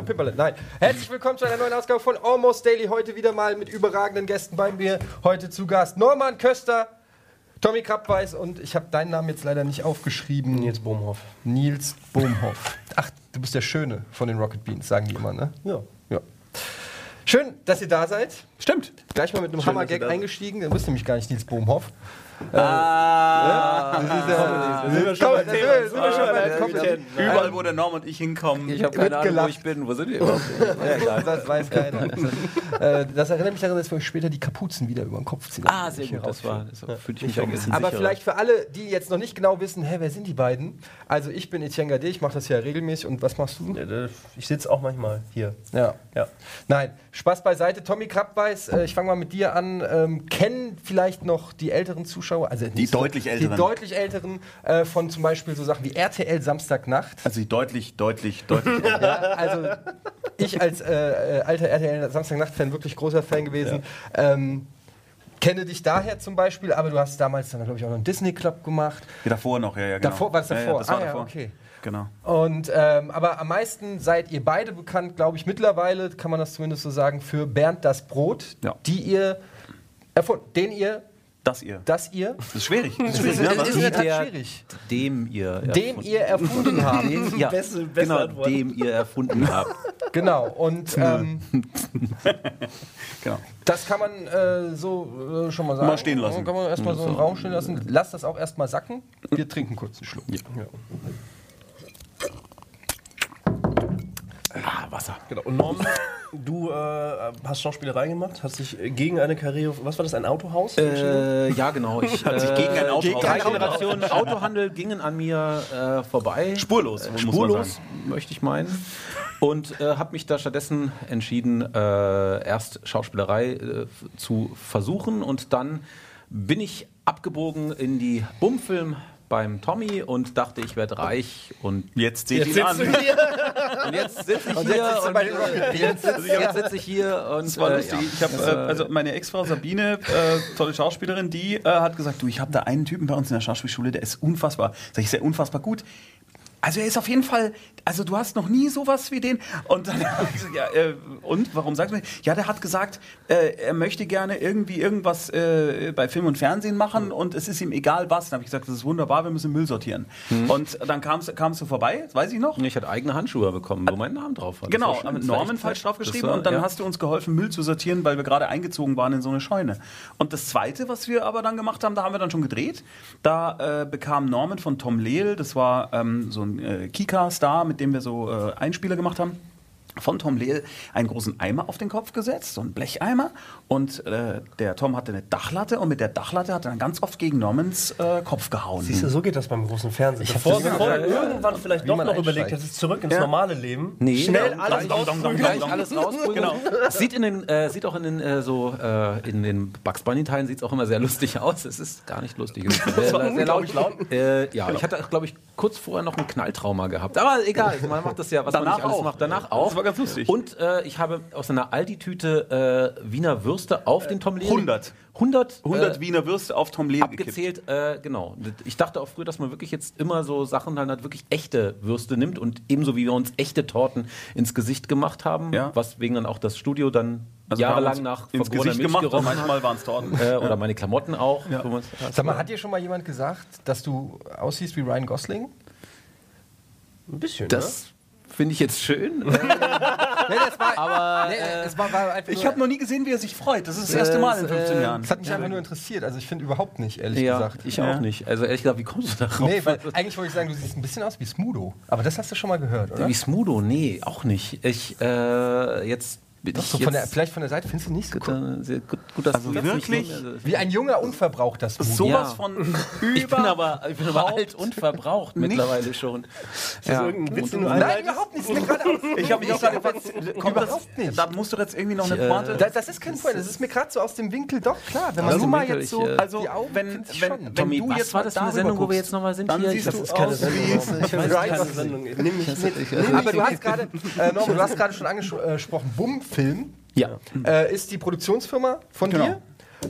Hallo Pimperle. Nein. Herzlich willkommen zu einer neuen Ausgabe von Almost Daily. Heute wieder mal mit überragenden Gästen bei mir. Heute zu Gast Norman Köster, Tommy Krappweiß und ich habe deinen Namen jetzt leider nicht aufgeschrieben. Nils Bohmhoff. Nils Bohmhoff. Ach, du bist der Schöne von den Rocket Beans, sagen die immer, ne? Ja. Ja. Schön, dass ihr da seid. Stimmt. Gleich mal mit einem Hammer-Gag ihr eingestiegen. Der wusste nämlich gar nicht Nils Bohmhoff. Ah, schon bei der Comedy? Überall, wo der Norm und ich hinkommen. Ich habe keine Ahnung, wo ich bin. Wo sind wir überhaupt? Ja, das weiß keiner. Äh, das erinnert mich daran, dass wir später die Kapuzen wieder über den Kopf ziehen. Ah, sehr gut. Das war, das fühlte ich mich auch ein bisschen Aber vielleicht für alle, die jetzt noch nicht genau wissen, hä, wer sind die beiden? Also ich bin Etienne Gade, ich mache das ja regelmäßig. Und was machst du? Ich sitze auch manchmal hier. Ja. Ja. Nein, Spaß beiseite. Tommy Krappweiß, äh, ich fange mal mit dir an. Ähm, kennen vielleicht noch die älteren Zuschauer, also nicht deutlich älteren. Die deutlich älteren äh, von zum Beispiel so Sachen wie RTL Samstagnacht. Also deutlich, deutlich, deutlich. Ja, also ich als äh, äh, alter RTL Samstagnacht-Fan wirklich großer Fan gewesen. Ähm, kenne dich daher zum Beispiel, aber du hast damals dann, glaube ich, auch noch einen Disney Club gemacht. Ja, davor noch, ja, ja, genau. Davor- war das Ja, davor? Ja, das war Ah, ja, davor. okay. Genau. Und ähm, aber am meisten seid ihr beide bekannt, glaube ich, mittlerweile, kann man das zumindest so sagen, für Bernd das Brot, Ja. die ihr erfunden, den ihr, Das ihr. das ihr, Das ist schwierig. Das ist das schwierig, ne? ist in der Tat schwierig, dem ihr dem erfunden- ihr erfunden habt. dem, ja, Beste- beste genau, Antwort. dem ihr erfunden habt. Genau. Und ähm, Genau. das kann man äh, so äh, schon mal sagen. Mal stehen lassen. Kann man erstmal so im Raum stehen lassen. Lass das auch erstmal sacken. Wir trinken kurz einen Schluck. Ah, Wasser. Genau. Und Norm, du äh, hast Schauspielerei gemacht, hast dich äh, gegen eine Karriere, was war das, ein Autohaus? Äh, ja, genau. Ich, Hat sich gegen ein Auto Drei ausgesprochen. Generationen Autohandel gingen an mir äh, vorbei. Spurlos, Äh, muss man spurlos, sagen. möchte ich meinen. Und äh, habe mich da stattdessen entschieden, äh, erst Schauspielerei äh, zu versuchen. Und dann bin ich abgebogen in die Bummfilm beim Tommy und dachte, ich werde reich. Und Jetzt seht Jetzt ihr sitzt an. Und jetzt sitze ich Und jetzt hier. und, jetzt sitze sitz ich hier und. Das war äh, lustig. ja. Ich habe, äh, also meine Ex-Frau Sabine, äh, tolle Schauspielerin, die äh, hat gesagt, du, ich habe da einen Typen bei uns in der Schauspielschule, der ist unfassbar. Sag ich, sehr unfassbar gut. Also er ist auf jeden Fall, also du hast noch nie sowas wie den. Und dann ja, äh, und warum sagst du mir? Ja, der hat gesagt, äh, er möchte gerne irgendwie irgendwas äh, bei Film und Fernsehen machen und es ist ihm egal was. Dann habe ich gesagt, das ist wunderbar, wir müssen Müll sortieren. Und dann kamst kamst du vorbei, das weiß ich noch. Ich hatte eigene Handschuhe bekommen, wo mein Name drauf war. Genau, war mit Norman falsch draufgeschrieben war- und dann ja. hast du uns geholfen, Müll zu sortieren, weil wir gerade eingezogen waren in so eine Scheune. Und das Zweite, was wir aber dann gemacht haben, da haben wir dann schon gedreht. Da äh, bekam Norman von Tom Lehl, das war ähm, so ein äh, Kika-Star, mit dem wir so äh, Einspieler gemacht haben, von Tom Lehl einen großen Eimer auf den Kopf gesetzt, so einen Blecheimer. Und äh, der Tom hatte eine Dachlatte und mit der Dachlatte hat er dann ganz oft gegen Normans äh, Kopf gehauen. Siehst du, so geht das beim großen Fernsehen. hab Bevor, das bevor gesehen. irgendwann vielleicht doch noch überlegt einsteigt. hättest, zurück ins Ja. normale Leben, Nee, schnell ja, alles rausprügeln. Genau. Sieht, in den, äh, sieht auch in den, äh, so, äh, in den Bugs Bunny-Teilen sieht es auch immer sehr lustig aus. Es ist gar nicht lustig. Es ist sehr, sehr laut. Äh, ja, ich hatte, glaube ich, kurz vorher noch ein Knalltrauma gehabt. Aber egal, man macht das ja, was man Danach nicht alles auch. macht. Danach auch. Das war ganz lustig. Und äh, ich habe aus einer Aldi-Tüte äh, Wiener Würste auf den Tom Lehl. 100. 100, 100 äh, Wiener Würste auf Tom gekippt. abgezählt, äh, genau. Ich dachte auch früher, dass man wirklich jetzt immer so Sachen dann halt wirklich echte Würste nimmt und ebenso wie wir uns echte Torten ins Gesicht gemacht haben, Ja. was wegen dann auch das Studio dann Also jahrelang nach ins Gesicht Milch gemacht und gerochen manchmal waren es Torten. hat. Äh, oder meine Klamotten auch. man's- Sag mal, hat dir schon mal jemand gesagt, dass du aussiehst wie Ryan Gosling? Ein bisschen, das finde ich jetzt schön. Nee, das war, Aber, nee, äh, es war, war einfach Ich habe noch nie gesehen, wie er sich freut. Das ist das erste Mal in 15 äh, Jahren. Es hat mich einfach nur interessiert. Also ich finde überhaupt nicht, ehrlich ja, gesagt. ich Ja. auch nicht. Also ehrlich gesagt, wie kommst du darauf? Nee, weil eigentlich wollte ich sagen, du siehst ein bisschen aus wie Smudo. Aber das hast du schon mal gehört, oder? wie Smudo? Nee, auch nicht. Ich, äh, jetzt Doch, so von der, vielleicht von der Seite findest du nicht so gut, äh, sehr gut, gut, dass Also du jetzt nicht wirklich? nur- Wie ein junger, unverbrauchter Smudo. Sowas Ja. von Ich bin aber, ich bin aber alt und verbraucht mittlerweile schon. Ist das irgendein Witz, Nein, überhaupt nicht. Ich habe mich auch gerade Überhaupt nicht. da musst du jetzt irgendwie noch eine äh, Pointe. Das, das ist kein Point. Das ist mir gerade so aus dem Winkel doch klar. Wenn Aus man nur dem mal jetzt so äh, also, die Augen wenn, wenn, schon. wenn du was jetzt war das eine Sendung, wo wir jetzt nochmal sind dann hier? Das ist keine Sendung. Nimm mich mit. Aber du hast gerade, äh, Norman, du hast gerade schon angesprochen, Bum Film Ja. äh, ist die Produktionsfirma von Genau. dir.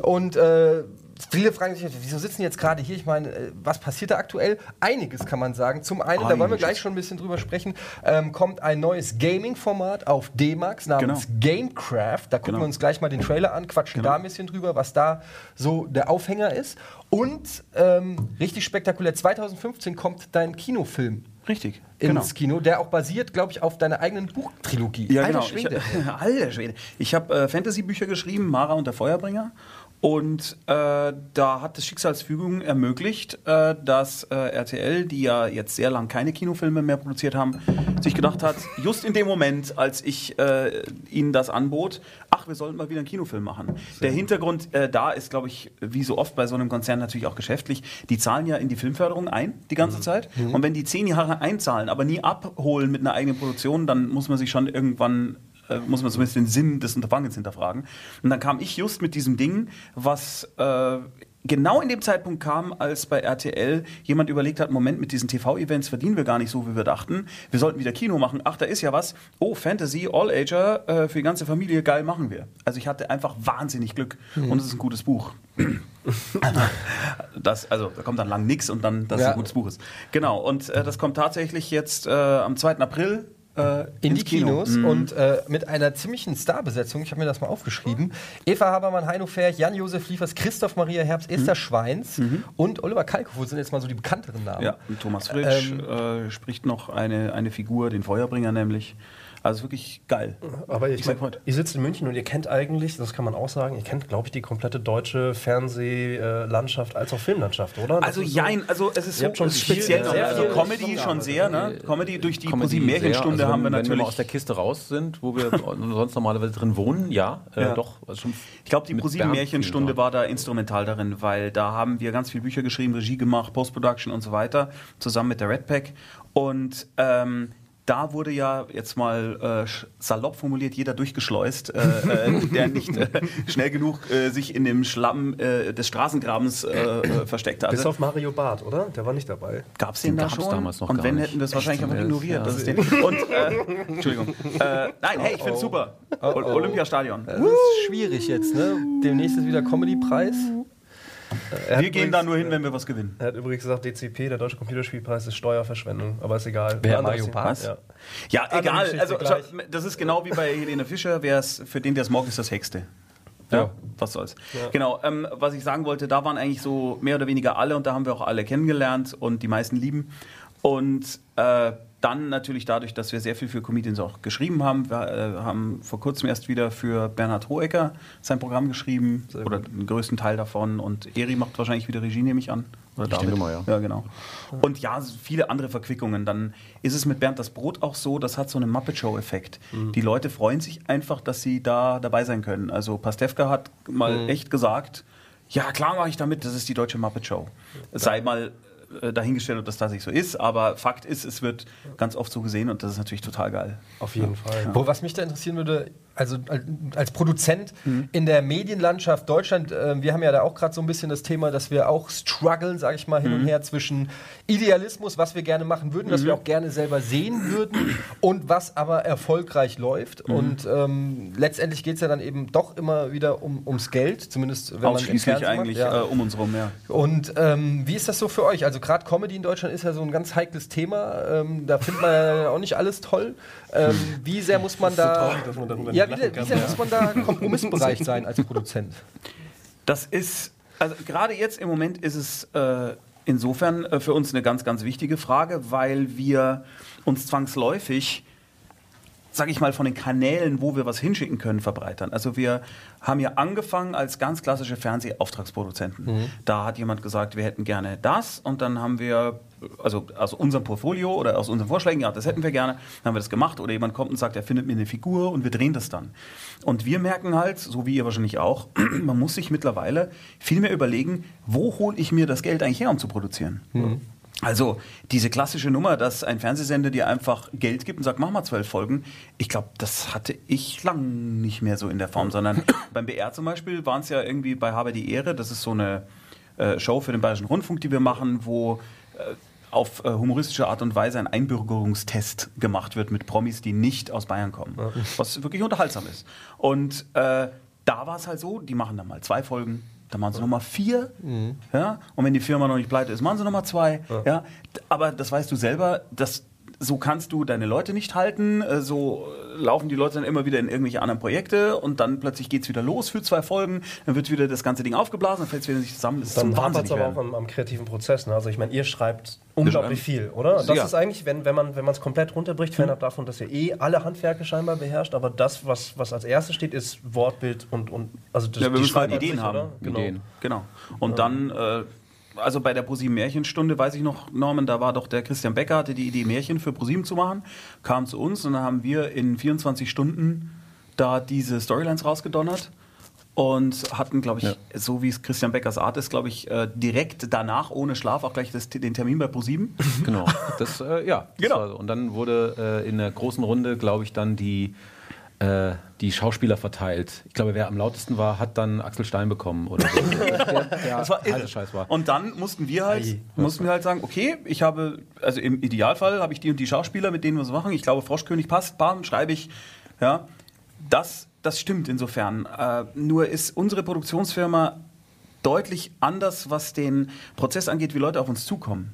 Und äh, viele fragen sich, wieso sitzen die jetzt gerade hier? Ich meine, äh, was passiert da aktuell? Einiges kann man sagen. Zum einen, da wollen wir Einiges. gleich schon ein bisschen drüber sprechen, ähm, kommt ein neues Gaming-Format auf D-Max namens Gamecraft. Da gucken Genau. wir uns gleich mal den Trailer an, quatschen da ein bisschen drüber, was da so der Aufhänger ist. Und ähm, richtig spektakulär, 2015 kommt dein Kinofilm Richtig. Genau. ins Kino, der auch basiert, glaube ich, auf deiner eigenen Buchtrilogie. Ja, Alter genau. Schwede. Ich, alter Schwede. Ich habe äh, Fantasy-Bücher geschrieben, Mara und der Feuerbringer. Und äh, da hat das Schicksalsfügung ermöglicht, äh, dass äh, RTL, die ja jetzt sehr lang keine Kinofilme mehr produziert haben, sich gedacht hat, just in dem Moment, als ich äh, ihnen das anbot, ach, wir sollten mal wieder einen Kinofilm machen. Der Hintergrund äh, da ist, glaube ich, wie so oft bei so einem Konzern natürlich auch geschäftlich. Die zahlen ja in die Filmförderung ein, die ganze Zeit. Und wenn die zehn Jahre einzahlen, aber nie abholen mit einer eigenen Produktion, dann muss man sich schon irgendwann äh, muss man zumindest den Sinn des Unterfangens hinterfragen. Und dann kam ich just mit diesem Ding, was äh, genau in dem Zeitpunkt kam, als bei RTL jemand überlegt hat, Moment, mit diesen TV-Events verdienen wir gar nicht so, wie wir dachten. Wir sollten wieder Kino machen. Ach, da ist ja was. Oh, Fantasy, All-Ager, äh, für die ganze Familie, geil, machen wir. Also ich hatte einfach wahnsinnig Glück. Und es ist ein gutes Buch. Das, also da kommt dann lang nix und dann, dass es Ja. ein gutes Buch ist. Genau, und äh, das kommt tatsächlich jetzt äh, am 2. April äh, in ins die Kino. Kinos und äh, mit einer ziemlichen Starbesetzung. Ich habe mir das mal aufgeschrieben. Eva Habermann, Heino Ferch, Jan-Josef Liefers, Christoph Maria Herbst, Esther Schweins und Oliver Kalkofe sind jetzt mal so die bekannteren Namen. Ja, und Thomas Fritsch Ähm, äh, spricht noch eine, eine Figur, den Feuerbringer nämlich. Also wirklich geil. Aber ich, Ich heute. ihr sitzt in München und ihr kennt eigentlich, das kann man auch sagen, ihr kennt, glaube ich, die komplette deutsche Fernsehlandschaft als auch Filmlandschaft, oder? Das Also ist so- jein, also es ist so schon speziell. sehr also viel Comedy schon sehr, ne? Comedy durch die Comedy Märchenstunde sehr. Also haben wir wenn, Wenn wir natürlich. aus der Kiste raus sind, wo wir sonst normalerweise drin wohnen, ja, äh, Ja. doch. Also schon Ich glaube, die ProSieben Märchenstunde war da instrumental darin, weil da haben wir ganz viele Bücher geschrieben, Regie gemacht, Post-Production und so weiter, zusammen mit der Red Pack. Und ähm, da wurde ja jetzt mal äh, salopp formuliert jeder durchgeschleust, äh, äh, der nicht äh, schnell genug äh, sich in dem Schlamm äh, des Straßengrabens äh, äh, versteckt Bis hatte. auf Mario Barth, oder? Der war nicht dabei. Gab es den, Den da gab's schon? damals noch und gar wenn, nicht. hätten wir es wahrscheinlich einfach ignoriert. Ja. Das ist den. Und, äh, Entschuldigung. Äh, nein, hey, ich finde es super. Ol- Olympiastadion. Das ist schwierig jetzt, ne? Demnächst ist wieder Comedy-Preis. Er Wir gehen da nur hin, wenn wir was gewinnen. Er hat übrigens gesagt, DCP, der Deutsche Computerspielpreis, ist Steuerverschwendung. Aber ist egal. Wer, Mario. Barth? Ja. Ja, egal. Also, gleich. das ist genau wie bei Helene Fischer. Wer's, für den, der es mag, ist das Hexte. Ja. Was soll's. Genau, ähm, was ich sagen wollte, da waren eigentlich so mehr oder weniger alle und da haben wir auch alle kennengelernt und die meisten lieben. Und äh, dann natürlich dadurch, dass wir sehr viel für Comedians auch geschrieben haben. Wir äh, haben vor kurzem erst wieder für Bernhard Hohecker sein Programm geschrieben oder den größten Teil davon. Und Eri macht wahrscheinlich wieder Regie, nehme ich an. Oder Ich mal, ja. Ja, genau. Und ja, viele andere Verquickungen. Dann ist es mit Bernd das Brot auch so, das hat so einen Muppet Show-Effekt. Die Leute freuen sich einfach, dass sie da dabei sein können. Also Pastewka hat mal echt gesagt, ja klar mache ich damit, das ist die deutsche Muppet Show. Sei mal dahingestellt, ob das tatsächlich so ist, aber Fakt ist, es wird ganz oft so gesehen und das ist natürlich total geil. Auf jeden Fall. Wo, was mich da interessieren würde, also als, Produzent in der Medienlandschaft Deutschland, äh, wir haben ja da auch gerade so ein bisschen das Thema, dass wir auch strugglen, sage ich mal, hin und her zwischen Idealismus, was wir gerne machen würden, was wir auch gerne selber sehen würden und was aber erfolgreich läuft. Und ähm, letztendlich geht es ja dann eben doch immer wieder um, ums Geld, zumindest wenn man Ausschließlich macht. eigentlich Ja. äh, um uns rum, ja. Und ähm, wie ist das so für euch? Also gerade Comedy in Deutschland ist ja so ein ganz heikles Thema. Ähm, da findet man ja auch nicht alles toll. Ähm, wie sehr muss man da, traurig, dass man darüber ja, wie, lachen kann, ja. muss man da kompromissbereit sein als Produzent? Das ist, also gerade jetzt im Moment ist es äh, insofern äh, für uns eine ganz, ganz wichtige Frage, weil wir uns zwangsläufig, sage ich mal, von den Kanälen, wo wir was hinschicken können, verbreitern. Also wir haben ja angefangen als ganz klassische Fernsehauftragsproduzenten. Da hat jemand gesagt, wir hätten gerne das und dann haben wir, also aus unserem Portfolio oder aus unseren Vorschlägen, ja, das hätten wir gerne, dann haben wir das gemacht oder jemand kommt und sagt, er findet mir eine Figur und wir drehen das dann. Und wir merken halt, so wie ihr wahrscheinlich auch, man muss sich mittlerweile viel mehr überlegen, wo hole ich mir das Geld eigentlich her, um zu produzieren. Also diese klassische Nummer, dass ein Fernsehsender dir einfach Geld gibt und sagt, mach mal zwölf Folgen, ich glaube, das hatte ich lang nicht mehr so in der Form, sondern beim BR zum Beispiel waren es ja irgendwie bei Habe die Ehre, das ist so eine äh, Show für den Bayerischen Rundfunk, die wir machen, wo äh, auf äh, humoristische Art und Weise ein Einbürgerungstest gemacht wird mit Promis, die nicht aus Bayern kommen, was wirklich unterhaltsam ist. Und äh, da war es halt so, die machen dann mal zwei Folgen, dann machen sie Nummer vier. Ja? Und wenn die Firma noch nicht pleite ist, machen sie Nummer zwei. Ja. D- Aber das weißt du selber, dass so kannst du deine Leute nicht halten, äh, so laufen die Leute dann immer wieder in irgendwelche anderen Projekte und dann plötzlich geht's wieder los für zwei Folgen, dann wird wieder das ganze Ding aufgeblasen, dann fällt es wieder nicht zusammen. Das ist Dann hapert es aber auch am, am kreativen Prozess. Ne? Also ich meine, ihr schreibt unglaublich viel, oder? Das Ja. ist eigentlich, wenn, wenn man es komplett runterbricht, fernab davon, dass ihr eh alle Handwerke scheinbar beherrscht, aber das, was, was als erstes steht, ist Wortbild und, und also das, Ja, wir die müssen halt Ideen sich, haben. Genau. Ideen. Genau. Und dann, äh, also bei der ProSieben Märchenstunde, weiß ich noch, Norman, da war doch der Christian Becker, hatte die Idee, Märchen für ProSieben zu machen, kam zu uns und dann haben wir in 24 Stunden da diese Storylines rausgedonnert und hatten, glaube ich, Ja. so wie es Christian Beckers Art ist, glaube ich, äh, direkt danach, ohne Schlaf, auch gleich das, den Termin bei ProSieben. Genau. Das, äh, ja, das Genau. so. Und dann wurde äh, in der großen Runde, glaube ich, dann die, äh, die Schauspieler verteilt. Ich glaube, wer am lautesten war, hat dann Axel Stein bekommen oder so. Das war irre. Scheiß war. Und dann mussten wir halt, Ei. mussten wir halt sagen, okay, ich habe, also im Idealfall habe ich die und die Schauspieler, mit denen wir es machen. Ich glaube, Froschkönig passt, bam, schreibe ich. Ja, das, das stimmt insofern. Äh, nur ist unsere Produktionsfirma deutlich anders, was den Prozess angeht, wie Leute auf uns zukommen.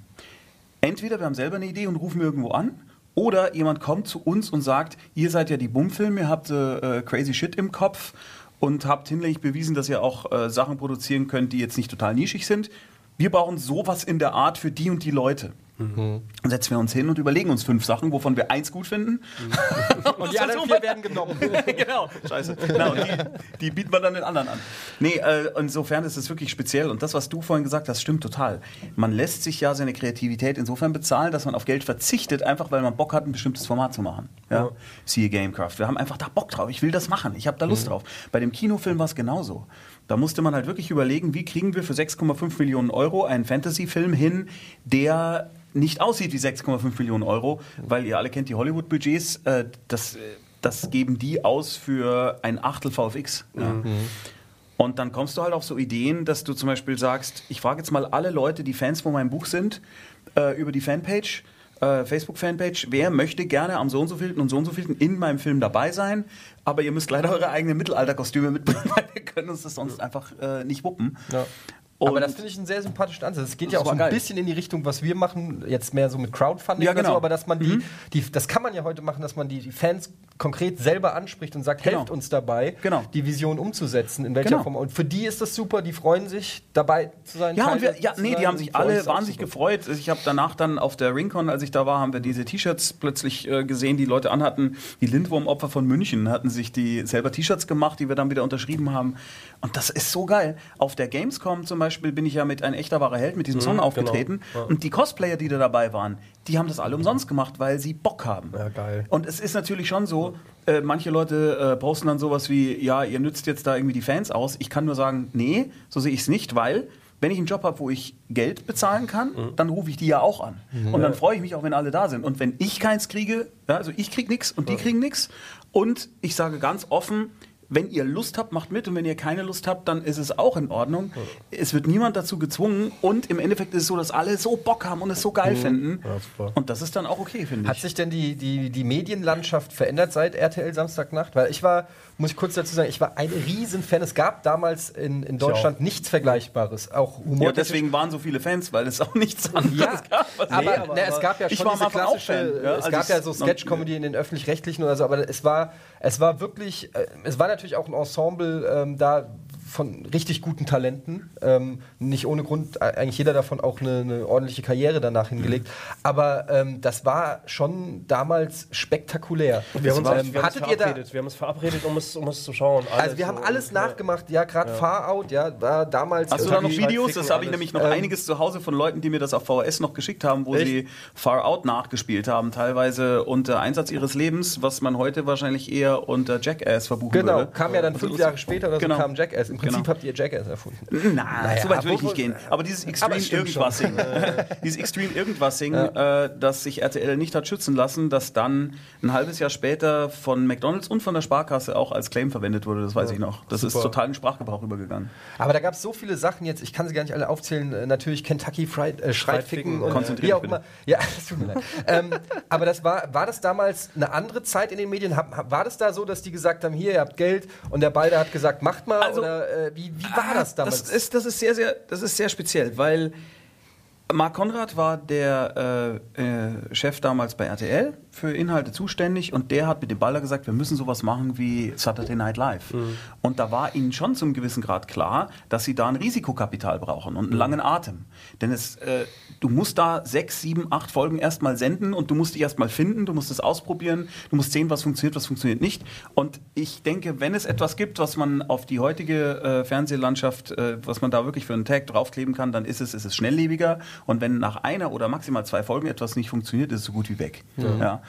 Entweder wir haben selber eine Idee und rufen irgendwo an, oder jemand kommt zu uns und sagt, ihr seid ja die Bummfilme, ihr habt äh, crazy shit im Kopf und habt hinlänglich bewiesen, dass ihr auch äh, Sachen produzieren könnt, die jetzt nicht total nischig sind. Wir brauchen sowas in der Art für die und die Leute. Dann setzen wir uns hin und überlegen uns fünf Sachen, wovon wir eins gut finden. Und die anderen vier werden genommen. genau, scheiße. Genau, die, die bieten wir dann den anderen an. Nee, äh, insofern ist es wirklich speziell. Und das, was du vorhin gesagt hast, stimmt total. Man lässt sich ja seine Kreativität insofern bezahlen, dass man auf Geld verzichtet, einfach weil man Bock hat, ein bestimmtes Format zu machen. Ja? Siehe Gamecraft. Wir haben einfach da Bock drauf. Ich will das machen. Ich habe da Lust drauf. Bei dem Kinofilm war es genauso. Da musste man halt wirklich überlegen, wie kriegen wir für 6,5 Millionen Euro einen Fantasy-Film hin, der nicht aussieht wie 6,5 Millionen Euro, weil ihr alle kennt die Hollywood-Budgets, äh, das, das geben die aus für ein Achtel VFX. Ja. Und dann kommst du halt auf so Ideen, dass du zum Beispiel sagst, ich frage jetzt mal alle Leute, die Fans von meinem Buch sind, äh, über die Fanpage, äh, Facebook-Fanpage, wer möchte gerne am so und so vielten und so und so vielten in meinem Film dabei sein, aber ihr müsst leider eure eigenen Mittelalterkostüme mitbringen, weil wir können uns das sonst einfach äh, nicht wuppen. Aber Und- das finde ich einen sehr sympathischen Ansatz. Es geht ja auch so ein geil. bisschen in die Richtung, was wir machen, jetzt mehr so mit Crowdfunding Ja, oder genau. so, aber dass man die, die, das kann man ja heute machen, dass man die, die Fans konkret selber anspricht und sagt, Genau. helft uns dabei, Genau. die Vision umzusetzen, in welcher Genau. Form. Und für die ist das super, die freuen sich, dabei zu sein. Ja, Teil und wir, ja, nee, die haben sich alle wahnsinnig gefreut. Ich habe danach dann auf der Ringcon, als ich da war, haben wir diese T-Shirts plötzlich äh, gesehen, die Leute anhatten. Die Lindwurm-Opfer von München hatten sich die selber T-Shirts gemacht, die wir dann wieder unterschrieben haben. Und das ist so geil. Auf der Gamescom zum Beispiel bin ich ja mit ein echter wahrer Held mit diesem Song aufgetreten. Und die Cosplayer, die da dabei waren, die haben das alle umsonst gemacht, weil sie Bock haben. Ja, geil. Und es ist natürlich schon so, äh, manche Leute äh, posten dann sowas wie, ja, ihr nützt jetzt da irgendwie die Fans aus. Ich kann nur sagen, nee, so sehe ich es nicht, weil wenn ich einen Job habe, wo ich Geld bezahlen kann, dann rufe ich die ja auch an. Und dann freue ich mich auch, wenn alle da sind. Und wenn ich keins kriege, ja, also ich kriege nichts und die kriegen nichts. Und ich sage ganz offen, wenn ihr Lust habt, macht mit und wenn ihr keine Lust habt, dann ist es auch in Ordnung. Es wird niemand dazu gezwungen und im Endeffekt ist es so, dass alle so Bock haben und es so geil finden. Ja. Und das ist dann auch okay, finde Hat ich. sich denn die, die, die Medienlandschaft verändert seit RTL Samstagnacht? Weil ich war, muss ich kurz dazu sagen, ich war ein Riesenfan. Es gab damals in, in Deutschland nichts Vergleichbares. Auch Humor. Ja, deswegen waren so viele Fans, weil es auch nichts anderes Ja, gab. aber, Nee, ne, es gab ja schon diese klassische, ja, es gab ja so Sketch-Comedy in den öffentlich-rechtlichen oder so, aber es war, es war wirklich, äh, es war natürlich auch ein Ensemble ähm, da von richtig guten Talenten. Ähm, nicht ohne Grund, äh, eigentlich jeder davon auch eine, eine ordentliche Karriere danach hingelegt. Aber ähm, das war schon damals spektakulär. Wir haben uns, ähm, wir haben hattet ihr da, verabredet, wir haben uns verabredet, um es, um es zu schauen. Alles also wir haben so. alles nachgemacht, ja, gerade Far Out, ja, war damals. Hast du da noch Videos? Das habe ich nämlich noch Ähm, einiges zu Hause von Leuten, die mir das auf VHS noch geschickt haben, wo Echt? sie Far Out nachgespielt haben, teilweise unter Einsatz ihres Lebens, was man heute wahrscheinlich eher unter Jackass verbuchen Genau, würde. kam ja dann fünf Jahre später oder so Genau. kam Jackass. Im Prinzip Genau. habt ihr Jackass erfunden. Na, so weit würde ich nicht gehen. Aber dieses Extreme stimmt Irgendwas-Sing, dieses Extreme Irgendwas-Sing, äh, das sich RTL nicht hat schützen lassen, das dann ein halbes Jahr später von McDonalds und von der Sparkasse auch als Claim verwendet wurde, das weiß ich noch. Das ist super. total in Sprachgebrauch übergegangen. Aber da gab es so viele Sachen jetzt, ich kann sie gar nicht alle aufzählen. Äh, natürlich Kentucky Fried, äh, Schreitficken und Konzentriert wie auch immer. Ja, das tut mir leid. ähm, aber das war, war das damals eine andere Zeit in den Medien? War das da so, dass die gesagt haben, hier, ihr habt Geld und der Balder hat gesagt, macht mal? Also, oder Oder äh, wie, wie war das damals? Das ist, das ist sehr, sehr, das ist sehr speziell, weil Marc Konrad war der äh, äh, Chef damals bei RTL für Inhalte zuständig und der hat mit dem Baller gesagt, wir müssen sowas machen wie Saturday Night Live. Und da war ihnen schon zum gewissen Grad klar, dass sie da ein Risikokapital brauchen und einen langen Atem. Denn es, äh, du musst da sechs, sieben, acht Folgen erstmal senden und du musst die erstmal finden, du musst es ausprobieren, du musst sehen, was funktioniert, was funktioniert nicht. Und ich denke, wenn es etwas gibt, was man auf die heutige äh, Fernsehlandschaft, äh, was man da wirklich für einen Tag draufkleben kann, dann ist es, ist es schnelllebiger. Und wenn nach einer oder maximal zwei Folgen etwas nicht funktioniert, ist es so gut wie weg. Ja.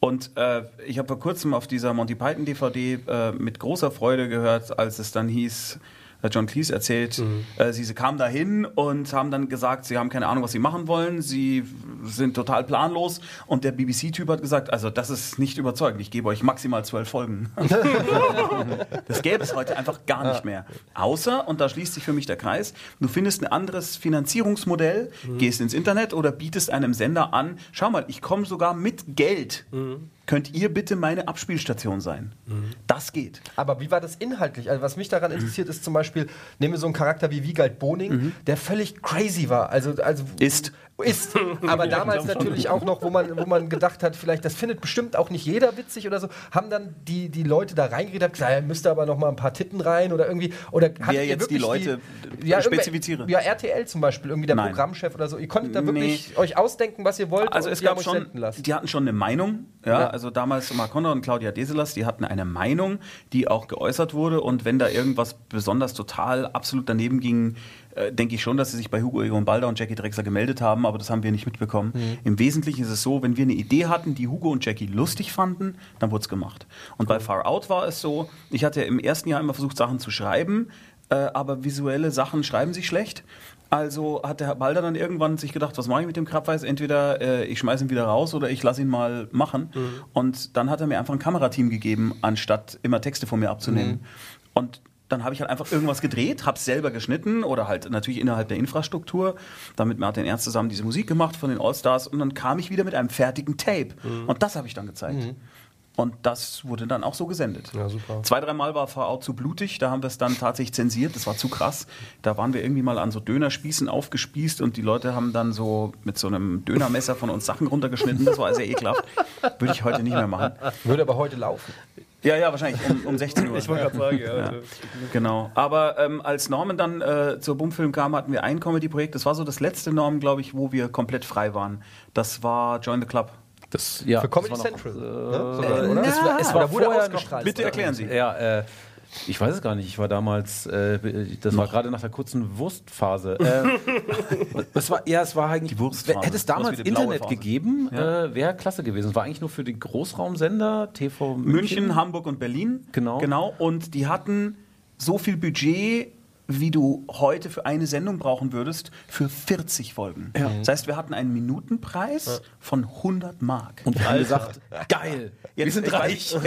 Und äh, ich habe vor kurzem auf dieser Monty Python DVD äh, mit großer Freude gehört, als es dann hieß, äh, John Cleese erzählt, äh, sie, sie kamen dahin und haben dann gesagt, sie haben keine Ahnung, was sie machen wollen, sie sind total planlos und der BBC-Typ hat gesagt, also das ist nicht überzeugend, ich gebe euch maximal zwölf Folgen. das gäbe es heute einfach gar nicht mehr. Außer, und da schließt sich für mich der Kreis, du findest ein anderes Finanzierungsmodell, gehst ins Internet oder bietest einem Sender an, schau mal, ich komme sogar mit Geld. Könnt ihr bitte meine Abspielstation sein? Das geht. Aber wie war das inhaltlich? Also was mich daran interessiert, ist zum Beispiel, nehmen wir so einen Charakter wie Wiegald Boning, der völlig crazy war. Also, also Ist. Ist. Aber damals natürlich auch noch, wo man, wo man gedacht hat, vielleicht, das findet bestimmt auch nicht jeder witzig oder so, haben dann die, die Leute da reingeredet, gesagt, ja, müsste aber noch mal ein paar Titten rein oder irgendwie. Oder ihr jetzt die Leute, ja, irgendwer- spezifiziere. Ja, RTL zum Beispiel, irgendwie der Nein. Programmchef oder so. Ihr konntet da Nee. wirklich euch ausdenken, was ihr wollt Also und es die gab schon, die hatten schon eine Meinung, ja, Ja. also damals Mark Conrad und Claudia Deselas, die hatten eine Meinung, die auch geäußert wurde und wenn da irgendwas besonders total absolut daneben ging, äh, denke ich schon, dass sie sich bei Hugo Egon Balder und Jackie Drexler gemeldet haben, aber das haben wir nicht mitbekommen. Mhm. Im Wesentlichen ist es so, wenn wir eine Idee hatten, die Hugo und Jackie lustig fanden, dann wurde es gemacht. Und bei Far Out war es so, ich hatte im ersten Jahr immer versucht, Sachen zu schreiben, äh, aber visuelle Sachen schreiben sich schlecht. Also hat der Herr Balder dann irgendwann sich gedacht, was mache ich mit dem Krabbeis? Entweder äh, ich schmeiße ihn wieder raus oder ich lasse ihn mal machen. Und dann hat er mir einfach ein Kamerateam gegeben, anstatt immer Texte von mir abzunehmen. Und dann habe ich halt einfach irgendwas gedreht, habe es selber geschnitten oder halt natürlich innerhalb der Infrastruktur. Damit Martin Ernst zusammen diese Musik gemacht von den Allstars und dann kam ich wieder mit einem fertigen Tape. Und das habe ich dann gezeigt. Und das wurde dann auch so gesendet. Ja, super. Zwei, dreimal war Out zu blutig, da haben wir es dann tatsächlich zensiert, das war zu krass. Da waren wir irgendwie mal an so Dönerspießen aufgespießt und die Leute haben dann so mit so einem Dönermesser von uns Sachen runtergeschnitten. Das war sehr ekelhaft. Würde ich heute nicht mehr machen. Würde aber heute laufen. Ja, ja, wahrscheinlich um, um 16 Uhr. Ich wollte gerade sagen, ja. Ja, genau. Aber ähm, als Norman dann äh, zur Bumfilm kam, hatten wir ein Comedy-Projekt. Das war so das letzte Norman, glaube ich, wo wir komplett frei waren. Das war Join the Club. Das, ja, Für Comedy das war noch- Central. äh, ne? Oder? na, Das war, es war, vorher ausgestrahlt. Bitte erklären Sie. Ja, äh, ich weiß es gar nicht. Ich war damals, äh, das war gerade nach der kurzen Wurstphase. Äh, das war, ja, es war eigentlich. Die. Hätte es damals die Internet Phase. gegeben, äh, wäre klasse gewesen. Es war eigentlich nur für den Großraumsender TV München. München, Hamburg und Berlin. Genau. Genau. Und die hatten so viel Budget, wie du heute für eine Sendung brauchen würdest, für 40 Folgen. Das heißt, wir hatten einen Minutenpreis von 100 Mark. Und wir haben gesagt, geil, wir sind ich reich.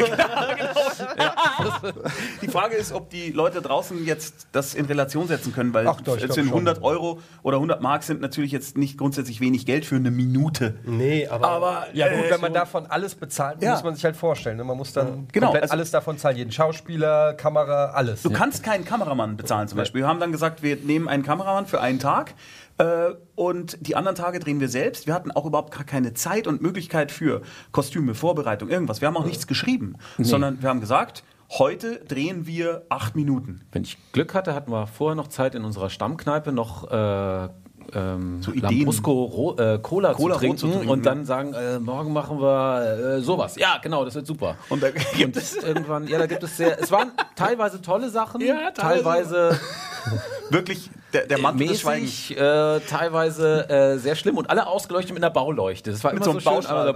Die Frage ist, ob die Leute draußen jetzt das in Relation setzen können, weil Ach doch, sind schon. 100 Euro oder 100 Mark sind natürlich jetzt nicht grundsätzlich wenig Geld für eine Minute. Nee, aber, Aber Ja gut, äh, wenn man so- davon alles bezahlt, Ja. muss man sich halt vorstellen. ne? Man muss dann Genau, komplett also- alles davon zahlen. Jeden Schauspieler, Kamera, alles. Du kannst keinen Kameramann bezahlen zum Beispiel. Wir haben dann gesagt, wir nehmen einen Kameramann für einen Tag äh, und die anderen Tage drehen wir selbst. Wir hatten auch überhaupt gar keine Zeit und Möglichkeit für Kostüme, Vorbereitung, irgendwas. Wir haben auch nichts geschrieben, sondern wir haben gesagt, heute drehen wir acht Minuten. Wenn ich Glück hatte, hatten wir vorher noch Zeit in unserer Stammkneipe noch äh, ähm, So. Lambrusco äh, Cola, Cola zu, trinken zu trinken, und dann sagen, äh, morgen machen wir äh, sowas. Ja, genau, das wird super. Und da gibt Und irgendwann, ja, da gibt es sehr, es waren teilweise tolle Sachen, Ja, teilweise wirklich der, der Mantel des Schweigens. mäßig, äh, teilweise äh, sehr schlimm und alle ausgeleuchtet mit einer Bauleuchte. Das war Mit immer so so einem schön. Also,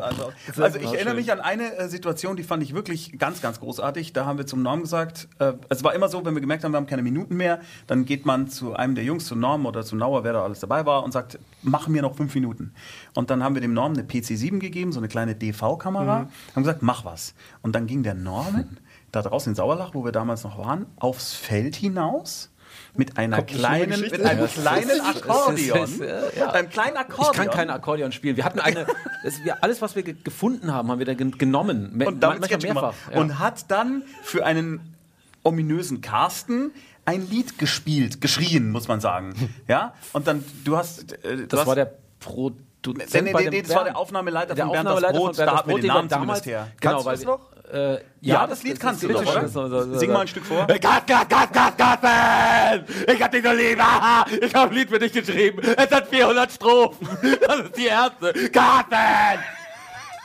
war also ich immer erinnere schön. mich an eine äh, Situation, die fand ich wirklich ganz, ganz großartig. Da haben wir zum Norm gesagt, äh, es war immer so, wenn wir gemerkt haben, wir haben keine Minuten mehr, dann geht man zu einem der Jungs, zu Norm oder zu Nauer, wer da alles dabei war, und sagt, mach mir noch fünf Minuten. Und dann haben wir dem Norm eine PC7 gegeben, so eine kleine DV-Kamera, haben gesagt, mach was. Und dann ging der Norman da draußen in Sauerlach, wo wir damals noch waren, aufs Feld hinaus. Mit einer Kommt kleinen, mit einem kleinen Akkordeon. ja. Mit einem kleinen Akkordeon. Ich kann kein Akkordeon spielen. Wir hatten eine, das, wir, alles, was wir ge gefunden haben, haben wir da gen genommen. Me- und damit gemacht. Ja. Und hat dann für einen ominösen Carsten ein Lied gespielt, geschrien, muss man sagen. Ja? Und dann, du hast. Äh, du Das hast, war der Produzent Nee, nee, nee, das war der Bernd. Aufnahmeleiter der von Bernd das Aufnahmeleiter Brot, von Bernd da hat mir den Namen damals, zumindest her. Genau, Kannst du wir- noch? Äh, Ja, das Lied kannst du doch, oder? Sing mal ein Stück vor. Gas, Gas, Gas, Gas, Gasman! Ich hab dich so lieb! Aha, ich hab ein Lied für dich geschrieben. Es hat 400 Strophen. Das ist die erste. Gasman!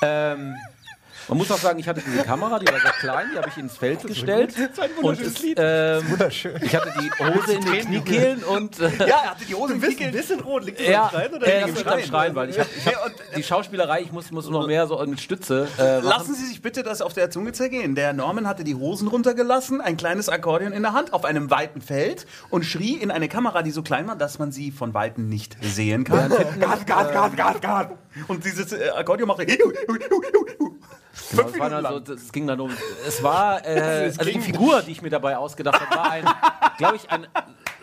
Ähm, man muss auch sagen, ich hatte diese Kamera, die war sehr klein, die habe ich ins Feld gestellt. und es, ähm, Ich hatte die Hose in den Kniekehlen und äh, Ja, er hatte die Hose im ein Wickeln. bisschen rot. Liegt das ja, am Schreien oder äh, das liegt am Schreien, weil ich habe ich hab, die Schauspielerei, ich muss, muss noch mehr so mit Stütze äh. Lassen Sie sich bitte das auf der Zunge zergehen. Der Norman hatte die Hosen runtergelassen, ein kleines Akkordeon in der Hand auf einem weiten Feld und schrie in eine Kamera, die so klein war, dass man sie von Weitem nicht sehen kann. Gas, Gas, Gas, Gas, Gas. Und dieses äh, Akkordeon machte. Genau, es, war dann so, das ging dann um. Es war, äh, also die Figur, die ich mir dabei ausgedacht habe, war ein, glaube ich, ein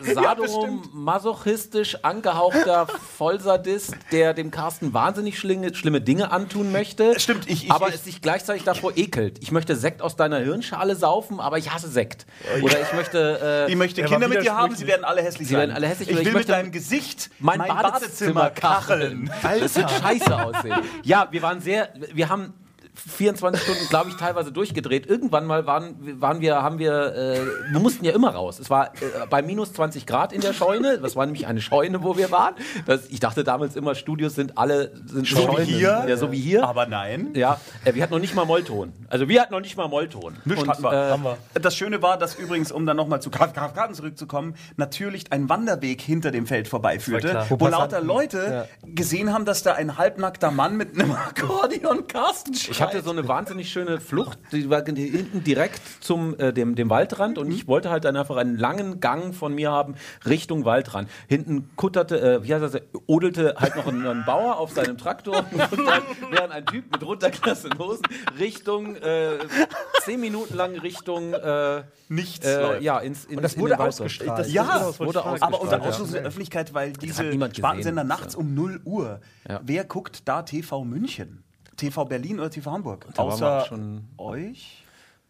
sadomasochistisch angehauchter Vollsadist, der dem Carsten wahnsinnig schlinge, schlimme Dinge antun möchte. Stimmt, ich- ich- aber ich- es sich gleichzeitig davor ekelt. Ich möchte Sekt aus deiner Hirnschale saufen, aber ich hasse Sekt. Oder ich möchte. Äh, Ich möchte Er Kinder mit dir haben, sie werden alle hässlich Sie sein. werden alle hässlich, ich will ich mit deinem Gesicht mein, Badezimmer kacheln. Das wird scheiße aussehen. Ja, wir waren sehr, wir haben 24 Stunden, glaube ich, teilweise durchgedreht. Irgendwann mal waren, waren wir, haben wir, äh, wir mussten ja immer raus. Es war äh, bei minus 20 Grad in der Scheune. Das war nämlich eine Scheune, wo wir waren. Das, ich dachte damals immer, Studios sind alle sind So wie Scheunen. hier. Ja, so wie hier. Aber nein. ja, äh, wir hatten noch nicht mal Mollton. Also wir hatten noch nicht mal Mollton. Nichts Und, hatten wir. äh, wir. Das Schöne war, dass übrigens, um dann nochmal zu Karten zurückzukommen, natürlich ein Wanderweg hinter dem Feld vorbeiführte, wo Wo lauter Leute gesehen haben, dass da ein halbnackter Mann mit einem Akkordeon Carsten schreit. Ich hatte so eine wahnsinnig schöne Flucht, die war hinten direkt zum äh, dem, dem Waldrand und ich wollte halt dann einfach einen langen Gang von mir haben Richtung Waldrand. Hinten kutterte, äh, wie heißt das, odelte halt noch ein, ein Bauer auf seinem Traktor und dann während ein Typ mit runtergelassenen Hosen Richtung, äh, zehn Minuten lang Richtung, äh, nichts äh, ja, ins, in, Und das in wurde ausgestrahlt. Das- Ja, das wurde wurde ausgestrahlt. Aber unter Ausschluss ja. der Öffentlichkeit, weil diese. Spartensender nachts um 0 Uhr. Ja. Wer guckt da TV München? TV Berlin oder TV Hamburg? Da Außer schon- euch?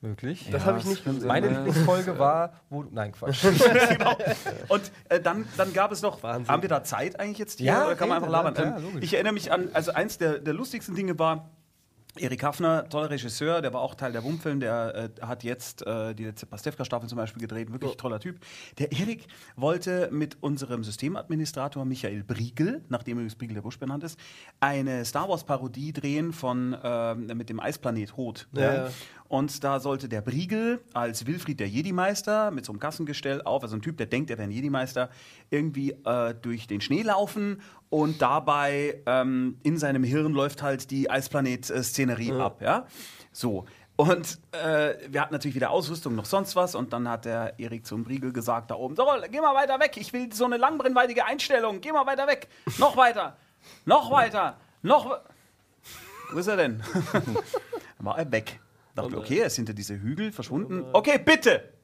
Möglich. Das habe ich nicht gesehen. Meine Lieblingsfolge war, wo. Nein, Quatsch. Und äh, dann, dann gab es noch, Wahnsinn. haben wir da Zeit eigentlich jetzt hier Ja, oder kann man einfach labern? ja, Ähm, ich erinnere mich an, also eins der, der lustigsten Dinge war, Erik Hafner, toller Regisseur, der war auch Teil der Wummfilm, der äh, hat jetzt äh, die letzte Pastewka-Staffel zum Beispiel gedreht, wirklich toller Typ. Der Erik wollte mit unserem Systemadministrator Michael Briegel, nachdem übrigens Briegel der Busch benannt ist, eine Star Wars-Parodie drehen von ähm, mit dem Eisplanet Hoth. Ja, ja. Und da sollte der Briegel als Wilfried der Jedi-Meister mit so einem Kassengestell auf, also ein Typ, der denkt, er wäre ein Jedi-Meister, irgendwie äh, durch den Schnee laufen und dabei ähm, in seinem Hirn läuft halt die Eisplanet-Szenerie ab, ja? So. Und äh, wir hatten natürlich wieder Ausrüstung, noch sonst was. Und dann hat der Erik zum Briegel gesagt da oben, so, geh mal weiter weg, ich will so eine langbrennweitige Einstellung, geh mal weiter weg, noch weiter, noch weiter, noch... Wo ist er denn? War er weg. Dachte, mir, okay, er ist hinter diese Hügel verschwunden. Okay, bitte!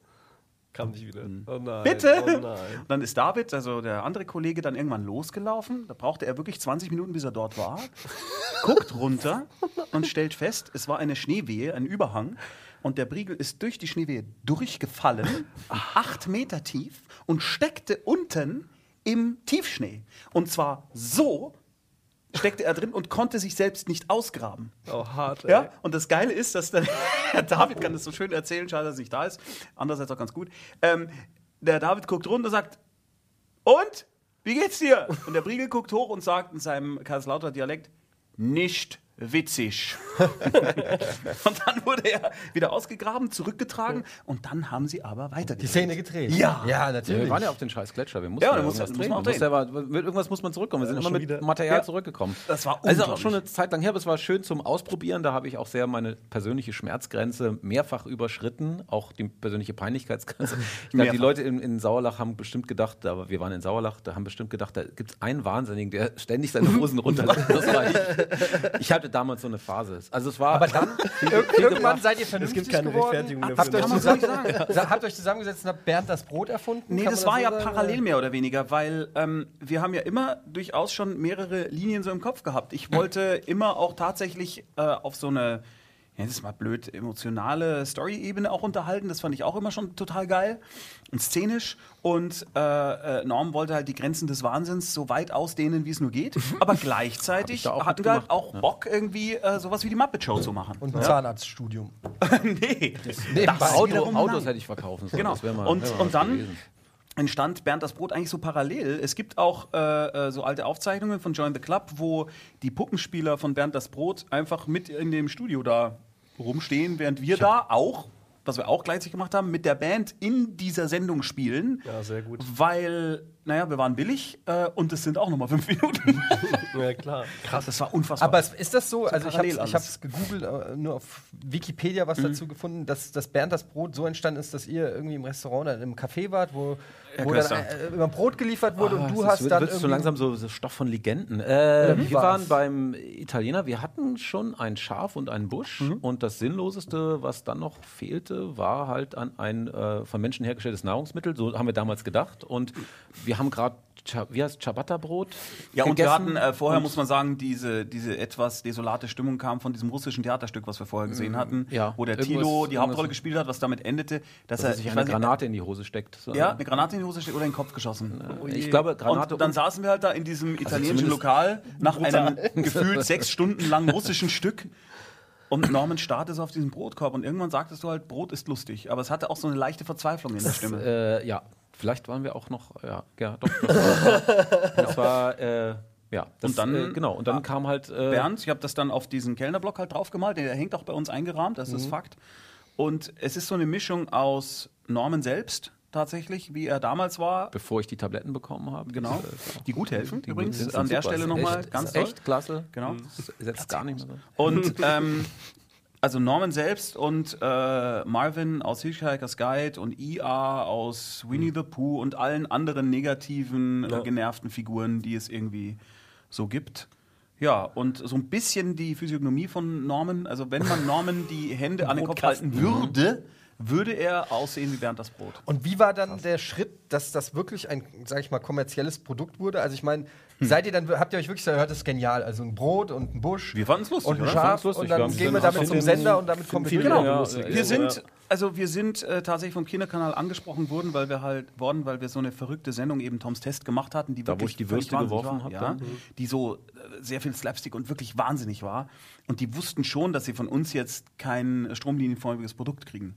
Kam nicht wieder. Oh nein. Bitte! Oh nein. Und dann ist David, also der andere Kollege, dann irgendwann losgelaufen. Da brauchte er wirklich 20 Minuten, bis er dort war. Guckt runter und stellt fest, es war eine Schneewehe, ein Überhang. Und der Briegel ist durch die Schneewehe durchgefallen, acht Meter tief, und steckte unten im Tiefschnee. Und zwar so steckte er drin und konnte sich selbst nicht ausgraben. Oh, hart, ey. Ja, und das Geile ist, dass dann, Herr David kann das so schön erzählen, schade, dass er nicht da ist. Andererseits auch ganz gut. Ähm, der David guckt runter und sagt, und? Wie geht's dir? Und der Briegel guckt hoch und sagt in seinem Kaiserslauter Dialekt, nicht witzig. und dann wurde er wieder ausgegraben, zurückgetragen und dann haben sie aber Die weitergedreht. Szene gedreht. Ja. Ja, natürlich. wir waren ja auf den scheiß Gletscher. Wir mussten Ja, ja, da muss- irgendwas muss drehen. man auch Wir mussten ja, mit irgendwas muss man zurückkommen. Wir sind immer mit wieder. Material Ja. zurückgekomkommen. Das war Also auch schon eine Zeit lang her, aber es war schön zum Ausprobieren. Da habe ich auch sehr meine persönliche Schmerzgrenze mehrfach überschritten, auch die persönliche Peinlichkeitsgrenze. Ich glaube, die. Leute in, in Sauerlach haben bestimmt gedacht, aber wir waren in Sauerlach, da haben bestimmt gedacht, da gibt es einen Wahnsinnigen, der ständig seine Hosen runterlässt. Das war ich. Ich hatte damals so eine Phase. Also es war. Aber dann, ir- irgendwann seid ihr Es vernünftig gibt keine geworden. Rechtfertigung Habt dafür. euch, zusammen, habt euch zusammengesetzt und habt Bernd das Brot erfunden? Nee, das war ja so sagen, parallel mehr oder weniger, weil ähm, wir haben ja immer durchaus schon mehrere Linien so im Kopf gehabt. Ich wollte immer auch tatsächlich äh, auf so eine, ja, das ist mal blöd, emotionale Story-Ebene auch unterhalten. Das fand ich auch immer schon total geil und szenisch. Und äh, äh, Norm wollte halt die Grenzen des Wahnsinns so weit ausdehnen, wie es nur geht. Aber gleichzeitig hatten wir halt auch Bock, irgendwie äh, sowas wie die Muppet Show zu machen. Und ein Zahnarztstudium. nee, Nebenbei. Das Auto, Autos nein. hätte ich verkaufen sollen. Genau. Das mal- und, und dann gewesen. entstand Bernd das Brot eigentlich so parallel. Es gibt auch äh, äh, so alte Aufzeichnungen von Join the Club, wo die Puppenspieler von Bernd das Brot einfach mit in dem Studio da rumstehen, während wir da auch, was wir auch gleichzeitig gemacht haben, mit der Band in dieser Sendung spielen. Ja, sehr gut. Weil, naja, wir waren billig äh, und es sind auch nochmal fünf Minuten. Ja, klar. Krass, das war unfassbar. Aber es- ist das so? Also ich habe alles. hab's gegoogelt, äh, nur auf Wikipedia was dazu gefunden, dass, dass Bernd das Brot so entstanden ist, dass ihr irgendwie im Restaurant oder im Café wart, wo, wo dann Köster. äh, immer Brot geliefert wurde und Ah, du das hast wird, dann wird's so langsam so, so Stoff von Legenden. Äh, wie wir waren beim Italiener, wir hatten schon ein Schaf und einen Busch Mhm. und das Sinnloseste, was dann noch fehlte, war halt an ein äh, von Menschen hergestelltes Nahrungsmittel. So haben wir damals gedacht und wir haben gerade, wie heißt Ciabatta-Brot Ja, und wir hatten äh, vorher, und- muss man sagen, diese, diese etwas desolate Stimmung kam von diesem russischen Theaterstück, was wir vorher gesehen hatten, ja, wo der Tilo die Hauptrolle gespielt hat, was damit endete, dass, dass er sich ich eine nicht, Granate in die Hose steckt. So. Ja, eine Granate in die Hose steckt oder in den Kopf geschossen. Ich glaube, Granate und dann saßen wir halt da in diesem italienischen zumindest- Lokal nach einem gefühlt sechs Stunden langen russischen Stück. Und Norman startete auf diesen Brotkorb und irgendwann sagtest du halt, Brot ist lustig. Aber es hatte auch so eine leichte Verzweiflung in der Stimme. Äh, ja, vielleicht waren wir auch noch, ja, ja doch. doch das war, äh, ja, das, Und dann- äh, genau, und dann kam halt äh, Bernd, ich habe das dann auf diesen Kellnerblock halt draufgemalt, der hängt auch bei uns eingerahmt, das ist Fakt. Und es ist so eine Mischung aus Norman selbst, tatsächlich, wie er damals war. bevor ich die Tabletten bekommen habe. Genau. Äh, Die gut helfen, die übrigens. sind An der. Stelle nochmal echt, ganz ist toll. Echt klasse. Genau. Das Setzt gar nicht mehr so. Und ähm, also Norman selbst und äh, Marvin aus Hitchhiker's Guide und IA aus Winnie the Pooh und allen anderen negativen, äh, genervten Figuren, die es irgendwie so gibt. Ja, und so ein bisschen die Physiognomie von Norman. Also wenn man Norman die Hände an den Kopf halten würde, würde er aussehen wie Bernd das Brot. Und wie war dann der Schritt, dass das wirklich ein, sag ich mal, kommerzielles Produkt wurde? Also ich meine, seid ihr dann, habt ihr euch wirklich gehört, das ist genial. Also ein Brot und ein Busch Wir fanden's lustig, und ein? Schaf und dann Wir gehen wir damit zum Sender und damit kommen wir viele durch. Genau. lustig. Wir Ja. sind, also wir sind äh, tatsächlich vom Kinderkanal angesprochen worden, weil wir halt worden, weil wir so eine verrückte Sendung eben Toms Test gemacht hatten, die Da, wo wirklich ich die Würste wahnsinnig geworfen war, hab ja, die so äh, sehr viel Slapstick und wirklich wahnsinnig war. Und die wussten schon, dass sie von uns jetzt kein stromlinienförmiges Produkt kriegen.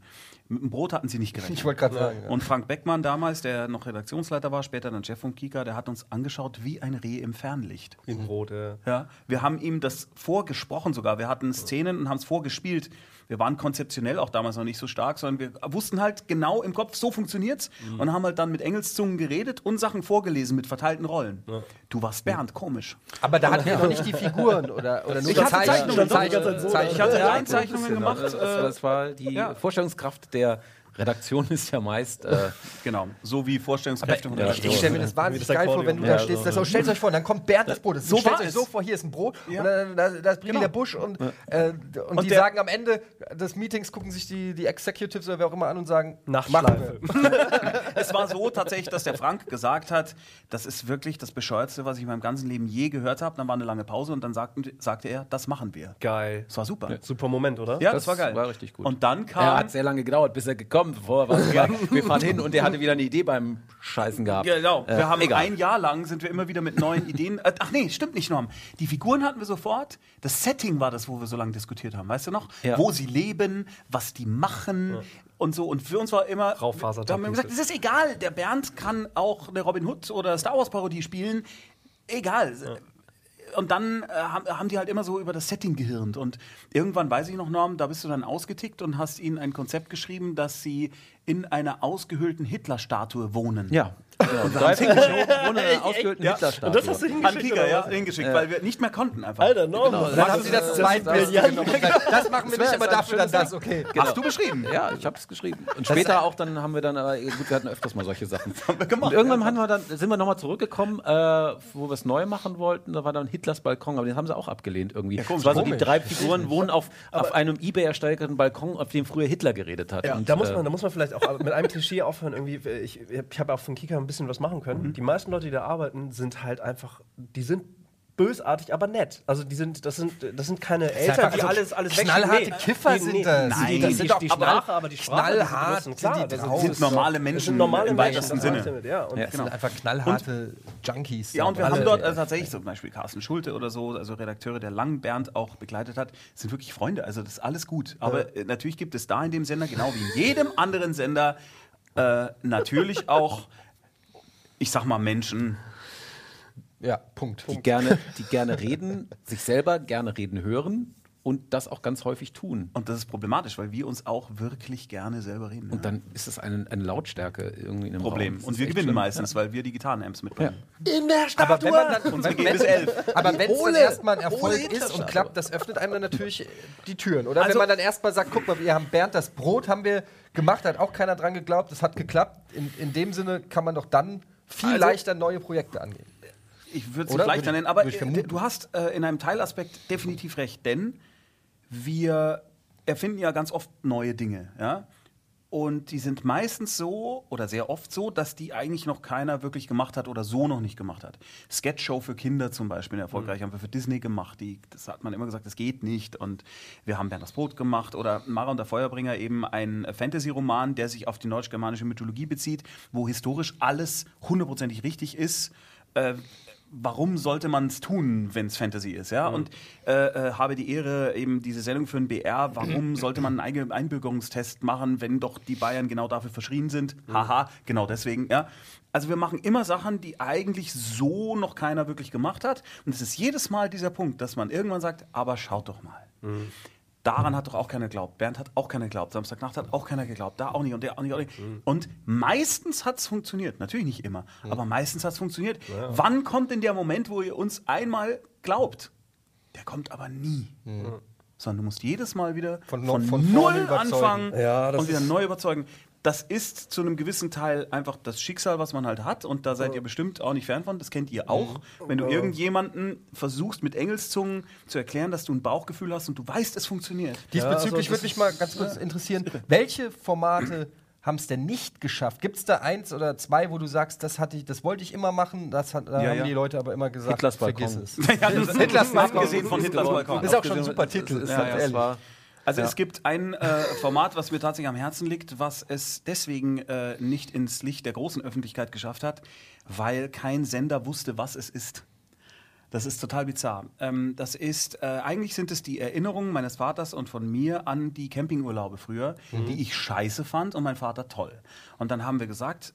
Mit dem Brot hatten sie nicht gerechnet. Ich wollte gerade sagen. Ja. Und Frank Beckmann damals, der noch Redaktionsleiter war, später dann Chef vom Kika, der hat uns angeschaut wie ein Reh im Fernlicht. In Brot, ja. Ja, wir haben ihm das vorgesprochen sogar. Wir hatten Szenen und haben es vorgespielt. Wir waren konzeptionell auch damals noch nicht so stark, sondern wir wussten halt genau im Kopf, so funktioniert's und haben halt dann mit Engelszungen geredet und Sachen vorgelesen mit verteilten Rollen. Du warst Bernd, komisch. Aber da hatten wir noch nicht die Figuren oder, oder nur Ich hatte Zeichnungen. Zeichnungen. Zeichnungen. Ich hatte Ja, Leinzeichnungen gemacht. Das, Äh, das war die ja. Vorstellungskraft der Redaktion ist ja meist äh, genau, so wie Vorstellungskräfte von Redaktion. ich stelle mir das wahnsinnig das geil vor, wenn du da stehst. so. Das, so, stellt euch vor, dann kommt Bernd das Brot. Das, So stellt euch es. so vor, hier ist ein Brot Ja. und dann, da, da ist Brili Genau. der Busch und, äh, und, Und die sagen am Ende des Meetings, gucken sich die, die Executives oder wer auch immer an und sagen, Nachtschleife. Es war so tatsächlich, dass der Frank gesagt hat, das ist wirklich das Bescheuertste, was ich in meinem ganzen Leben je gehört habe. Dann war eine lange Pause und dann sagten, sagte er, das machen wir. Geil. Das war super. Super Moment, oder? Ja, Das das, war geil. war richtig gut. Und dann er kam. hat sehr lange gedauert, bis er gekommen Vorher war wir fahren hin und er hatte wieder eine Idee beim Scheißen gehabt. Genau, Äh, wir haben egal. ein Jahr lang sind wir immer wieder mit neuen Ideen. Äh, ach nee, stimmt nicht, Norm. Die Figuren hatten wir sofort. Das Setting war das, wo wir so lange diskutiert haben. Weißt du noch? Ja. Wo sie leben, was die machen und so. Und für uns war immer. Da haben wir gesagt, es ist egal. Der Bernd kann auch eine Robin Hood oder Star Wars Parodie spielen. Egal. Und dann äh, haben, haben die halt immer so über das Setting gehirnt. Und irgendwann weiß ich noch, Norm, da bist du dann ausgetickt und hast ihnen ein Konzept geschrieben, dass sie in einer ausgehöhlten Hitler-Statue wohnen. Ja. Genau. Drei Finger ohne einer ausgehöhlten Ja. Hitlerstatue. Und das hast du hingeschickt, oder ja, hingeschickt, weil wir nicht mehr konnten einfach. Alter, Norm. Genau. Und dann haben sie das Das- zweite das- Bild genommen. und Das machen wir nicht, aber Das dafür dann das, okay. Hast du beschrieben? Ja, ich habe es geschrieben. Und später auch, dann haben wir dann, aber gut, wir hatten öfters mal solche Sachen. haben wir gemacht, Und irgendwann ja. haben wir dann, sind wir nochmal zurückgekommen, äh, wo wir es neu machen wollten. Da war dann Hitlers Balkon, aber den haben sie auch abgelehnt irgendwie. komisch, es war so, die drei Figuren wohnen auf, auf einem Ebay ersteigten Balkon, auf dem früher Hitler geredet hat. Ja, Und, da muss, äh, man, da muss man vielleicht auch mit einem Klischee aufhören. Irgendwie, ich ich habe auch von Kika ein bisschen was machen können. Die meisten Leute, die da arbeiten, sind halt einfach, die sind bösartig, aber nett. Also die sind, das sind, das sind keine Eltern, einfach die so alles, alles knallharte wegschieben. Kiffer sind das. Die, Nein, die, das die, sind die, doch die aber Sprache, aber die Sprache, knallhart sind, klar, sind die das sind normale das Menschen sind normale im weitesten das Sinne. damit, Ja, und Ja, Das genau. sind einfach knallharte Junkies. Ja, und wir Alle- haben dort äh, tatsächlich zum Beispiel Carsten Schulte oder so, also Redakteure, der lang Bernd auch begleitet hat, sind wirklich Freunde. Also das ist alles gut. Aber äh, natürlich gibt es da in dem Sender, genau wie in jedem anderen Sender, äh, natürlich auch, ich sag mal, Menschen. Ja, Punkt. die gerne, die gerne reden, sich selber gerne reden hören und das auch ganz häufig tun. Und das ist problematisch, weil wir uns auch wirklich gerne selber reden. Und dann ist es eine, eine Lautstärke irgendwie in einem Problem. Raum. Das Und wir gewinnen schlimm. meistens, weil wir die Gitarren-Amps mitbringen. in der Aber wenn man dann, Unsere wenn, gehen bis elf. aber wenn es dann erstmal ein Erfolg ist und klappt, das öffnet einem dann natürlich die Türen. Oder Also- wenn man dann erstmal sagt, guck mal, wir haben Bernd das Brot haben wir gemacht, hat auch keiner dran geglaubt, es hat geklappt. In, in dem Sinne kann man doch dann viel Also- leichter neue Projekte angehen. Ich würde es Oder? nicht leichter nennen, aber äh, du hast äh, in einem Teilaspekt definitiv recht, denn wir erfinden ja ganz oft neue Dinge, ja. Und die sind meistens so oder sehr oft so, dass die eigentlich noch keiner wirklich gemacht hat oder so noch nicht gemacht hat. Sketchshow für Kinder zum Beispiel, erfolgreich Mhm. haben wir für Disney gemacht. Die, das hat man immer gesagt, das geht nicht. Und wir haben Bernd das Brot gemacht oder Mara und der Feuerbringer eben ein Fantasy-Roman, der sich auf die deutsch-germanische Mythologie bezieht, wo historisch alles hundertprozentig richtig ist. Äh, warum sollte man es tun, wenn es Fantasy ist? Ja? Und äh, äh, habe die Ehre, eben diese Sendung für den BR, warum sollte man einen Einbürgerungstest machen, wenn doch die Bayern genau dafür verschrien sind? Haha, genau deswegen. Ja? Also wir machen immer Sachen, die eigentlich so noch keiner wirklich gemacht hat. Und es ist jedes Mal dieser Punkt, dass man irgendwann sagt, aber schaut doch mal. Daran hat doch auch keiner geglaubt. Bernd hat auch keiner geglaubt. Samstagnacht hat auch keiner geglaubt. Da auch nicht und der auch nicht. Auch nicht. Und meistens hat es funktioniert. Natürlich nicht immer, aber meistens hat es funktioniert. Wann kommt denn der Moment, wo ihr uns einmal glaubt? Der kommt aber nie. Sondern du musst jedes Mal wieder Von von, von null anfangen Ja, und wieder neu überzeugen. Das ist zu einem gewissen Teil einfach das Schicksal, was man halt hat. Und da seid ihr bestimmt auch nicht fern von. Das kennt ihr auch. Wenn du irgendjemanden versuchst, mit Engelszungen zu erklären, dass du ein Bauchgefühl hast und du weißt, es funktioniert. Diesbezüglich also das würde mich ist- mal ganz kurz interessieren, welche Formate haben es denn nicht geschafft? Gibt es da eins oder zwei, wo du sagst, das hatte ich, das wollte ich immer machen, das hat, da Ja, haben ja. die Leute aber immer gesagt, Hitlers Balkon. vergiss es. Ja, das Hitlers Balkon. abgesehen von Hitlers Balkon. Ist auch schon ein super Titel, ist ja, ganz ja, es ehrlich. Also Ja. es gibt ein äh, Format, was mir tatsächlich am Herzen liegt, was es deswegen äh, nicht ins Licht der großen Öffentlichkeit geschafft hat, weil kein Sender wusste, was es ist. Das ist total bizarr. Ähm, das ist, äh, eigentlich sind es die Erinnerungen meines Vaters und von mir an die Campingurlaube früher, die ich scheiße fand und mein Vater toll. Und dann haben wir gesagt,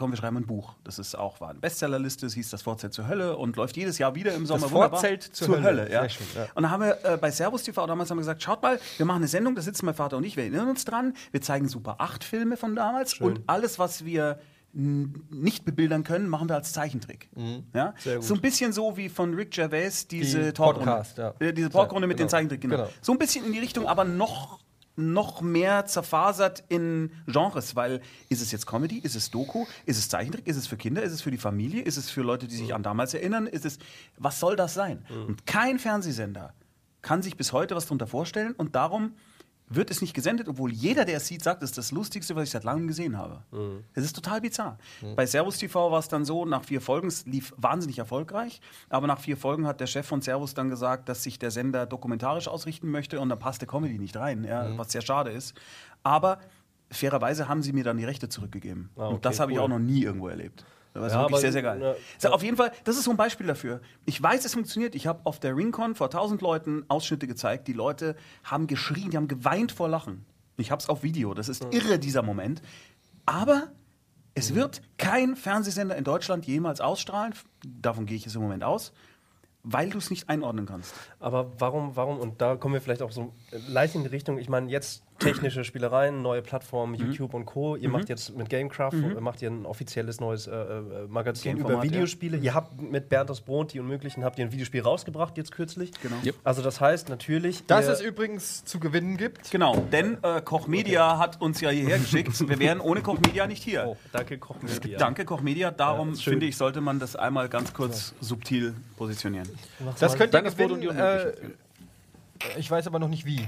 komm, wir schreiben ein Buch. Das ist auch, war eine Bestsellerliste, es hieß das Vorzelt zur Hölle und läuft jedes Jahr wieder im Sommer. wunderbar. Vorzelt zur Hölle. ja. Sehr schön, ja. Und dann haben wir äh, bei Servus TV damals haben wir gesagt, schaut mal, wir machen eine Sendung, da sitzen mein Vater und ich, wir erinnern uns dran, wir zeigen Super 8 Filme von damals und alles, was wir nicht bebildern können, machen wir als Zeichentrick. Ja? Sehr gut. So ein bisschen so wie von Rick Gervais diese Die Talkrunde. Podcast, ja. Äh, diese Talkrunde mit Genau. den Zeichentrick, genau. Genau. So ein bisschen in die Richtung, aber noch noch mehr zerfasert in Genres, weil ist es jetzt Comedy, ist es Doku, ist es Zeichentrick, ist es für Kinder, ist es für die Familie, ist es für Leute, die sich an damals erinnern, ist es, was soll das sein? Und kein Fernsehsender kann sich bis heute was darunter vorstellen und darum wird es nicht gesendet, obwohl jeder, der es sieht, sagt, es ist das Lustigste, was ich seit langem gesehen habe. Es ist total bizarr. Bei Servus TV war es dann so, nach vier Folgen, es lief wahnsinnig erfolgreich, aber nach vier Folgen hat der Chef von Servus dann gesagt, dass sich der Sender dokumentarisch ausrichten möchte und dann passte Comedy nicht rein, ja, was sehr schade ist. Aber fairerweise haben sie mir dann die Rechte zurückgegeben. Ah, okay, und das habe ich cool. auch noch nie irgendwo erlebt. Das war Ja, wirklich aber- sehr, sehr geil. ja. So, auf jeden Fall, das ist so ein Beispiel dafür. Ich weiß, es funktioniert. Ich habe auf der Ringcon vor 1000 Leuten Ausschnitte gezeigt. Die Leute haben geschrien, die haben geweint vor Lachen. Ich habe es auf Video. Das ist irre, dieser Moment. Aber es wird kein Fernsehsender in Deutschland jemals ausstrahlen. Davon gehe ich jetzt im Moment aus. Weil du es nicht einordnen kannst. Aber warum, warum, und da kommen wir vielleicht auch so leicht in die Richtung, ich meine, jetzt technische Spielereien, neue Plattformen, Mhm. YouTube und Co. Ihr macht jetzt mit Gamecraft, äh, macht ihr ein offizielles neues äh, äh, Magazin über Videospiele. Ihr habt mit Bernd das Brot, die Unmöglichen, habt ihr ein Videospiel rausgebracht jetzt kürzlich. Genau. Yep. Also das heißt natürlich, Das ihr, es übrigens zu gewinnen gibt. Genau, denn äh, Koch Media hat uns ja hierher geschickt. Wir wären ohne Koch Media nicht hier. oh, danke, Kochen Media. Danke, Koch Media. Darum schön. finde ich, sollte man das einmal ganz kurz subtil positionieren. Das könnt ihr Brot und gewinnen. die Äh. Ich weiß aber noch nicht wie.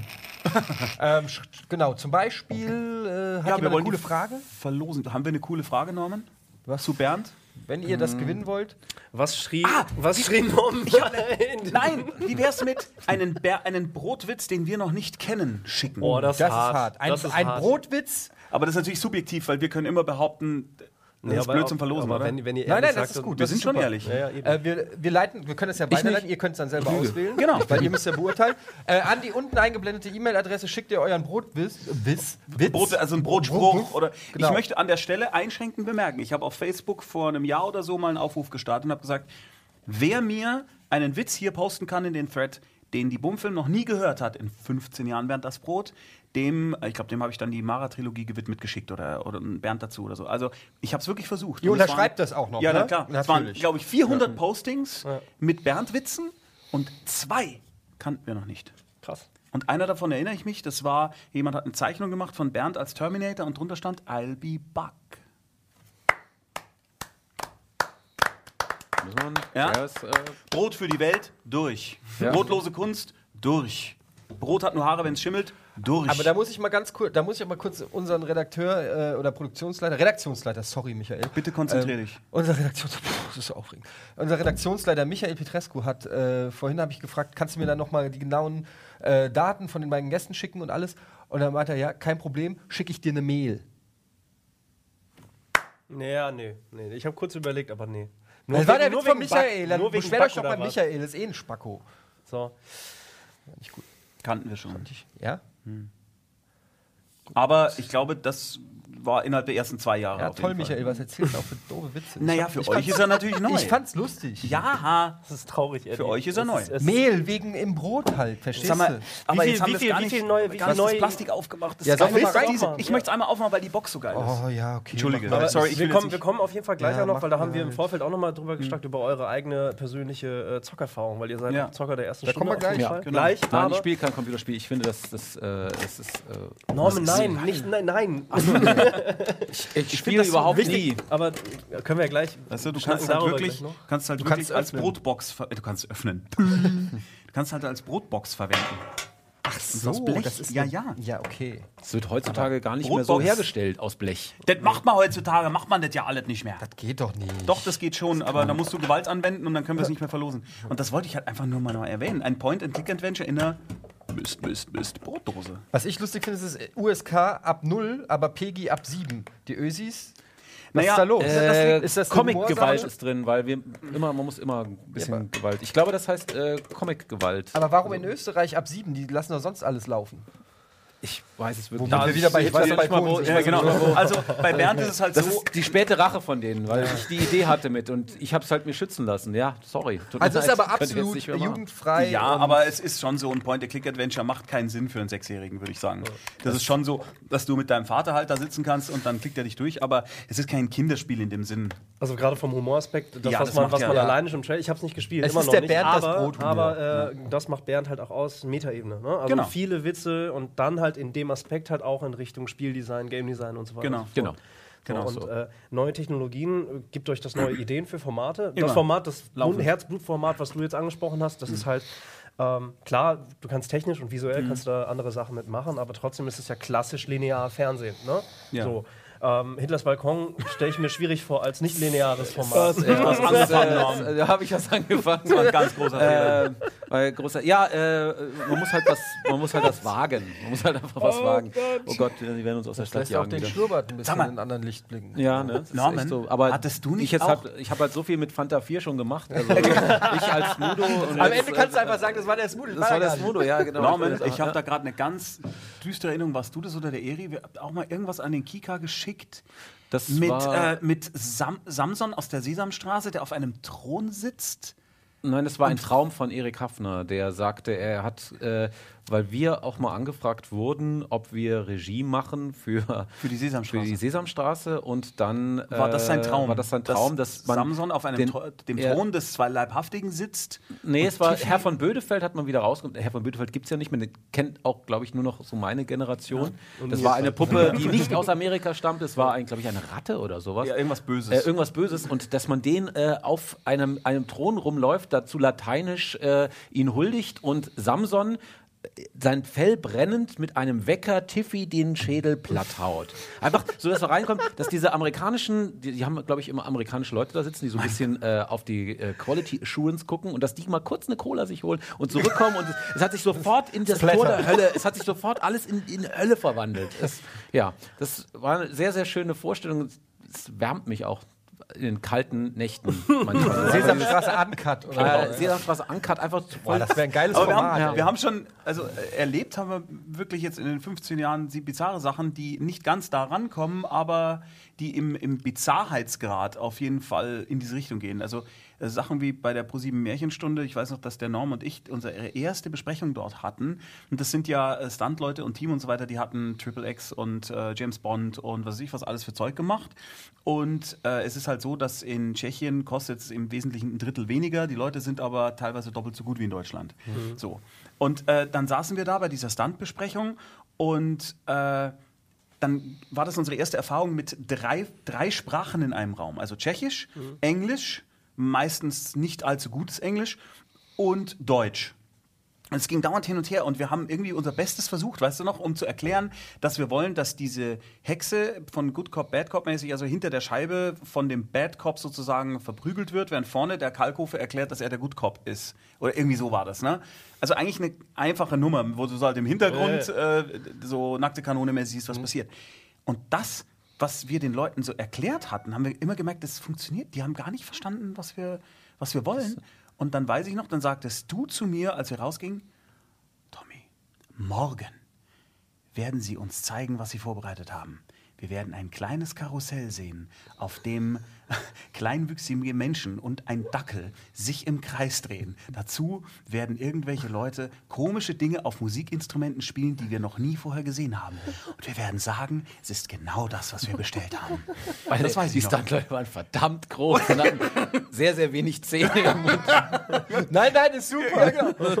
ähm, genau, zum Beispiel äh, hat jemand eine coole Frage. Verlosen. Haben wir eine coole Frage, Norman? Was? Zu Bernd? wenn ihr das gewinnen wollt. Was schrie, was schrie Norm? Nein, wie wär's mit einen, einen Brotwitz, den wir noch nicht kennen, schicken? Oh, das, Das ist hart. ist hart. Ein, das ist ein hart. Brotwitz. Aber das ist natürlich subjektiv, weil wir können immer behaupten, das Nee, ist aber blöd zum Verlosen. aber oder? wenn, wenn ihr Nein, ehrlich nein, das ist gut. wir das sind ist schon ehrlich. Ja, ja. Äh, wir, wir leiten, wir können es ja weiterleiten, ihr könnt es dann selber auswählen. Genau. Weil ihr müsst ja beurteilen. Äh, an die unten eingeblendete E-Mail-Adresse schickt ihr euren Brotwiss. Wiss, Witz. Brot, also ein Brotspruch oder Genau. ich möchte an der Stelle einschränkend bemerken. Ich habe auf Facebook vor einem Jahr oder so mal einen Aufruf gestartet und habe gesagt, wer mir einen Witz hier posten kann in den Thread, den die Bumfilm noch nie gehört hat in 15 Jahren Bernd das Brot, dem, äh, ich glaube, dem habe ich dann die Mara-Trilogie gewidmet geschickt oder, oder einen Bernd dazu oder so. Also ich habe es wirklich versucht. Ihr Und waren- das auch noch, Ja, ne? na klar. Es waren, glaube ich, 400 Postings mit Bernd-Witzen und zwei kannten wir noch nicht. Krass. Und einer davon erinnere ich mich, das war, jemand hat eine Zeichnung gemacht von Bernd als Terminator und drunter stand I'll be back. Ja? ist, äh, Brot für die Welt, durch. Ja. Brotlose Kunst, durch. Brot hat nur Haare, wenn es schimmelt, durch. Aber da muss ich mal ganz kurz, da muss ich mal kurz unseren Redakteur äh, oder Produktionsleiter, Redaktionsleiter, sorry Michael. Bitte konzentrier dich. Unser Redaktions, Puh, das ist so aufregend. Unser Redaktionsleiter Michael Petrescu hat äh, vorhin habe ich gefragt, kannst du mir dann noch mal die genauen äh, Daten von den beiden Gästen schicken und alles? Und dann meinte er, ja, kein Problem, schicke ich dir eine Mail. Ja, nee, nee. Ich habe kurz überlegt, aber nee. das war der nur Witz von Michael. Back- Dann nur wegen beschwert euch doch bei was? Michael, das ist eh ein Spacko. So. Kannten wir schon. Ja? Aber ich glaube, das war innerhalb der ersten zwei Jahre. Ja, auf toll, jeden Fall. Michael, was erzählst du auch für doofe Witze? Naja, für euch ist er natürlich neu. Ich fand's lustig. Ja, Das ist traurig, Eddie. Für euch ist er neu. Mehl wegen im Brot halt, verstehst mal, du? aber viel- jetzt haben wie viel- gar wie viel neue- wie viel neue- Plastik aufgemacht. Das Ja, geil. mal rein- Diese- Ich möchte es einmal aufmachen, weil die Box so geil ist. Oh ja, okay. Entschuldige. Aber Sorry, ich wir, kommen, wir kommen auf jeden Fall gleich Ja, auch noch, weil da haben wir im. Vorfeld auch noch mal drüber geschnackt, über eure eigene persönliche äh, Zockerfahrung, weil ihr seid Ja. Zocker der ersten Da Stunde. kommen wir gleich. Fall. Ja, genau. Gleich, nein, ich spiele kein Computerspiel. Ich finde, das, das, äh, ist. Äh, Norman, nein, nicht, nein, nein. Ich spiele überhaupt nie. Aber können wir ja gleich. Weißt du, du kannst halt wirklich, kannst halt Du wirklich kannst als öffnen. Brotbox, du kannst öffnen. du kannst halt als Brotbox verwenden. Ach so, aus Blech? das ist Ja, ja. Ja, okay. Es wird heutzutage gar nicht mehr so Brotbox- hergestellt aus Blech. Das macht man heutzutage, macht man das ja alles nicht mehr. Das geht doch nicht. Doch, das geht schon, aber da musst du Gewalt anwenden und dann können wir es nicht mehr verlosen. Und das wollte ich halt einfach nur mal noch erwähnen. Ein Point-and-Click-Adventure in einer Mist, Mist, Mist Brotdose. Was ich lustig finde, ist, ist USK ab 0, aber PEGI ab 7. Die Ösis. Was Naja, ist da los? Äh, ist das Comic-Gewalt ist drin, weil wir immer, man muss immer ein bisschen Gewalt. Ich glaube, das heißt äh, Comic-Gewalt. Aber warum in Österreich ab 7? Die lassen doch sonst alles laufen. Ich weiß es wirklich Womit wir wieder bei ich weiß nicht mal, wo, ja, genau. Also bei Bernd ist es halt Das so. ist die späte Rache von denen, weil ich die Idee hatte mit und ich habe es halt mir schützen lassen. Ja, sorry. Tut mir Also ist leid, aber absolut jugendfrei. Ja, aber es ist schon so, ein Point-and-Click-Adventure macht keinen Sinn für einen Sechsjährigen, würde ich sagen. Das ist schon so, dass du mit deinem Vater halt da sitzen kannst und dann klickt er dich durch, aber es ist kein Kinderspiel in dem Sinn. Also gerade vom Humoraspekt, das, Ja, was das man, macht was ja- man ja. alleine schon im Trailer, ich habe es nicht gespielt, Es immer ist noch der nicht, Bernd das aber, Brothumor. aber äh, das macht Bernd halt auch aus, Metaebene. Ne? Also Genau. viele Witze und dann halt in dem Aspekt halt auch in Richtung Spieldesign, Game Design und so weiter. Genau. und so Genau. Genau so, und so. äh, neue Technologien, äh, gibt euch das neue Ideen für Formate. Immer. Das Format, das. Herzblutformat, was du jetzt angesprochen hast, das ist halt ähm, klar, du kannst technisch und visuell kannst du da andere Sachen mitmachen, aber trotzdem ist es ja klassisch linear Fernsehen. Ne? Ja. So, ähm, Hitlers Balkon stelle ich mir schwierig vor als nicht lineares Format. Ja, was das, äh, da habe ich was angefangen. Das war ein ganz großer Fehler. äh, weil großer, ja, äh, man muss halt was, man muss halt das wagen. Man muss halt einfach was wagen. Oh Gott, die werden uns aus der Stadt lässt auch jagen. den. Schnurrbart ein bisschen in einen anderen Licht blicken. Ja, ne? Das ist Norman, so. Aber hattest du nicht ich jetzt auch- Hab, ich habe halt so viel mit Fanta 4 schon gemacht. Also ich als Mudo. Und Am Ende kannst du äh, einfach sagen, das war der Smoothie. Das war der Smudo, ja, genau. Norman, das ich habe ja. da gerade eine ganz düstere Erinnerung. Warst du das oder der Eri? Wir haben auch mal irgendwas an den Kika geschickt. Das Mit, äh, mit Sam Samson aus der Sesamstraße, der auf einem Thron sitzt. Nein, das war ein Traum von Erik Hafner, der sagte, er hat, äh, weil wir auch mal angefragt wurden, ob wir Regie machen für, Für die Sesamstraße. für die Sesamstraße und dann äh, War das sein Traum? War das sein Traum, dass, man Samson auf einem den- dem Thron des zwei Leibhaftigen sitzt? Nee, es war Tiffy- Herr von Bödefeld, hat man wieder rausgekommen. Herr von Bödefeld gibt es ja nicht mehr, den kennt auch, glaube ich, nur noch so meine Generation. das war eine Puppe, die nicht aus Amerika stammt, es war, glaube ich, eine Ratte oder sowas. Ja, irgendwas Böses. Äh, irgendwas Böses und dass man den äh, auf einem, einem Thron rumläuft, dazu lateinisch äh, ihn huldigt und Samson sein Fell brennend mit einem Wecker Tiffy den Schädel platt haut. Einfach so, dass wir reinkommen, dass diese amerikanischen, die, die haben, glaube ich, immer amerikanische Leute da sitzen, die so ein bisschen äh, auf die äh, Quality Assurance gucken und dass die mal kurz eine Cola sich holen und zurückkommen und es, es hat sich sofort in das Tor der Hölle, es hat sich sofort alles in, in Hölle verwandelt. Es, ja, das war eine sehr, sehr schöne Vorstellung. Es wärmt mich auch in den kalten Nächten manchmal. Sesamstraße Uncut. Oder? Äh, Sesamstraße Uncut einfach Boah, voll. das wäre ein geiles Aber wir Format. haben, ey. wir haben schon, also äh, erlebt haben wir wirklich jetzt in den 15 Jahren bizarre Sachen, die nicht ganz da rankommen, aber die im, im Bizarrheitsgrad auf jeden Fall in diese Richtung gehen. Also äh, Sachen wie bei der ProSieben Märchenstunde, ich weiß noch, dass der Norm und ich unsere erste Besprechung dort hatten. Und das sind ja äh, Stuntleute und Team und so weiter, die hatten Triple X und äh, James Bond und was weiß ich was alles für Zeug gemacht. Und äh, es ist halt so, dass in Tschechien kostet es im Wesentlichen ein Drittel weniger. Die Leute sind aber teilweise doppelt so gut wie in Deutschland. So. Und äh, dann saßen wir da bei dieser Stuntbesprechung und dann war das unsere erste Erfahrung mit drei, drei Sprachen in einem Raum. Also Tschechisch, Englisch, meistens nicht allzu gutes Englisch und Deutsch. Und es ging dauernd hin und her und wir haben irgendwie unser Bestes versucht, weißt du noch, um zu erklären, dass wir wollen, dass diese Hexe von Good Cop, Bad Cop mäßig, also hinter der Scheibe von dem Bad Cop sozusagen verprügelt wird, während vorne der Kalkofe erklärt, dass er der Good Cop ist. Oder irgendwie so war das, ne? Also eigentlich eine einfache Nummer, wo du so halt im Hintergrund äh, so nackte Kanone mäßig siehst, was passiert. Und das, was wir den Leuten so erklärt hatten, haben wir immer gemerkt, das funktioniert. Die haben gar nicht verstanden, was wir, was wir wollen. Und dann weiß ich noch, dann sagtest du zu mir, als wir rausgingen, Tommy, morgen werden sie uns zeigen, was sie vorbereitet haben. Wir werden ein kleines Karussell sehen, auf dem kleinwüchsige Menschen und ein Dackel sich im Kreis drehen. Dazu werden irgendwelche Leute komische Dinge auf Musikinstrumenten spielen, die wir noch nie vorher gesehen haben. Und wir werden sagen, es ist genau das, was wir bestellt haben. Weil das weiß die. Stuntleute waren verdammt groß und hatten sehr, sehr wenig Zähne im Mund. Nein, nein, ist super.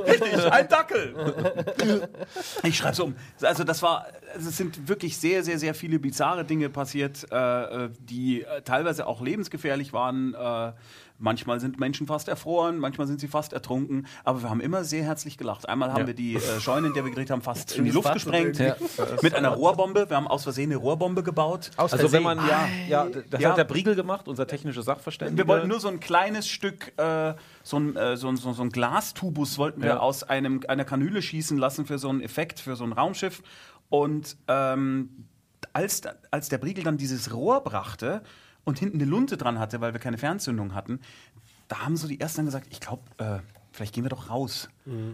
Richtig, ein Dackel. Ich schreibe so um. Also das war, also es sind wirklich sehr, sehr, sehr viele bizarre Dinge passiert, äh, äh, die äh, teilweise auch lebensgefährlich waren. Äh, manchmal sind Menschen fast erfroren, manchmal sind sie fast ertrunken. Aber wir haben immer sehr herzlich gelacht. Einmal haben Ja. wir die äh, Scheune, in der wir gedreht haben, fast in die Luft gesprengt. Ja. Mit einer Rohrbombe. Wir haben aus Versehen eine Rohrbombe gebaut. Aus Also wenn man, ja, ja, das Ja. hat der Briegel gemacht, unser technischer Sachverständiger. Wir wollten nur so ein kleines Stück, äh, so, ein, äh, so, ein, so, so ein Glastubus wollten wir Ja. aus einem, einer Kanüle schießen lassen für so einen Effekt, für so ein Raumschiff. Und ähm, als, als der Briegel dann dieses Rohr brachte und hinten eine Lunte dran hatte, weil wir keine Fernzündung hatten, da haben so die Ersten dann gesagt, ich glaube, äh, vielleicht gehen wir doch raus.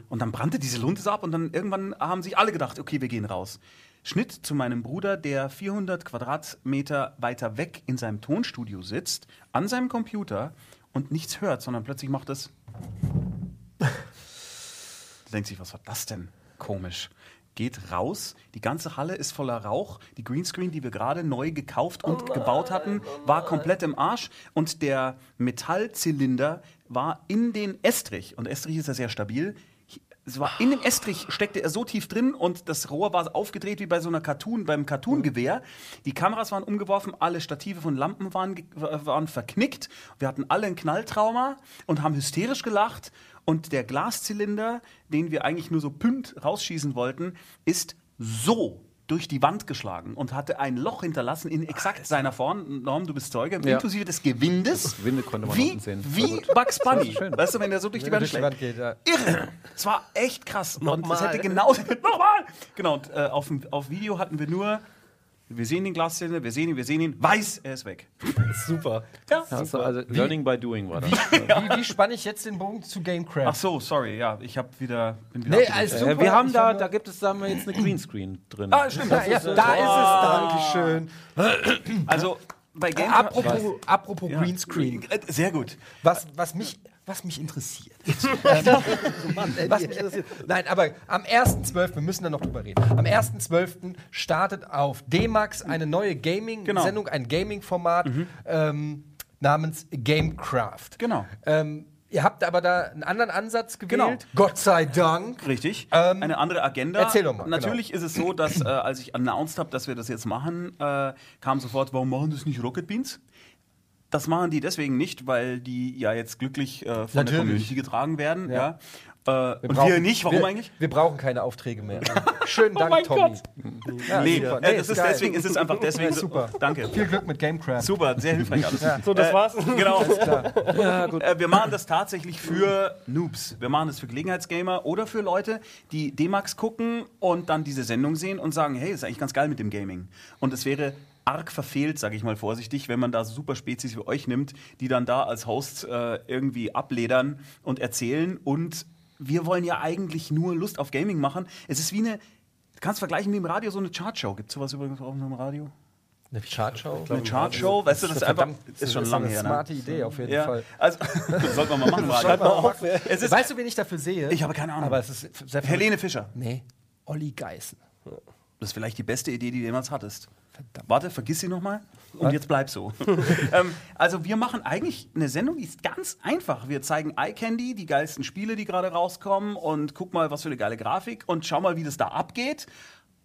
Und dann brannte diese Lunte so ab und dann irgendwann haben sich alle gedacht, okay, wir gehen raus. Schnitt zu meinem Bruder, der 400 Quadratmeter weiter weg in seinem Tonstudio sitzt, an seinem Computer und nichts hört, sondern plötzlich macht es. Denkt sich, was war das denn? Komisch. Geht raus, die ganze Halle ist voller Rauch. Die Greenscreen, die wir gerade neu gekauft und gebaut hatten, war komplett im Arsch. Und der Metallzylinder war in den Estrich. Und Estrich ist ja sehr stabil. Es war in dem Estrich steckte er so tief drin und das Rohr war aufgedreht wie bei so einer Cartoon, beim Cartoon-Gewehr. Die Kameras waren umgeworfen, alle Stative von Lampen waren, ge- waren verknickt. Wir hatten alle ein Knalltrauma und haben hysterisch gelacht. Und der Glaszylinder, den wir eigentlich nur so pünd rausschießen wollten, ist so durch die Wand geschlagen und hatte ein Loch hinterlassen in exakt seiner Form. Norm, du bist Zeuge, Ja. inklusive des Gewindes. Das Gewinde konnte man wie, sehen. Wie. Bugs Bunny. Weißt du, wenn der so durch die Wand durch die Wand geht, ja. Irre. Es war echt krass. Und es Nochmal. hätte genau nochmal. Genau. Und, äh, auf, auf Video hatten wir nur. Wir sehen den Glaszylinder, wir sehen ihn, wir sehen ihn. Weiß, er ist weg. Super. Ja. Also, also Learning by Doing war das. Wie, wie spanne ich jetzt den Bogen zu Gamecraft? Ach so, sorry. Ja, ich habe wieder. Bin wieder Nee, alles Äh, super. wir haben Ich da, da gibt es da haben wir jetzt eine Greenscreen drin. Ah, stimmt. Ja, ja, da ist es, Dankeschön. Also bei Game Apropos, apropos Ja. Greenscreen. Äh, Sehr gut. Was, was, mich, was mich interessiert. was mich interessiert. Nein, aber am 1.12., wir müssen da noch drüber reden. Am 1.12. startet auf D-Max eine neue Gaming-Sendung, ein Gaming-Format ähm, namens Gamecraft. Genau. Ähm, ihr habt aber da einen anderen Ansatz gewählt. Genau. Gott sei Dank. Richtig. Ähm, Eine andere Agenda. erzähl doch mal, genau. Natürlich ist es so, dass äh, als ich announced habe, dass wir das jetzt machen, äh, kam sofort, warum machen das nicht Rocket Beans? Das machen die deswegen nicht, weil die ja jetzt glücklich äh, von der Natürlich. Community getragen werden. Ja. und brauchen- wir nicht, warum wir, eigentlich? Wir brauchen keine Aufträge mehr. Schönen Dank, mein Tommy. Ja, Nee, super. äh, das ist geil. deswegen ist es einfach deswegen so. Super. Danke. Viel Glück mit Gamecraft. Super, sehr hilfreich alles. So, das Äh, war's. Genau. Äh, wir machen das tatsächlich für Noobs. Wir machen das für Gelegenheitsgamer oder für Leute, die D-Max gucken und dann diese Sendung sehen und sagen, hey, ist eigentlich ganz geil mit dem Gaming. Und es wäre arg verfehlt, sage ich mal vorsichtig, wenn man da super Spezies wie euch nimmt, die dann da als Hosts äh, irgendwie abledern und erzählen. Und wir wollen ja eigentlich nur Lust auf Gaming machen. Es ist wie eine, du kannst vergleichen wie im Radio, so eine Chartshow. Gibt es sowas übrigens auch noch im Radio? Eine Chartshow? Eine Chartshow, weißt du, das ist einfach, ist schon das lange eine her. Ne? smarte Idee auf jeden Ja, Fall. also sollten wir mal machen. Mal auf. Es ist, Weißt du, wen ich dafür sehe? ich habe keine Ahnung. Aber es ist sehr Helene Fischer. Nee, Olli Geißen. Das ist vielleicht die beste Idee, die du jemals hattest. Verdammt. Warte, vergiss sie nochmal und jetzt bleib so. ähm, also wir machen eigentlich eine Sendung, die ist ganz einfach. Wir zeigen Eye Candy, die geilsten Spiele, die gerade rauskommen und guck mal, was für eine geile Grafik und schau mal, wie das da abgeht.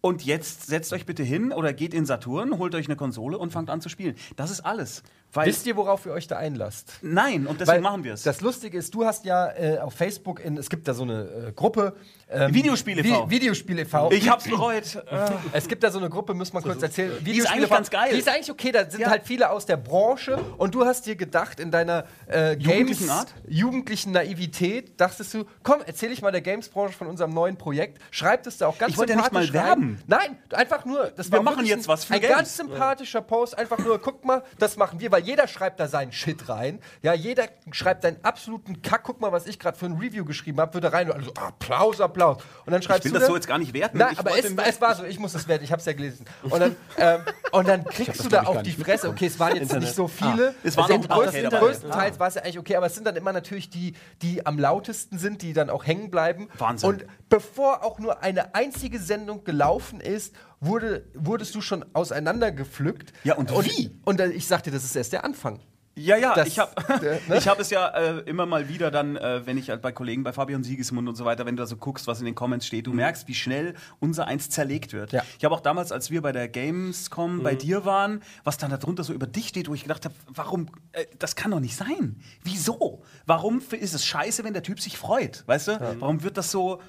Und jetzt setzt euch bitte hin oder geht in Saturn, holt euch eine Konsole und fangt an zu spielen. Das ist alles. Weil, Wisst ihr, worauf ihr euch da einlasst? nein, und deswegen Weil machen wir es. Das Lustige ist, du hast ja äh, auf Facebook, in, es gibt da so eine äh, Gruppe. Ähm, Videospiel e.V.. Vi Videospiel e.V. Ich hab's bereut. Es gibt da so eine Gruppe, muss man kurz erzählen. Die ist eigentlich ganz geil. Die ist eigentlich okay, da sind Ja. halt viele aus der Branche und du hast dir gedacht, in deiner äh, Jugendlichen Games, Art? jugendlichen Naivität, dachtest du, komm, erzähl ich mal der Games-Branche von unserem neuen Projekt. Schreibt es da auch ganz Ich wollte ja nicht sympathisch mal rein. werben. Nein, einfach nur. Das Wir machen jetzt ein, was für Ein Games. ganz sympathischer Post, einfach nur, guck mal, das machen wir, weil jeder schreibt da seinen Shit rein. Ja, jeder schreibt seinen absoluten Kack. Guck mal, was ich gerade für ein Review geschrieben habe, würde rein und alle so, Applaus, Applaus. Und dann schreibst will du das da- so jetzt gar nicht werten. Nein, Ich aber es, es war so, ich muss es werten, ich habe es ja gelesen. Und dann, ähm, und dann kriegst du da auf die Fresse, okay, es waren jetzt nicht so viele. Es waren sind auch größten, okay größtenteils war es ja eigentlich okay, aber es sind dann immer natürlich die, die am lautesten sind, die dann auch hängen bleiben. Wahnsinn. Und bevor auch nur eine einzige Sendung gelaufen ist, wurde, wurdest du schon auseinandergepflückt. Ja, und wie? Und ich sagte, das ist erst der Anfang. Ja, ja, Das- ich habe ne? ich hab es ja äh, immer mal wieder dann, äh, wenn ich halt bei Kollegen, bei Fabian Siegesmund und so weiter, wenn du da so guckst, was in den Comments steht, du merkst, wie schnell unser eins zerlegt wird. Ja. Ich habe auch damals, als wir bei der Gamescom Mhm. bei dir waren, was dann darunter so über dich steht, wo ich gedacht habe, warum, äh, das kann doch nicht sein. Wieso? Warum ist es scheiße, wenn der Typ sich freut? Weißt du? Warum wird das so,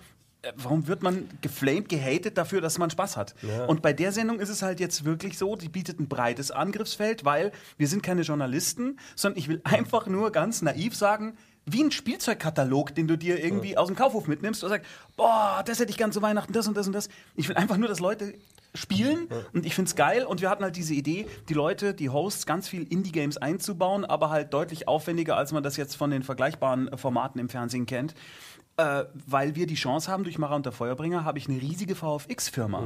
warum wird man geflamed, gehatet dafür, dass man Spaß hat? Und bei der Sendung ist es halt jetzt wirklich so, die bietet ein breites Angriffsfeld, weil wir sind keine Journalisten, sondern ich will einfach nur ganz naiv sagen, wie ein Spielzeugkatalog, den du dir irgendwie aus dem Kaufhof mitnimmst und sagst, boah, das hätte ich gern zu Weihnachten, das und das und das. Ich will einfach nur, dass Leute spielen und ich finde es geil und wir hatten halt diese Idee, die Leute, die Hosts, ganz viel Indie-Games einzubauen, aber halt deutlich aufwendiger, als man das jetzt von den vergleichbaren äh, Formaten im Fernsehen kennt. Äh, weil wir die Chance haben, durch Macher und der Feuerbringer habe ich eine riesige VFX-Firma.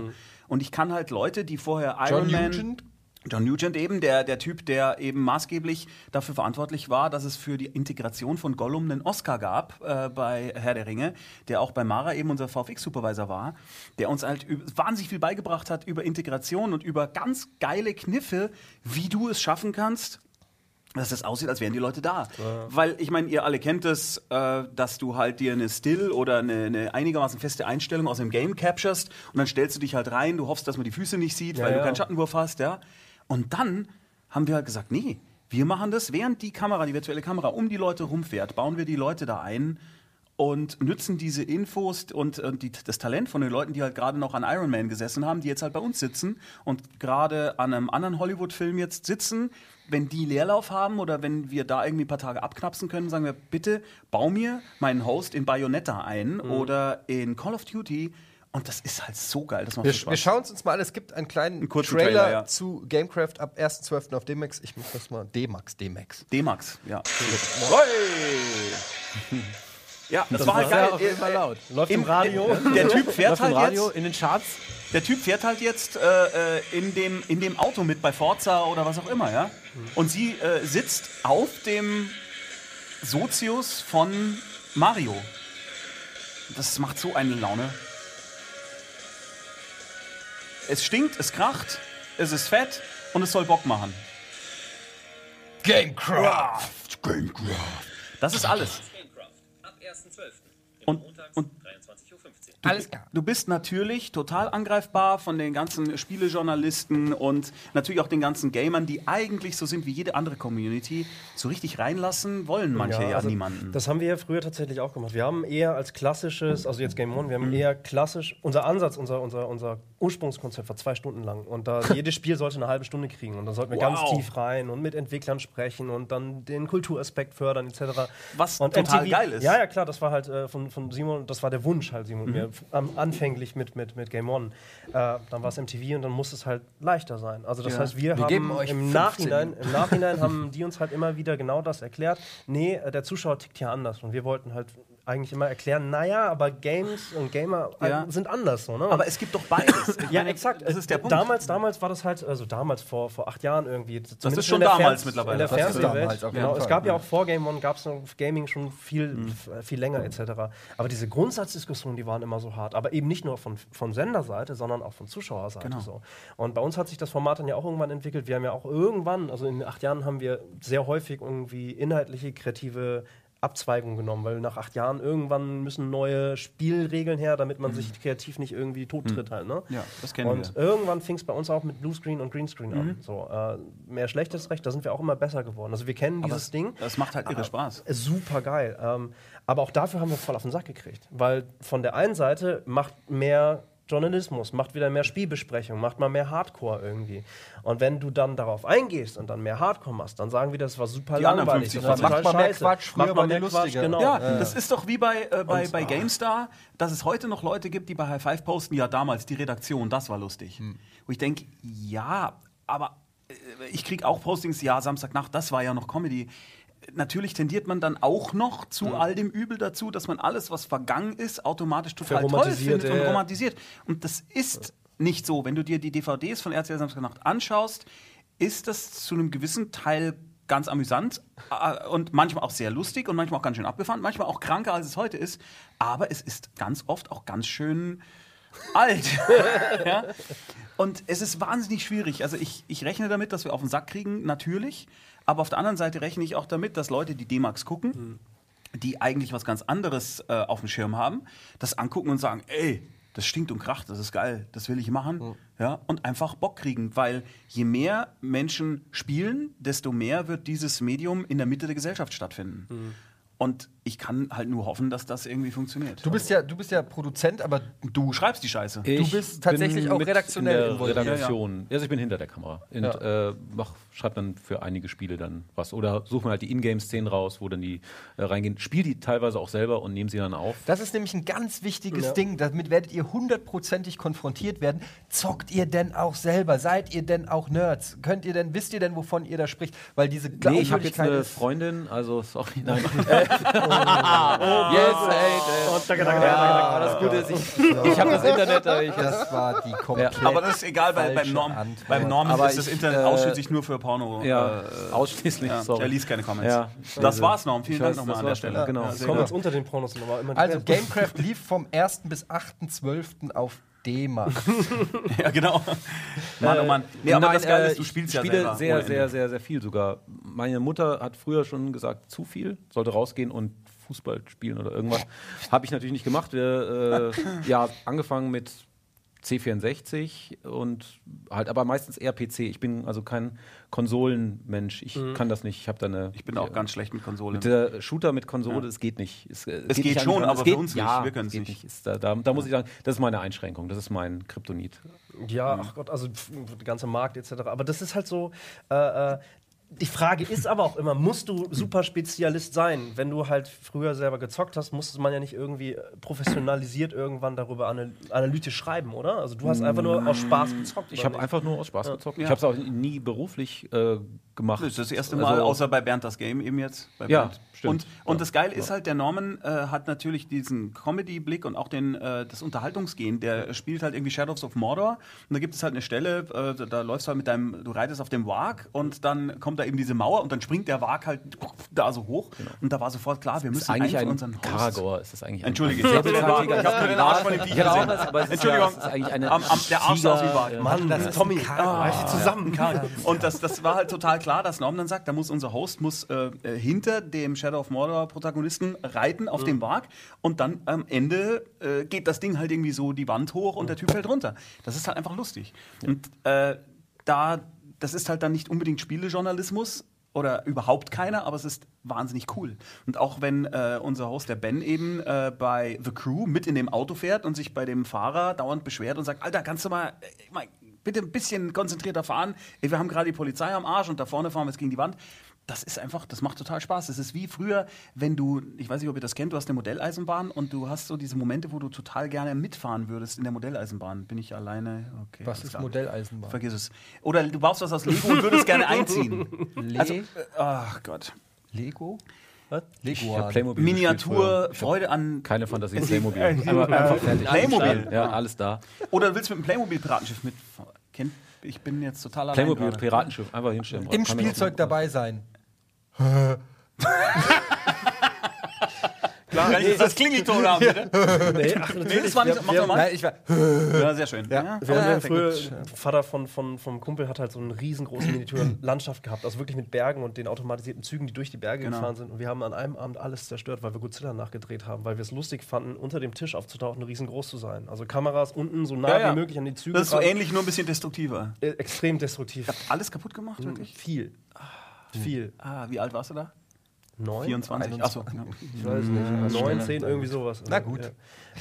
Und ich kann halt Leute, die vorher Iron Man... Nugent? John Nugent eben, der, der Typ, der eben maßgeblich dafür verantwortlich war, dass es für die Integration von Gollum einen Oscar gab äh, bei Herr der Ringe, der auch bei Mara eben unser VFX-Supervisor war, der uns halt wahnsinnig viel beigebracht hat über Integration und über ganz geile Kniffe, wie du es schaffen kannst, dass das aussieht, als wären die Leute da. Weil ich meine, ihr alle kennt es, äh, dass du halt dir eine Still oder eine, eine einigermaßen feste Einstellung aus dem Game capturest und dann stellst du dich halt rein, du hoffst, dass man die Füße nicht sieht, weil du ja. keinen Schattenwurf hast, ja. Und dann haben wir halt gesagt, nee, wir machen das, während die Kamera, die virtuelle Kamera um die Leute rumfährt, bauen wir die Leute da ein und nützen diese Infos und, und die, das Talent von den Leuten, die halt gerade noch an Iron Man gesessen haben, die jetzt halt bei uns sitzen und gerade an einem anderen Hollywood-Film jetzt sitzen. Wenn die Leerlauf haben oder wenn wir da irgendwie ein paar Tage abknapsen können, sagen wir, bitte bau mir meinen Host in Bayonetta ein Mhm. oder in Call of Duty. Und das ist halt so geil. Das macht Wir, so wir Spaß. schauen es uns mal an. Es gibt einen kleinen Einen Trailer, Trailer, ja. zu Gamecraft ab 1.12. auf D-Max. Ich muss das mal. D-Max, D-Max. D-Max, ja. Ja, das, war halt geil. auf jeden Fall laut. Läuft im Radio. Der Typ fährt Läuft im halt Radio jetzt. in den Charts. Der Typ fährt halt jetzt äh, äh, in, dem, in dem Auto mit bei Forza oder was auch immer, ja. Und sie äh, sitzt auf dem Sozius von Mario. Das macht so eine Laune. Es stinkt, es kracht, es ist fett und es soll Bock machen. Gamecraft! Das ist alles. 1.12. Und, und Alles klar. Du bist natürlich total angreifbar von den ganzen Spielejournalisten und natürlich auch den ganzen Gamern, die eigentlich so sind wie jede andere Community. So richtig reinlassen wollen manche ja, also niemanden. Das haben wir ja früher tatsächlich auch gemacht. Wir haben eher als klassisches, also jetzt Game One, wir Mhm. haben eher klassisch, unser Ansatz, unser, unser, unser Ursprungskonzept war zwei Stunden lang. Und da jedes Spiel sollte eine halbe Stunde kriegen. Und da sollten wir ganz Wow. tief rein und mit Entwicklern sprechen und dann den Kulturaspekt fördern, etc. Was und total geil ist. Ja, ja, klar, das war halt äh, von, von Simon, das war der Wunsch halt, Simon, Mhm. mir anfänglich mit, mit, mit Game One. Äh, dann war es MTV und dann muss es halt leichter sein. Also das Ja. heißt, wir, Wir haben geben euch im 15. Nachhinein, im Nachhinein haben die uns halt immer wieder genau das erklärt. Nee, äh, der Zuschauer tickt hier anders. Und wir wollten halt eigentlich immer erklären, naja, aber Games und Gamer äh, Ja. sind anders. So, ne? Aber es gibt doch beides. Ja, exakt. Das ist der Äh, Punkt. Damals, damals war das halt, also damals vor, vor acht Jahren irgendwie. zumindest ist schon in der damals Fern- mittlerweile. In der Das Fernsehwelt. Genau, es gab ja ja. auch vor Game One, gab es noch Gaming schon viel, f- viel länger etc. Aber diese Grundsatzdiskussionen, die waren immer so hart. Aber eben nicht nur von, von Senderseite, sondern auch von Zuschauerseite. Genau. So. Und bei uns hat sich das Format dann ja auch irgendwann entwickelt. Wir haben ja auch irgendwann, also in den acht Jahren haben wir sehr häufig irgendwie inhaltliche, kreative Abzweigung genommen, weil nach acht Jahren irgendwann müssen neue Spielregeln her, damit man sich kreativ nicht irgendwie tottritt halt. Ne? Ja, das kennen Und wir. irgendwann fing es bei uns auch mit Bluescreen und Greenscreen an. So, äh, mehr schlechtes Recht, da sind wir auch immer besser geworden. Also wir kennen dieses Ding. Das macht halt irre Spaß. Super geil. Ähm, aber auch dafür haben wir voll auf den Sack gekriegt. Weil von der einen Seite macht mehr Journalismus, macht wieder mehr Spielbesprechung, macht mal mehr Hardcore irgendwie. Und wenn du dann darauf eingehst und dann mehr Hardcore machst, dann sagen wir, das war super Die anderen langweilig. 50%. das war Macht mal mehr. Quatsch, früher Macht mal war mehr Quatsch, lustiger. genau. Ja, das ist doch wie bei, äh, bei, Und- bei GameStar, dass es heute noch Leute gibt, die bei High Five posten, ja damals, die Redaktion, das war lustig. Wo ich denke, ja, aber äh, ich kriege auch Postings, ja, Samstagnacht, das war ja noch Comedy. Natürlich tendiert man dann auch noch zu all dem Übel dazu, dass man alles, was vergangen ist, automatisch total toll findet und ja, ja. romantisiert. Und das ist nicht so. Wenn du dir die DVDs von RTL Samstagnacht anschaust, ist das zu einem gewissen Teil ganz amüsant äh, und manchmal auch sehr lustig und manchmal auch ganz schön abgefahren, manchmal auch kranker, als es heute ist. Aber es ist ganz oft auch ganz schön alt. ja? Und es ist wahnsinnig schwierig. Also ich, ich rechne damit, dass wir auf den Sack kriegen, natürlich. Aber auf der anderen Seite rechne ich auch damit, dass Leute, die D-Max gucken, die eigentlich was ganz anderes äh, auf dem Schirm haben, das angucken und sagen, ey, das stinkt und kracht, das ist geil, das will ich machen. Ja, und einfach Bock kriegen, weil je mehr Menschen spielen, desto mehr wird dieses Medium in der Mitte der Gesellschaft stattfinden. Und ich kann halt nur hoffen, dass das irgendwie funktioniert. Du bist ja, du bist ja Produzent, aber du schreibst die Scheiße. Ich bist tatsächlich auch redaktionell in der involviert. Redaktion. Also ich bin hinter der Kamera und äh, mach, schreib dann für einige Spiele dann was oder suche mir halt die Ingame-Szenen raus, wo dann die äh, reingehen. Spiel die teilweise auch selber und nehme sie dann auf. Das ist nämlich ein ganz wichtiges Ja. Ding. Damit werdet ihr hundertprozentig konfrontiert werden. Zockt ihr denn auch selber? Seid ihr denn auch Nerds? Könnt ihr denn, wisst ihr denn, wovon ihr da spricht? Weil diese Nee, ich habe jetzt Glaubwürdigkeit eine Freundin, also sorry, nein. Yes, ey, Und danke, danke, Ja, das Gute ist, ich, ich habe das Internet, aber ich, das war die komplett. Aber das ist egal, weil beim Norm, Antwort. beim Norm ist das Internet äh, ausschließlich nur für Porno. ja, äh, ausschließlich, ja. sorry. Er liest keine Comments. Ja, das war's, Norm. Vielen Ich Dank weiß, nochmal an der Stelle. genau. Ja, uns unter den Pornos sind aber immer die Also. Gamecraft lief vom 1. bis 8.12. auf D-Mark. Ja, genau. Mann, oh Mann. Nee, aber Nein, das Geile äh, ist, du ich spielst ja spiele selber. sehr, sehr, sehr, sehr viel sogar. Meine Mutter hat früher schon gesagt, zu viel, sollte rausgehen und Fußball spielen oder irgendwas. Habe ich natürlich nicht gemacht. Wir, äh, ja, angefangen mit C64 und halt, aber meistens eher PC. Ich bin also kein Konsolenmensch. Ich kann das nicht. Ich habe da eine. Ich bin auch ganz schlecht mit Konsolen. Mit der Shooter mit Konsole, es geht nicht. Es, äh, Es geht nicht schon, aber es für geht, uns nicht. ja, Wir können's es geht nicht. Ist da, da, da muss ich sagen, das ist meine Einschränkung. Das ist mein Kryptonit. Ja, ach Gott, also pf, der ganze Markt etc. Aber das ist halt so. Äh, äh, die Frage ist aber auch immer, musst du super Spezialist sein? Wenn du halt früher selber gezockt hast, musste man ja nicht irgendwie professionalisiert irgendwann darüber anal analytisch schreiben, oder? Also du hast einfach nur aus Spaß gezockt. Ich habe einfach nur aus Spaß gezockt. Ich Ja. habe es auch nie beruflich äh, gemacht. Das ist das erste Mal, Also- außer bei Bernd das Game eben jetzt. Bei Ja, Bernd. stimmt. Und, und Ja. das Geile ist halt, der Norman äh, hat natürlich diesen Comedy-Blick und auch den, äh, das Unterhaltungsgehen. Der spielt halt irgendwie Shadows of Mordor. Und da gibt es halt eine Stelle, äh, da, da läufst du halt mit deinem, du reitest auf dem Wag und dann kommt da eben diese Mauer und dann springt der Wag halt da so hoch. Und da war sofort klar, wir müssen eigentlich einen ein unseren Karagor. Ist das eigentlich ein Entschuldige, ich habe den Arsch- von dem Viech Genau, gesehen. das- Entschuldigung, es ist eigentlich eine am, am, der Arsch aus wie Wal. Mann, das ist Tommy. Ah, zusammen. Und das, das war halt total klar, dass Norm dann sagt, da muss unser Host muss äh, äh, hinter dem Shadow of Mordor Protagonisten reiten auf dem Berg und dann am Ende äh, geht das Ding halt irgendwie so die Wand hoch und der Typ fällt runter. Das ist halt einfach lustig. Und äh, da, das ist halt dann nicht unbedingt Spielejournalismus oder überhaupt keiner, aber es ist wahnsinnig cool. Und auch wenn äh, unser Host, der Ben, eben äh, bei The Crew mit in dem Auto fährt und sich bei dem Fahrer dauernd beschwert und sagt, Alter, kannst du mal, äh, mal bitte ein bisschen konzentrierter fahren? Wir haben gerade die Polizei am Arsch und da vorne fahren wir jetzt gegen die Wand. Das ist einfach, das macht total Spaß. Das ist wie früher, wenn du, ich weiß nicht, ob ihr das kennt, du hast eine Modelleisenbahn und du hast so diese Momente, wo du total gerne mitfahren würdest in der Modelleisenbahn. Bin ich alleine? Okay. Was ist klar. Modelleisenbahn? Vergiss es. Oder du baust was aus Lego und würdest gerne einziehen. Le Also, äh, ach Gott. Lego? Was? Lego. Miniatur, Freude an. Keine Fantasie, Playmobil. Einfach, einfach fertig. Playmobil. Ja, alles da. Oder willst du mit einem Playmobil-Piratenschiff mit. Kennt, ich bin jetzt total allein Playmobil. Piratenschiff, einfach hinstellen. Im Spielzeug dabei sein. Klar, jetzt das Klingelton haben, bitte? Nee, ach, Nee, das war nicht. Mach wir, doch mal. Nein, ich war. Ja, sehr schön. Ja. Wir haben ja früher, Vater von, von, vom Kumpel hat halt so eine riesengroße Miniaturlandschaft gehabt, also wirklich mit Bergen und den automatisierten Zügen, die durch die Berge Genau. gefahren sind. Und wir haben an einem Abend alles zerstört, weil wir Godzilla nachgedreht haben, weil wir es lustig fanden, unter dem Tisch aufzutauchen und riesengroß zu sein. Also Kameras unten so nah Ja, ja. wie möglich an die Züge. Das ist so dran. ähnlich, nur ein bisschen destruktiver. Äh, extrem destruktiv. Alles kaputt gemacht, wirklich? Viel. Viel. Ah, wie alt warst du da? Neun? 24. Achso. Ja. Ich weiß nicht. Neun, zehn, irgendwie sowas. Na gut. Ja,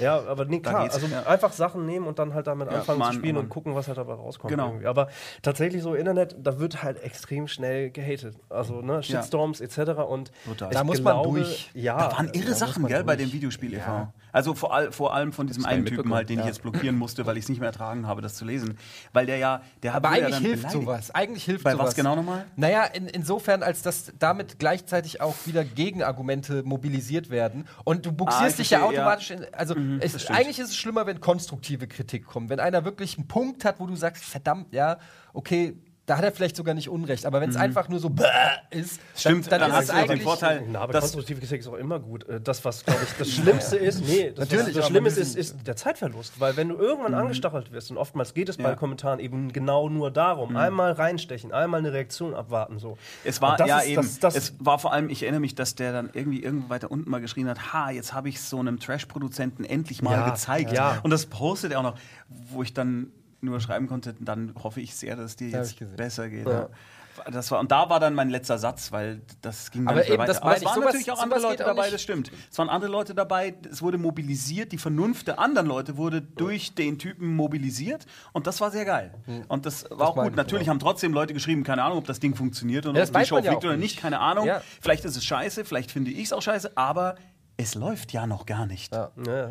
ja aber nee, klar. Also ja. einfach Sachen nehmen und dann halt damit Ja, anfangen Mann, zu spielen Mann. und gucken, was halt dabei rauskommt. Genau. Irgendwie. Aber tatsächlich so Internet, da wird halt extrem schnell gehatet. Also ne, Shitstorms etc. Und Da muss man glaube, durch. Ja, Da waren irre da Sachen, gell, bei durch. dem Videospiel e.V. Also vor, all, vor allem von diesem einen Typen halt, den ich jetzt blockieren musste, weil ich es nicht mehr ertragen habe, das zu lesen. Weil der ja, der hat Aber eigentlich dann hilft beleidigt. sowas. Eigentlich hilft Bei sowas. was genau nochmal? Naja, in, insofern, als dass damit gleichzeitig auch wieder Gegenargumente mobilisiert werden. Und du Ah, buxierst ich dich ja verstehe, ja. automatisch in. Also, es, stimmt. eigentlich ist es schlimmer, wenn konstruktive Kritik kommt. Wenn einer wirklich einen Punkt hat, wo du sagst, verdammt, ja, okay. Da hat er vielleicht sogar nicht Unrecht, aber wenn es einfach nur so bäh ist, Stimmt, dann, dann dann hast ist es du ja den eigentlich Vorteil, Na, aber konstruktive Kritik ist auch immer gut. Äh, Das, was, glaube ich, das Schlimmste ist, nee, das, Natürlich, was das wir ist, ist, der Zeitverlust. Weil wenn du irgendwann angestachelt wirst, und oftmals geht es bei Ja. Kommentaren eben genau nur darum, einmal reinstechen, einmal eine Reaktion abwarten. So. Es war ja ist- eben, das- das- es war vor allem, ich erinnere mich, dass der dann irgendwie irgendwo weiter unten mal geschrien hat, ha, jetzt habe ich es so einem Trash-Produzenten endlich mal Ja, gezeigt. ja. Und das postet er auch noch, wo ich dann nur schreiben konnte, dann hoffe ich sehr, dass es dir jetzt besser geht. Ja. Das war, und da war dann mein letzter Satz, weil das ging dann Aber nicht mehr eben, weiter. das Aber es waren sowas- natürlich auch andere Leute auch dabei, nicht. das stimmt. Es waren andere Leute dabei, es wurde mobilisiert, die Vernunft der anderen Leute wurde durch den Typen mobilisiert und das war sehr geil. Und das war auch meine gut. ich, Natürlich genau. haben trotzdem Leute geschrieben, keine Ahnung, ob das Ding funktioniert oder Ja, das ob die Show ja fliegt auch oder nicht. nicht, keine Ahnung. Ja. Vielleicht ist es scheiße, vielleicht finde ich es auch scheiße, aber es läuft ja noch gar nicht. Ja. Ja,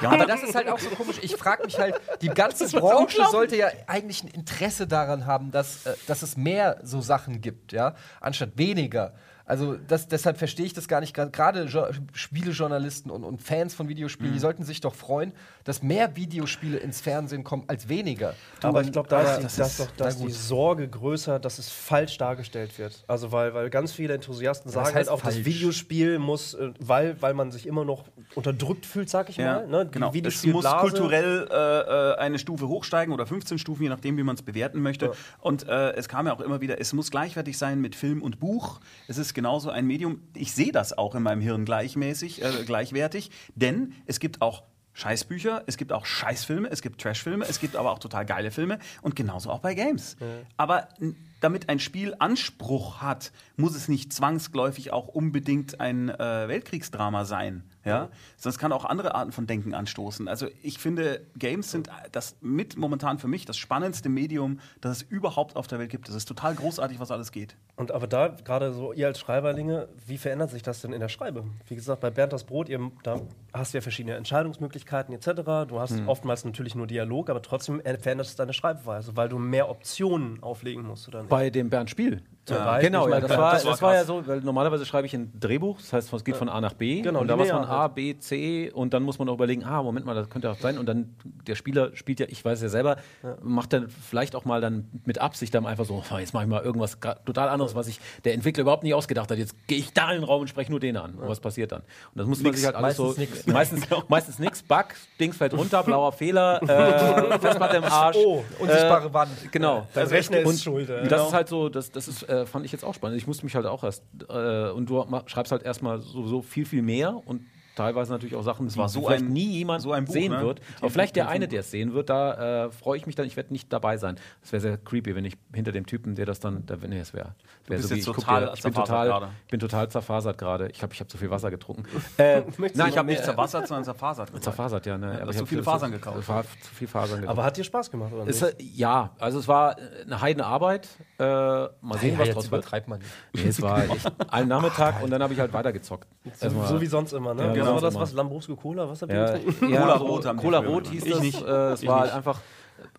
Ja, Aber das ist halt auch so komisch. Ich frage mich halt, die ganze Branche sollte ja eigentlich ein Interesse daran haben, dass, äh, dass es mehr so Sachen gibt, ja, anstatt weniger. Also das, deshalb verstehe ich das gar nicht. Gerade Jo- Spielejournalisten und, und Fans von Videospielen, die sollten sich doch freuen, dass mehr Videospiele ins Fernsehen kommen als weniger. aber ich glaube, da ist, die, das da ist- ist doch da ist die Sorge größer, dass es falsch dargestellt wird. Also weil, weil ganz viele Enthusiasten sagen halt heißt auch, das falsch? Videospiel muss, äh, weil, weil man sich immer noch unterdrückt fühlt, sag ich Ja, mal. Ne? Die genau. Es muss kulturell äh, äh, eine Stufe hochsteigen oder 15 Stufen, je nachdem, wie man es bewerten möchte. Und äh, es kam ja auch immer wieder, es muss gleichwertig sein mit Film und Buch. Es ist genauso ein Medium. Ich sehe das auch in meinem Hirn gleichmäßig, äh, gleichwertig, denn es gibt auch Scheißbücher, es gibt auch Scheißfilme, es gibt Trashfilme, es gibt aber auch total geile Filme und genauso auch bei Games. Aber n- damit ein Spiel Anspruch hat, muss es nicht zwangsläufig auch unbedingt ein äh, Weltkriegsdrama sein. Ja? Sonst kann auch andere Arten von Denken anstoßen. Also ich finde, Games sind das mit momentan für mich das spannendste Medium, das es überhaupt auf der Welt gibt. Es ist total großartig, was alles geht. Und aber da, gerade so, ihr als Schreiberlinge, wie verändert sich das denn in der Schreibe? Wie gesagt, bei Bernd das Brot, ihr, da hast du ja verschiedene Entscheidungsmöglichkeiten etc. Du hast oftmals natürlich nur Dialog, aber trotzdem verändert es deine Schreibweise, weil du mehr Optionen auflegen musst, oder nicht? Bei dem Bernd Spiel Zur Ja. Genau, ja, das, war, das das, war ja so, weil normalerweise schreibe ich ein Drehbuch, das heißt, es geht von A nach B Genau, und da war es von A. B, C und dann muss man auch überlegen, ah, Moment mal, das könnte auch sein und dann der Spieler spielt ja, ich weiß ja selber, macht dann vielleicht auch mal dann mit Absicht dann einfach so, "Ah, jetzt mache ich mal irgendwas total anderes, was sich der Entwickler überhaupt nicht ausgedacht hat, jetzt gehe ich da in den Raum und spreche nur den an und was passiert dann? Und das muss man Nix. sich halt alles Meistens so, nix. meistens, meistens nix, Bug, Dings fällt runter, blauer Fehler, äh, Festplatte im Arsch. Oh, unsichtbare Wand. Genau. Dein Also Rechner ist schuld. Ja. Und das ist halt so, das, das ist, äh, fand ich jetzt auch spannend. Ich musste mich halt auch erst, äh, und du schreibst halt erstmal sowieso viel, viel mehr und teilweise natürlich auch Sachen, die war so vielleicht ein- nie jemand so ein Buch, sehen ne? wird. Die- Aber vielleicht der die- eine, der es sehen wird, da äh, freue ich mich dann, ich werde nicht dabei sein. Das wäre sehr creepy, wenn ich hinter dem Typen, der das dann, da, nee, es wäre. Wär bist so wie ich total ich bin total, bin total zerfasert gerade. Ich glaube, ich habe zu viel Wasser getrunken. äh, Nein, ich habe nicht zerwassert, sondern zerfasert. gesagt. zerfasert, ja. Ne? hast Aber ich zu viele Fasern gekauft. Es zu viel Fasern gekauft. Aber hat dir Spaß gemacht, oder Es, nicht? äh, ja, also es war eine heidene Arbeit. Äh, mal sehen, was draus wird. übertreibt man nicht. Nee, es war echt einen Nachmittag und dann habe ich halt weitergezockt. Erstmal- so wie sonst immer, ne? Ja, was wie war das? Was? Lambrusco Cola? Was habt ihr ja, getrunken? ja, Cola so- Rot haben Cola Rot hieß Ich das. nicht. Äh, es Ich war nicht. halt einfach.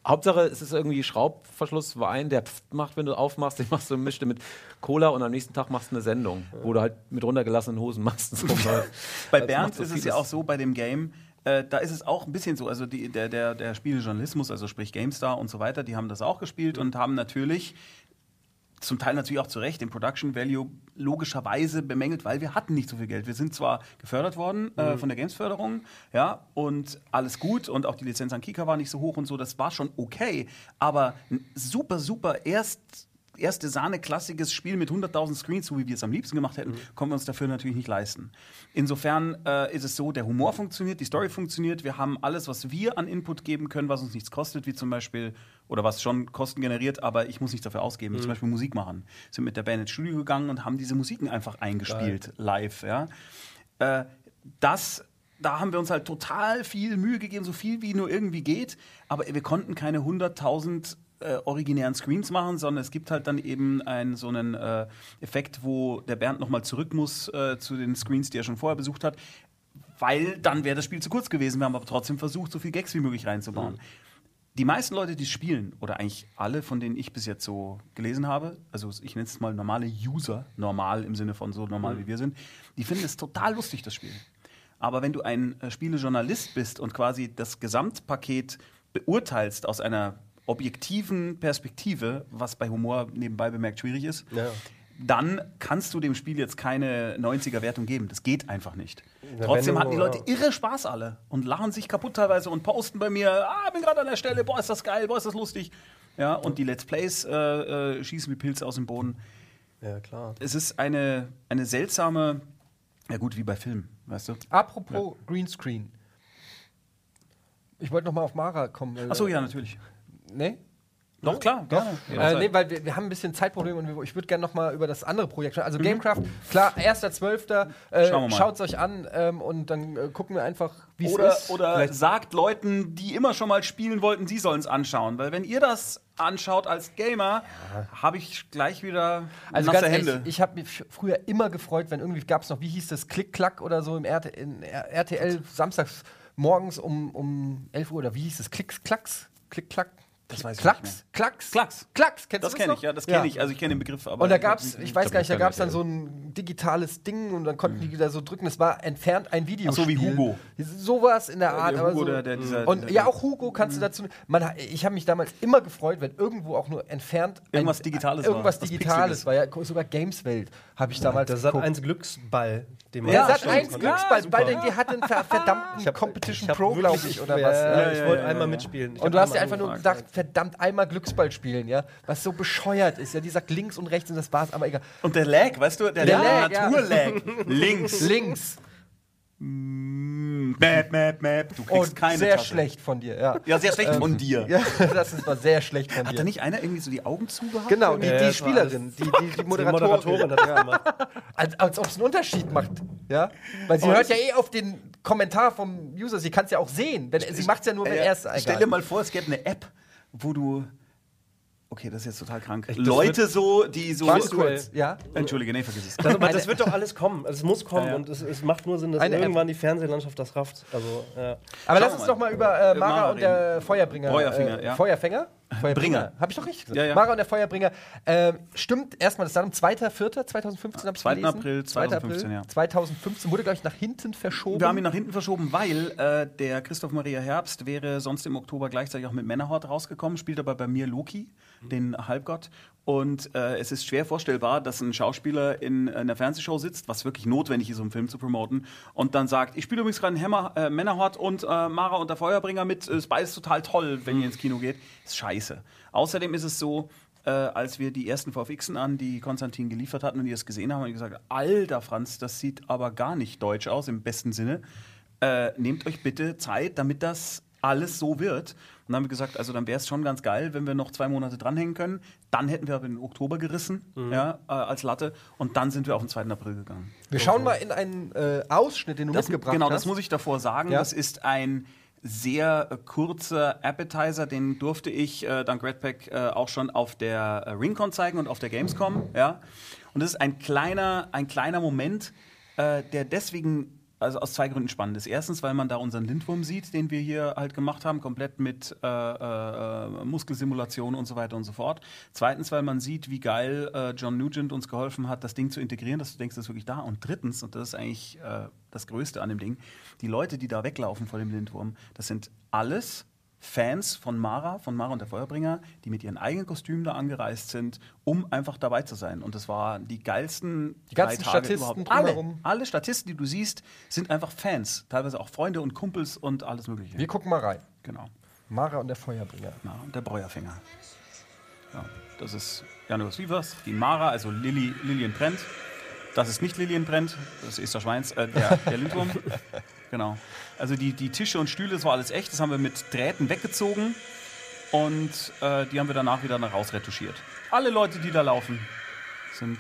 Hauptsache, es ist irgendwie Schraubverschlusswein, der pfft macht, wenn du aufmachst. Den machst du mischte mit Cola und am nächsten Tag machst du eine Sendung, wo du halt mit runtergelassenen Hosen machst. So, Bei das Bernd so ist es ja auch so bei dem Game, äh, da ist es auch ein bisschen so, also die, der, der, der Spielejournalismus, also sprich GameStar und so weiter, die haben das auch gespielt und haben natürlich zum Teil natürlich auch zu Recht den Production Value logischerweise bemängelt, weil wir hatten nicht so viel Geld. Wir sind zwar gefördert worden äh, von der Games-Förderung, ja, und alles gut und auch die Lizenz an Kika war nicht so hoch und so, das war schon okay, aber ein super, super erst erste Sahne-klassiges Spiel mit 100.000 Screens, so wie wir es am liebsten gemacht hätten, können wir uns dafür natürlich nicht leisten. Insofern äh, ist es so, der Humor funktioniert, die Story funktioniert, wir haben alles, was wir an Input geben können, was uns nichts kostet, wie zum Beispiel, oder was schon Kosten generiert, aber ich muss nichts dafür ausgeben, zum Beispiel Musik machen. Sind mit der Band ins Studio gegangen und haben diese Musiken einfach eingespielt, live, ja. Äh, das da haben wir uns halt total viel Mühe gegeben, so viel wie nur irgendwie geht. Aber wir konnten keine 100.000 äh, originären Screens machen, sondern es gibt halt dann eben einen, so einen äh, Effekt, wo der Bernd nochmal zurück muss äh, zu den Screens, die er schon vorher besucht hat. Weil dann wäre das Spiel zu kurz gewesen. Wir haben aber trotzdem versucht, so viel Gags wie möglich reinzubauen. Die meisten Leute, die spielen, oder eigentlich alle, von denen ich bis jetzt so gelesen habe, also ich nenne es mal normale User, normal im Sinne von so normal wie wir sind, die finden es total lustig, das Spiel. Aber wenn du ein äh, Spielejournalist bist und quasi das Gesamtpaket beurteilst aus einer objektiven Perspektive, was bei Humor nebenbei bemerkt schwierig ist, Ja. Dann kannst du dem Spiel jetzt keine 90er-Wertung geben. Das geht einfach nicht. Ja, Trotzdem hatten die Leute irre Spaß alle und lachen sich kaputt teilweise und posten bei mir, ah, bin gerade an der Stelle, boah, ist das geil, boah, ist das lustig. Ja, und die Let's Plays äh, äh, schießen wie Pilze aus dem Boden. Ja, klar. Es ist eine, eine seltsame, ja gut, wie bei Filmen, weißt du? Apropos Greenscreen. Ich wollte noch mal auf Mara kommen. Achso, ja, natürlich. Nee? Doch, klar, gerne. Äh, nee, weil wir, wir haben ein bisschen Zeitproblem und wir, ich würde gerne noch mal über das andere Projekt sprechen. Also Mhm. Gamecraft, klar, 1.12. Äh. Schaut es euch an ähm, und dann äh, gucken wir einfach, wie es ist. oder Vielleicht- sagt Leuten, die immer schon mal spielen wollten, sie sollen es anschauen. Weil wenn ihr das anschaut als Gamer, habe ich gleich wieder Also nasse ganz Hände. ehrlich, ich habe mich früher immer gefreut, wenn irgendwie gab es noch, wie hieß das, Klick-Klack oder so im RT, RTL samstags morgens um, um 11 Uhr oder wie hieß es, Klicks, Klacks, Klick-Klack. Das weiß ich Klacks, nicht Klacks, Klacks. Klacks, kennst das du kenne noch? ich, ja, das kenne ich. Also ich kenne den Begriff, aber Und da gab es, ich weiß gar nicht, da gab es dann so ein digitales Ding und dann konnten die da so drücken. Das war entfernt ein Video. So wie Hugo. Sowas in der Art. der aber Hugo, so. der- der- dieser- und ja, auch Hugo kannst du dazu. Man, ich habe mich damals immer gefreut, wenn irgendwo auch nur entfernt Irgendwas Digitales irgendwas war, Digitales war. Ja, sogar Gameswelt habe ich damals. Der Sat geguckt. 1 Glücksball, den man Ja, Ja, Sat stimmt. 1 Ja, Glücksball, weil der die hatte einen ver verdammten Competition Pro, glaube ich, oder ja, was. Ja, Ja. ich ja, wollte ja, einmal ja. mitspielen. Ich Und du hast dir einfach nur gedacht, verdammt, einmal Glücksball spielen, ja? Was so bescheuert ist, ja? Die sagt links und rechts und das war's, aber egal. Und der Lag, weißt du, der, Der der Lag, ja. Naturlag. Links. Links. Mm, Map, map, map. Du kriegst Und keine sehr Tasse. schlecht von dir, ja. Ja, sehr schlecht von dir. Ja, das ist, war sehr schlecht von Hat da dir. nicht einer irgendwie so die Augen zugehabt? Genau, die, Ja, die Spielerin, die, die, die Die Moderatorin. Moderatorin hat das gemacht. Als, als ob es einen Unterschied macht. Ja? Weil sie Oh, hört ja eh auf den Kommentar vom User. Sie kann es ja auch sehen. Wenn, sie macht es ja nur, wenn Äh, er es Stell dir mal vor, es gäbe eine App, wo du. Okay, das ist jetzt total krank. das Leute so, die so. Warte kurz. Ja? Entschuldige, nee, vergiss es. Das, aber das wird doch alles kommen. Also es muss kommen Ja, ja. und es, es macht nur Sinn, dass Eine App. irgendwann die Fernsehlandschaft das rafft. Also, ja. Aber Schauen lass uns mal. doch mal über äh, Mara Mara und der Feuerbringer. Feuerfinger, äh, ja. Feuerfänger? Bringer. Habe ich doch richtig gesagt. Ja, ja. Mara und der Feuerbringer. Ähm, stimmt erstmal das Datum 2.4.2015 habe ich 2. gelesen. April 2. 2015, ja. 2015 wurde, glaube ich, nach hinten verschoben. Wir haben ihn nach hinten verschoben, weil äh, der Christoph Maria Herbst wäre sonst im Oktober gleichzeitig auch mit Männerhort rausgekommen, spielt aber bei mir Loki, den Halbgott. Und äh, es ist schwer vorstellbar, dass ein Schauspieler in einer Fernsehshow sitzt, was wirklich notwendig ist, um einen Film zu promoten, und dann sagt, ich spiele übrigens gerade Hammer, äh, Männerhort und äh, Mara und der Feuerbringer mit, äh, ist beides total toll, wenn ihr ins Kino geht. Ist scheiße. Außerdem ist es so, äh, als wir die ersten VFXen an die Konstantin geliefert hatten und die es gesehen haben, haben die gesagt, alter Franz, das sieht aber gar nicht deutsch aus, im besten Sinne. Äh, nehmt euch bitte Zeit, damit das alles so wird. Dann haben wir gesagt, also dann wäre es schon ganz geil, wenn wir noch zwei Monate dranhängen können. Dann hätten wir aber den Oktober gerissen, ja, äh, als Latte. Und dann sind wir auf den 2. April gegangen. Wir schauen mal in einen äh, Ausschnitt, den du Das, mitgebracht genau, hast. das muss ich davor sagen. Ja. Das ist ein sehr äh, kurzer Appetizer, den durfte ich äh, dank Redpack äh, auch schon auf der äh, Ringcon zeigen und auf der Gamescom. Ja. Und das ist ein kleiner, ein kleiner Moment, äh, der deswegen also aus zwei Gründen spannend ist. Erstens, weil man da unseren Lindwurm sieht, den wir hier halt gemacht haben, komplett mit äh, äh, Muskelsimulation und so weiter und so fort. Zweitens, weil man sieht, wie geil äh, John Nugent uns geholfen hat, das Ding zu integrieren, dass du denkst, das ist wirklich da. Und drittens, und das ist eigentlich äh, das Größte an dem Ding, die Leute, die da weglaufen vor dem Lindwurm, das sind alles Fans von Mara, von Mara und der Feuerbringer, die mit ihren eigenen Kostümen da angereist sind, um einfach dabei zu sein. Und das waren die geilsten Die ganzen drei Tage Statisten überhaupt. Alle, alle Statisten, die du siehst, sind einfach Fans. Teilweise auch Freunde und Kumpels und alles Mögliche. Wir gucken mal rein. genau. Mara und der Feuerbringer. Ja, und der Breuerfänger. Ja, das ist Janusz Vivas, die Mara, also Lilly, Lilien Brent. Das ist nicht Lilien Brent, das ist der Schweins, äh, der, der Lindwurm. genau. Also die, die Tische und Stühle, das war alles echt. Das haben wir mit Drähten weggezogen und äh, die haben wir danach wieder nach raus retuschiert. Alle Leute, die da laufen, sind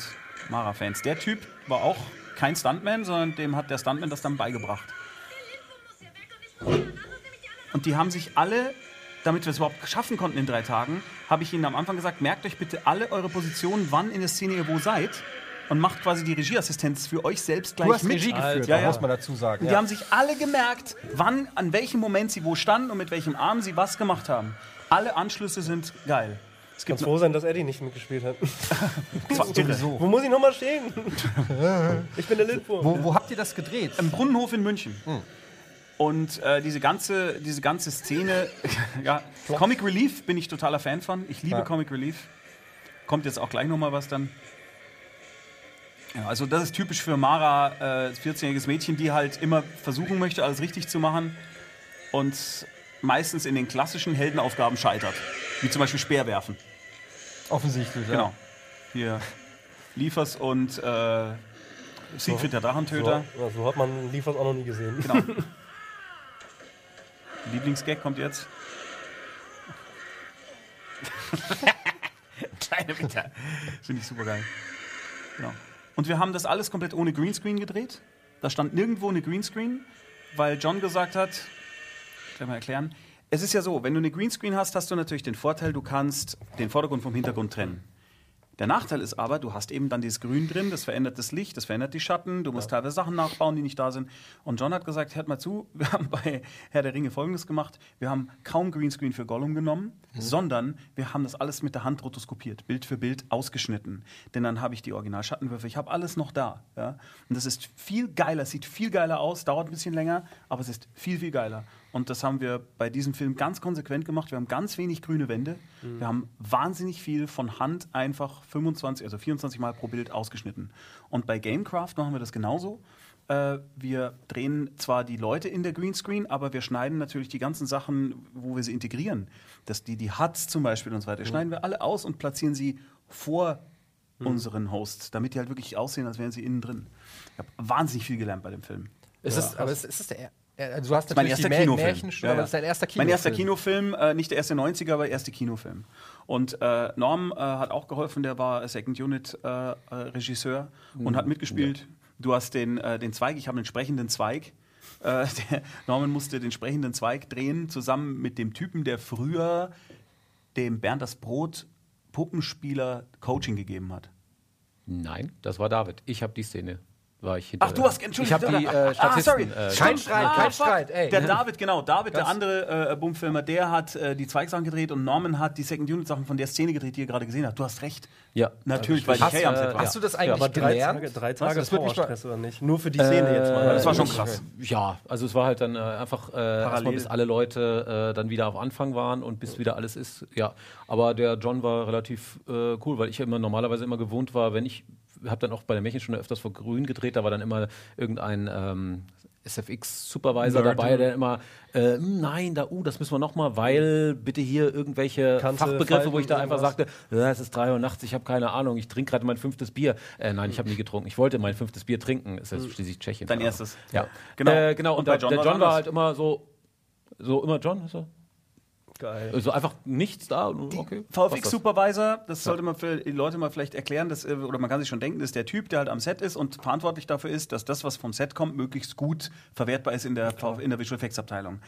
Mara-Fans. Der Typ war auch kein Stuntman, sondern dem hat der Stuntman das dann beigebracht. Und die haben sich alle, damit wir es überhaupt schaffen konnten in drei Tagen, habe ich ihnen am Anfang gesagt, merkt euch bitte alle eure Positionen, wann in der Szene ihr wo seid und macht quasi die Regieassistenz für euch selbst gleich Du hast mit. Regie geführt, ja, ja. muss man dazu sagen. Und die haben sich alle gemerkt, wann, an welchem Moment sie wo standen und mit welchem Arm sie was gemacht haben. Alle Anschlüsse sind geil. Es gibt Kannst froh sein, dass Eddie nicht mitgespielt hat. sowieso. Wo muss ich nochmal stehen? ich bin der Lindwurm. Wo, wo habt ihr das gedreht? Im Brunnenhof in München. Und äh, diese, ganze, diese ganze Szene, ja, Comic Relief bin ich totaler Fan von. Ich liebe Ja. Comic Relief. Kommt jetzt auch gleich nochmal was dann. Ja, also das ist typisch für Mara, äh, 14-jähriges Mädchen, die halt immer versuchen möchte, alles richtig zu machen und meistens in den klassischen Heldenaufgaben scheitert. Wie zum Beispiel Speerwerfen. Offensichtlich, ja. Genau. Hier Liefers und äh, Siegfried der Drachentöter. So, so hat man Liefers auch noch nie gesehen. Genau. Lieblingsgag kommt jetzt. Kleine Witter. Finde ich super geil. Genau. Und wir haben das alles komplett ohne Greenscreen gedreht. Da stand nirgendwo eine Greenscreen, weil John gesagt hat, kann mal erklären, es ist ja so, wenn du eine Greenscreen hast, hast du natürlich den Vorteil, du kannst den Vordergrund vom Hintergrund trennen. Der Nachteil ist aber, du hast eben dann dieses Grün drin, das verändert das Licht, das verändert die Schatten, du musst teilweise Sachen nachbauen, die nicht da sind. Und John hat gesagt, hört mal zu, wir haben bei Herr der Ringe Folgendes gemacht, wir haben kaum Greenscreen für Gollum genommen, sondern wir haben das alles mit der Hand rotoskopiert, Bild für Bild ausgeschnitten. Denn dann habe ich die Originalschattenwürfe, ich habe alles noch da. Ja? Und das ist viel geiler, sieht viel geiler aus, dauert ein bisschen länger, aber es ist viel, viel geiler. Und das haben wir bei diesem Film ganz konsequent gemacht. Wir haben ganz wenig grüne Wände. Wir haben wahnsinnig viel von Hand einfach 25, also 24 Mal pro Bild ausgeschnitten. Und bei Gamecraft machen wir das genauso. Äh, wir drehen zwar die Leute in der Greenscreen, aber wir schneiden natürlich die ganzen Sachen, wo wir sie integrieren. Das, die, die Huts zum Beispiel und so weiter, schneiden wir alle aus und platzieren sie vor unseren Hosts, damit die halt wirklich aussehen, als wären sie innen drin. Ich habe wahnsinnig viel gelernt bei dem Film. Ist es, aber ist, ist es der. Also du hast Mein natürlich erster die Kinofilm. Märchenstunde, Ja, aber ja. das ist dein erster Kinofilm. Mein erster Kinofilm, äh, nicht der erste 90er, aber erste Kinofilm. Und äh, Norm äh, hat auch geholfen, der war Second Unit äh, äh, Regisseur und hat mitgespielt. Du hast den, äh, den Zweig, ich habe einen sprechenden Zweig. Äh, der Norman musste den sprechenden Zweig drehen, zusammen mit dem Typen, der früher dem Bernd das Brot Puppenspieler Coaching gegeben hat. Nein, das war David. Ich habe die Szene war ich hinter. Ach, du hast, Entschuldigung. Ich habe die äh, Ah, Statisten. sorry. äh, Kein Streit, Ah, kein. Streit, ey. Der David, genau, David, der andere äh, Bummfilmer, der hat äh, die Zweigsachen gedreht und Norman hat die Second Unit Sachen von der Szene gedreht, die ihr gerade gesehen habt. Du hast recht. Ja. Natürlich, weil die Hast, Kay am Set äh, war. hast du das Ja, eigentlich drei gelernt? Tage, drei? Tage Das Trauerstress oder nicht? Nur für die Szene jetzt mal. das war schon krass. Ja, also es war halt dann äh, einfach äh, erstmal, bis alle Leute äh, dann wieder auf Anfang waren und bis wieder alles ist. Ja, aber der John war relativ äh, cool, weil ich ja immer normalerweise immer gewohnt war, wenn ich habe dann auch bei der Märchenstunde öfters vor Grün gedreht, da war dann immer irgendein ähm, SFX-Supervisor dabei, der immer, äh, "Hm, nein, da, uh, das müssen wir nochmal, weil bitte hier irgendwelche Kante, Fachbegriffe, wo ich da einfach irgendwas. sagte, ja, es ist drei Uhr nachts, ich habe keine Ahnung, ich trinke gerade mein fünftes Bier. Äh, nein, ich habe nie getrunken. Ich wollte mein fünftes Bier trinken. Ist schließlich Tschechien. Dein erstes. Ja, Genau. Äh, genau. Und, Und bei der, John der John war halt immer so, so immer John, ist er? Geil. Also einfach nichts da. Okay, passt das. VFX-Supervisor, das sollte man für die Leute mal vielleicht erklären, dass, äh, oder man kann sich schon denken, das ist der Typ, der halt am Set ist und verantwortlich dafür ist, dass das, was vom Set kommt, möglichst gut verwertbar ist in der, V- in der Visual Effects Abteilung.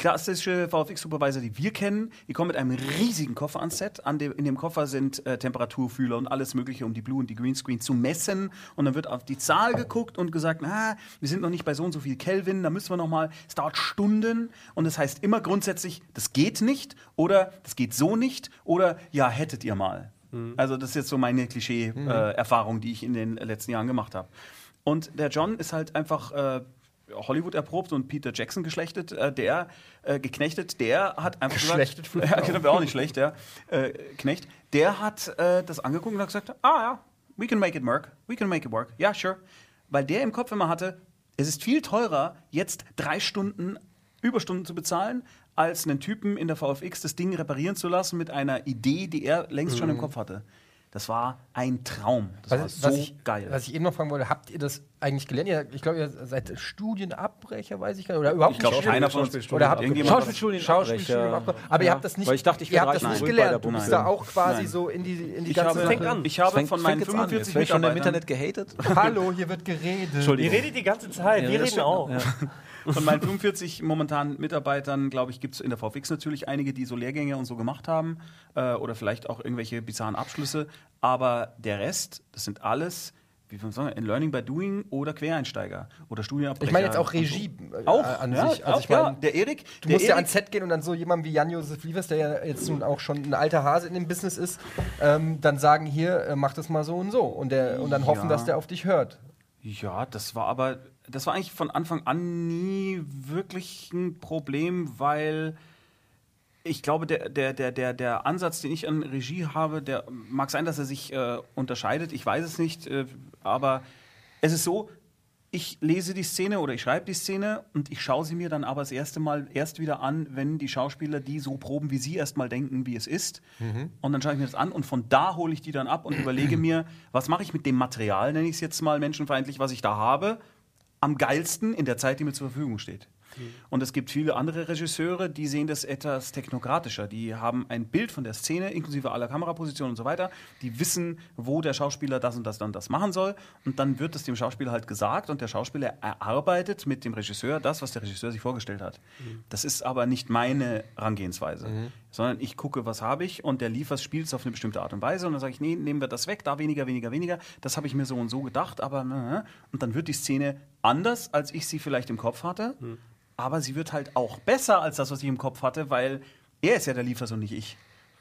Klassische VFX-Supervisor, die wir kennen, die kommen mit einem riesigen Koffer ans Set. An dem, in dem Koffer sind äh, Temperaturfühler und alles Mögliche, um die Blue und die Greenscreen zu messen. Und dann wird auf die Zahl geguckt und gesagt, na, wir sind noch nicht bei so und so viel Kelvin, da müssen wir noch mal. Es dauert Stunden und das heißt immer grundsätzlich, das geht nicht oder das geht so nicht oder ja, hättet ihr mal. Also das ist jetzt so meine Klischee-Erfahrung, die ich in den letzten Jahren gemacht habe. Und der John ist halt einfach äh, Hollywood erprobt und Peter Jackson geschlechtet, äh, der äh, geknechtet, der hat einfach Geschlechtet gesagt, ja, genau, auch nicht schlecht, ja, äh, Knecht, der hat äh, das angeguckt und hat gesagt, ah ja, we can make it work, we can make it work, ja sure, weil der im Kopf immer hatte, es ist viel teurer, jetzt drei Stunden Überstunden zu bezahlen, als einen Typen in der VFX das Ding reparieren zu lassen mit einer Idee, die er längst schon im Kopf hatte. Das war ein Traum. Das war. Was, so was, ich, geil. was ich eben noch fragen wollte, habt ihr das eigentlich gelernt? Ihr, ich glaube, ihr seid Studienabbrecher, weiß ich gar nicht. Oder überhaupt Ich glaube, nicht keiner von uns Schauspielstudien. Oder habt Irgendjemand- Schauspielstudium, Schauspielstudium abbrechen. Aber ihr Ja. habt das nicht, Weil ich dachte, ich ihr habt das nicht gelernt. Du bist Bundeswehr. da auch quasi Nein. so in die, in die Ich ganze habe, Sache. an. ich habe Fängt- von fängt meinen jetzt an. 45 Jetzt werde ich schon im Mitarbeitern Internet gehatet. Hallo, hier wird geredet. Ihr redet die ganze Zeit, wir reden auch. Von meinen 45 momentanen Mitarbeitern, glaube ich, gibt es in der VFX natürlich einige, die so Lehrgänge und so gemacht haben äh, oder vielleicht auch irgendwelche bizarren Abschlüsse. Aber der Rest, das sind alles, wie soll man sagen, in Learning by Doing oder Quereinsteiger oder Studienabbrecher. Ich meine jetzt auch und so. Regie äh, Auch, an ja, sich. Also auch, ich meine, ja, der Erik. Du der musst ja Erik- ans Set gehen und dann so jemand wie Jan-Josef Liefers, der ja jetzt nun auch schon ein alter Hase in dem Business ist, ähm, dann sagen, hier, äh, mach das mal so und so. Und, der, und dann hoffen, Ja. dass der auf dich hört. Ja, das war aber, das war eigentlich von Anfang an nie wirklich ein Problem, weil ich glaube, der, der, der, der, der Ansatz, den ich an Regie habe, der mag sein, dass er sich äh, unterscheidet. Ich weiß es nicht, äh, aber es ist so, ich lese die Szene oder ich schreibe die Szene und ich schaue sie mir dann aber das erste Mal erst wieder an, wenn die Schauspieler die so proben, wie sie erst mal denken, wie es ist. Und dann schaue ich mir das an und von da hole ich die dann ab und überlege mir, was mache ich mit dem Material, nenne ich es jetzt mal menschenfeindlich, was ich da habe, am geilsten in der Zeit, die mir zur Verfügung steht. Und es gibt viele andere Regisseure, die sehen das etwas technokratischer. Die haben ein Bild von der Szene, inklusive aller Kamerapositionen und so weiter. Die wissen, wo der Schauspieler das und das dann das machen soll. Und dann wird es dem Schauspieler halt gesagt und der Schauspieler erarbeitet mit dem Regisseur das, was der Regisseur sich vorgestellt hat. Das ist aber nicht meine Herangehensweise, sondern ich gucke, was habe ich und der Liefers spielt es auf eine bestimmte Art und Weise und dann sage ich, nee, nehmen wir das weg, da weniger, weniger, weniger. Das habe ich mir so und so gedacht, aber äh, und dann wird die Szene anders, als ich sie vielleicht im Kopf hatte. Aber sie wird halt auch besser als das, was ich im Kopf hatte, weil er ist ja der Liefers und nicht ich.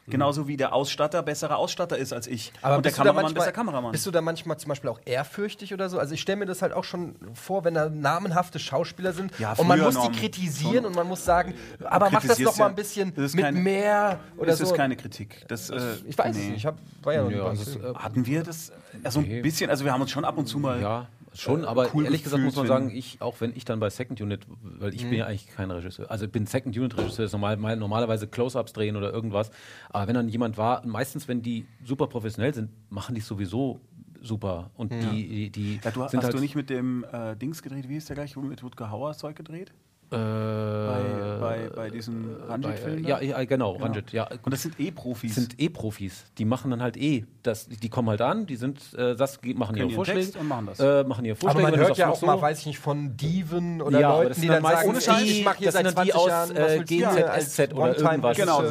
Genauso wie der Ausstatter besserer Ausstatter ist als ich. und der Kameramann manchmal- besser Kameramann. Bist du da manchmal zum Beispiel auch ehrfürchtig oder so? Also ich stelle mir das halt auch schon vor, wenn da namenhafte Schauspieler sind Ja, und man muss die noch. kritisieren und man muss sagen, aber mach das doch mal ein bisschen das ist mit keine- mehr oder das so. ist keine Kritik. Das, äh, ich weiß es nee. nicht. Ich hab, war ja noch Ja, das Film. äh, Hatten wir das? Ja, so ein bisschen, also wir haben uns schon ab und zu mal. Ja, schon, aber cool ehrlich gesagt muss man sagen, ich, auch wenn ich dann bei Second Unit, weil ich bin Mhm. ja eigentlich kein Regisseur, also ich bin Second Unit Regisseur, ist normal, mal- normalerweise Close-Ups drehen oder irgendwas, aber wenn dann jemand war, meistens wenn die super professionell sind, machen die es sowieso super und die, die, die Ja, du, sind hast halt, du nicht mit dem äh, Dings gedreht, wie ist der gleich, mit Rutger Hauer Zeug gedreht? Äh, bei, bei, bei diesen Ranjit-Filmen? Ja, ja, genau, Genau. Ranjit, ja. Und das sind eh Profis. sind eh Profis. Die machen dann halt eh, das, die kommen halt an, die sind, äh, das, machen Kennen ihre Vorschläge. Text und machen das. Äh, machen ihre Aber Vorschläge. man wenn du hört ja auch so. mal, weiß ich nicht, von Diven oder Ja, aber Leuten, das die dann dann sagen, meistens ich die- mache hier das seit sind dann 20 die aus, Jahren, äh, was willst du GZ, mir als SZ oder irgendwas. Genau,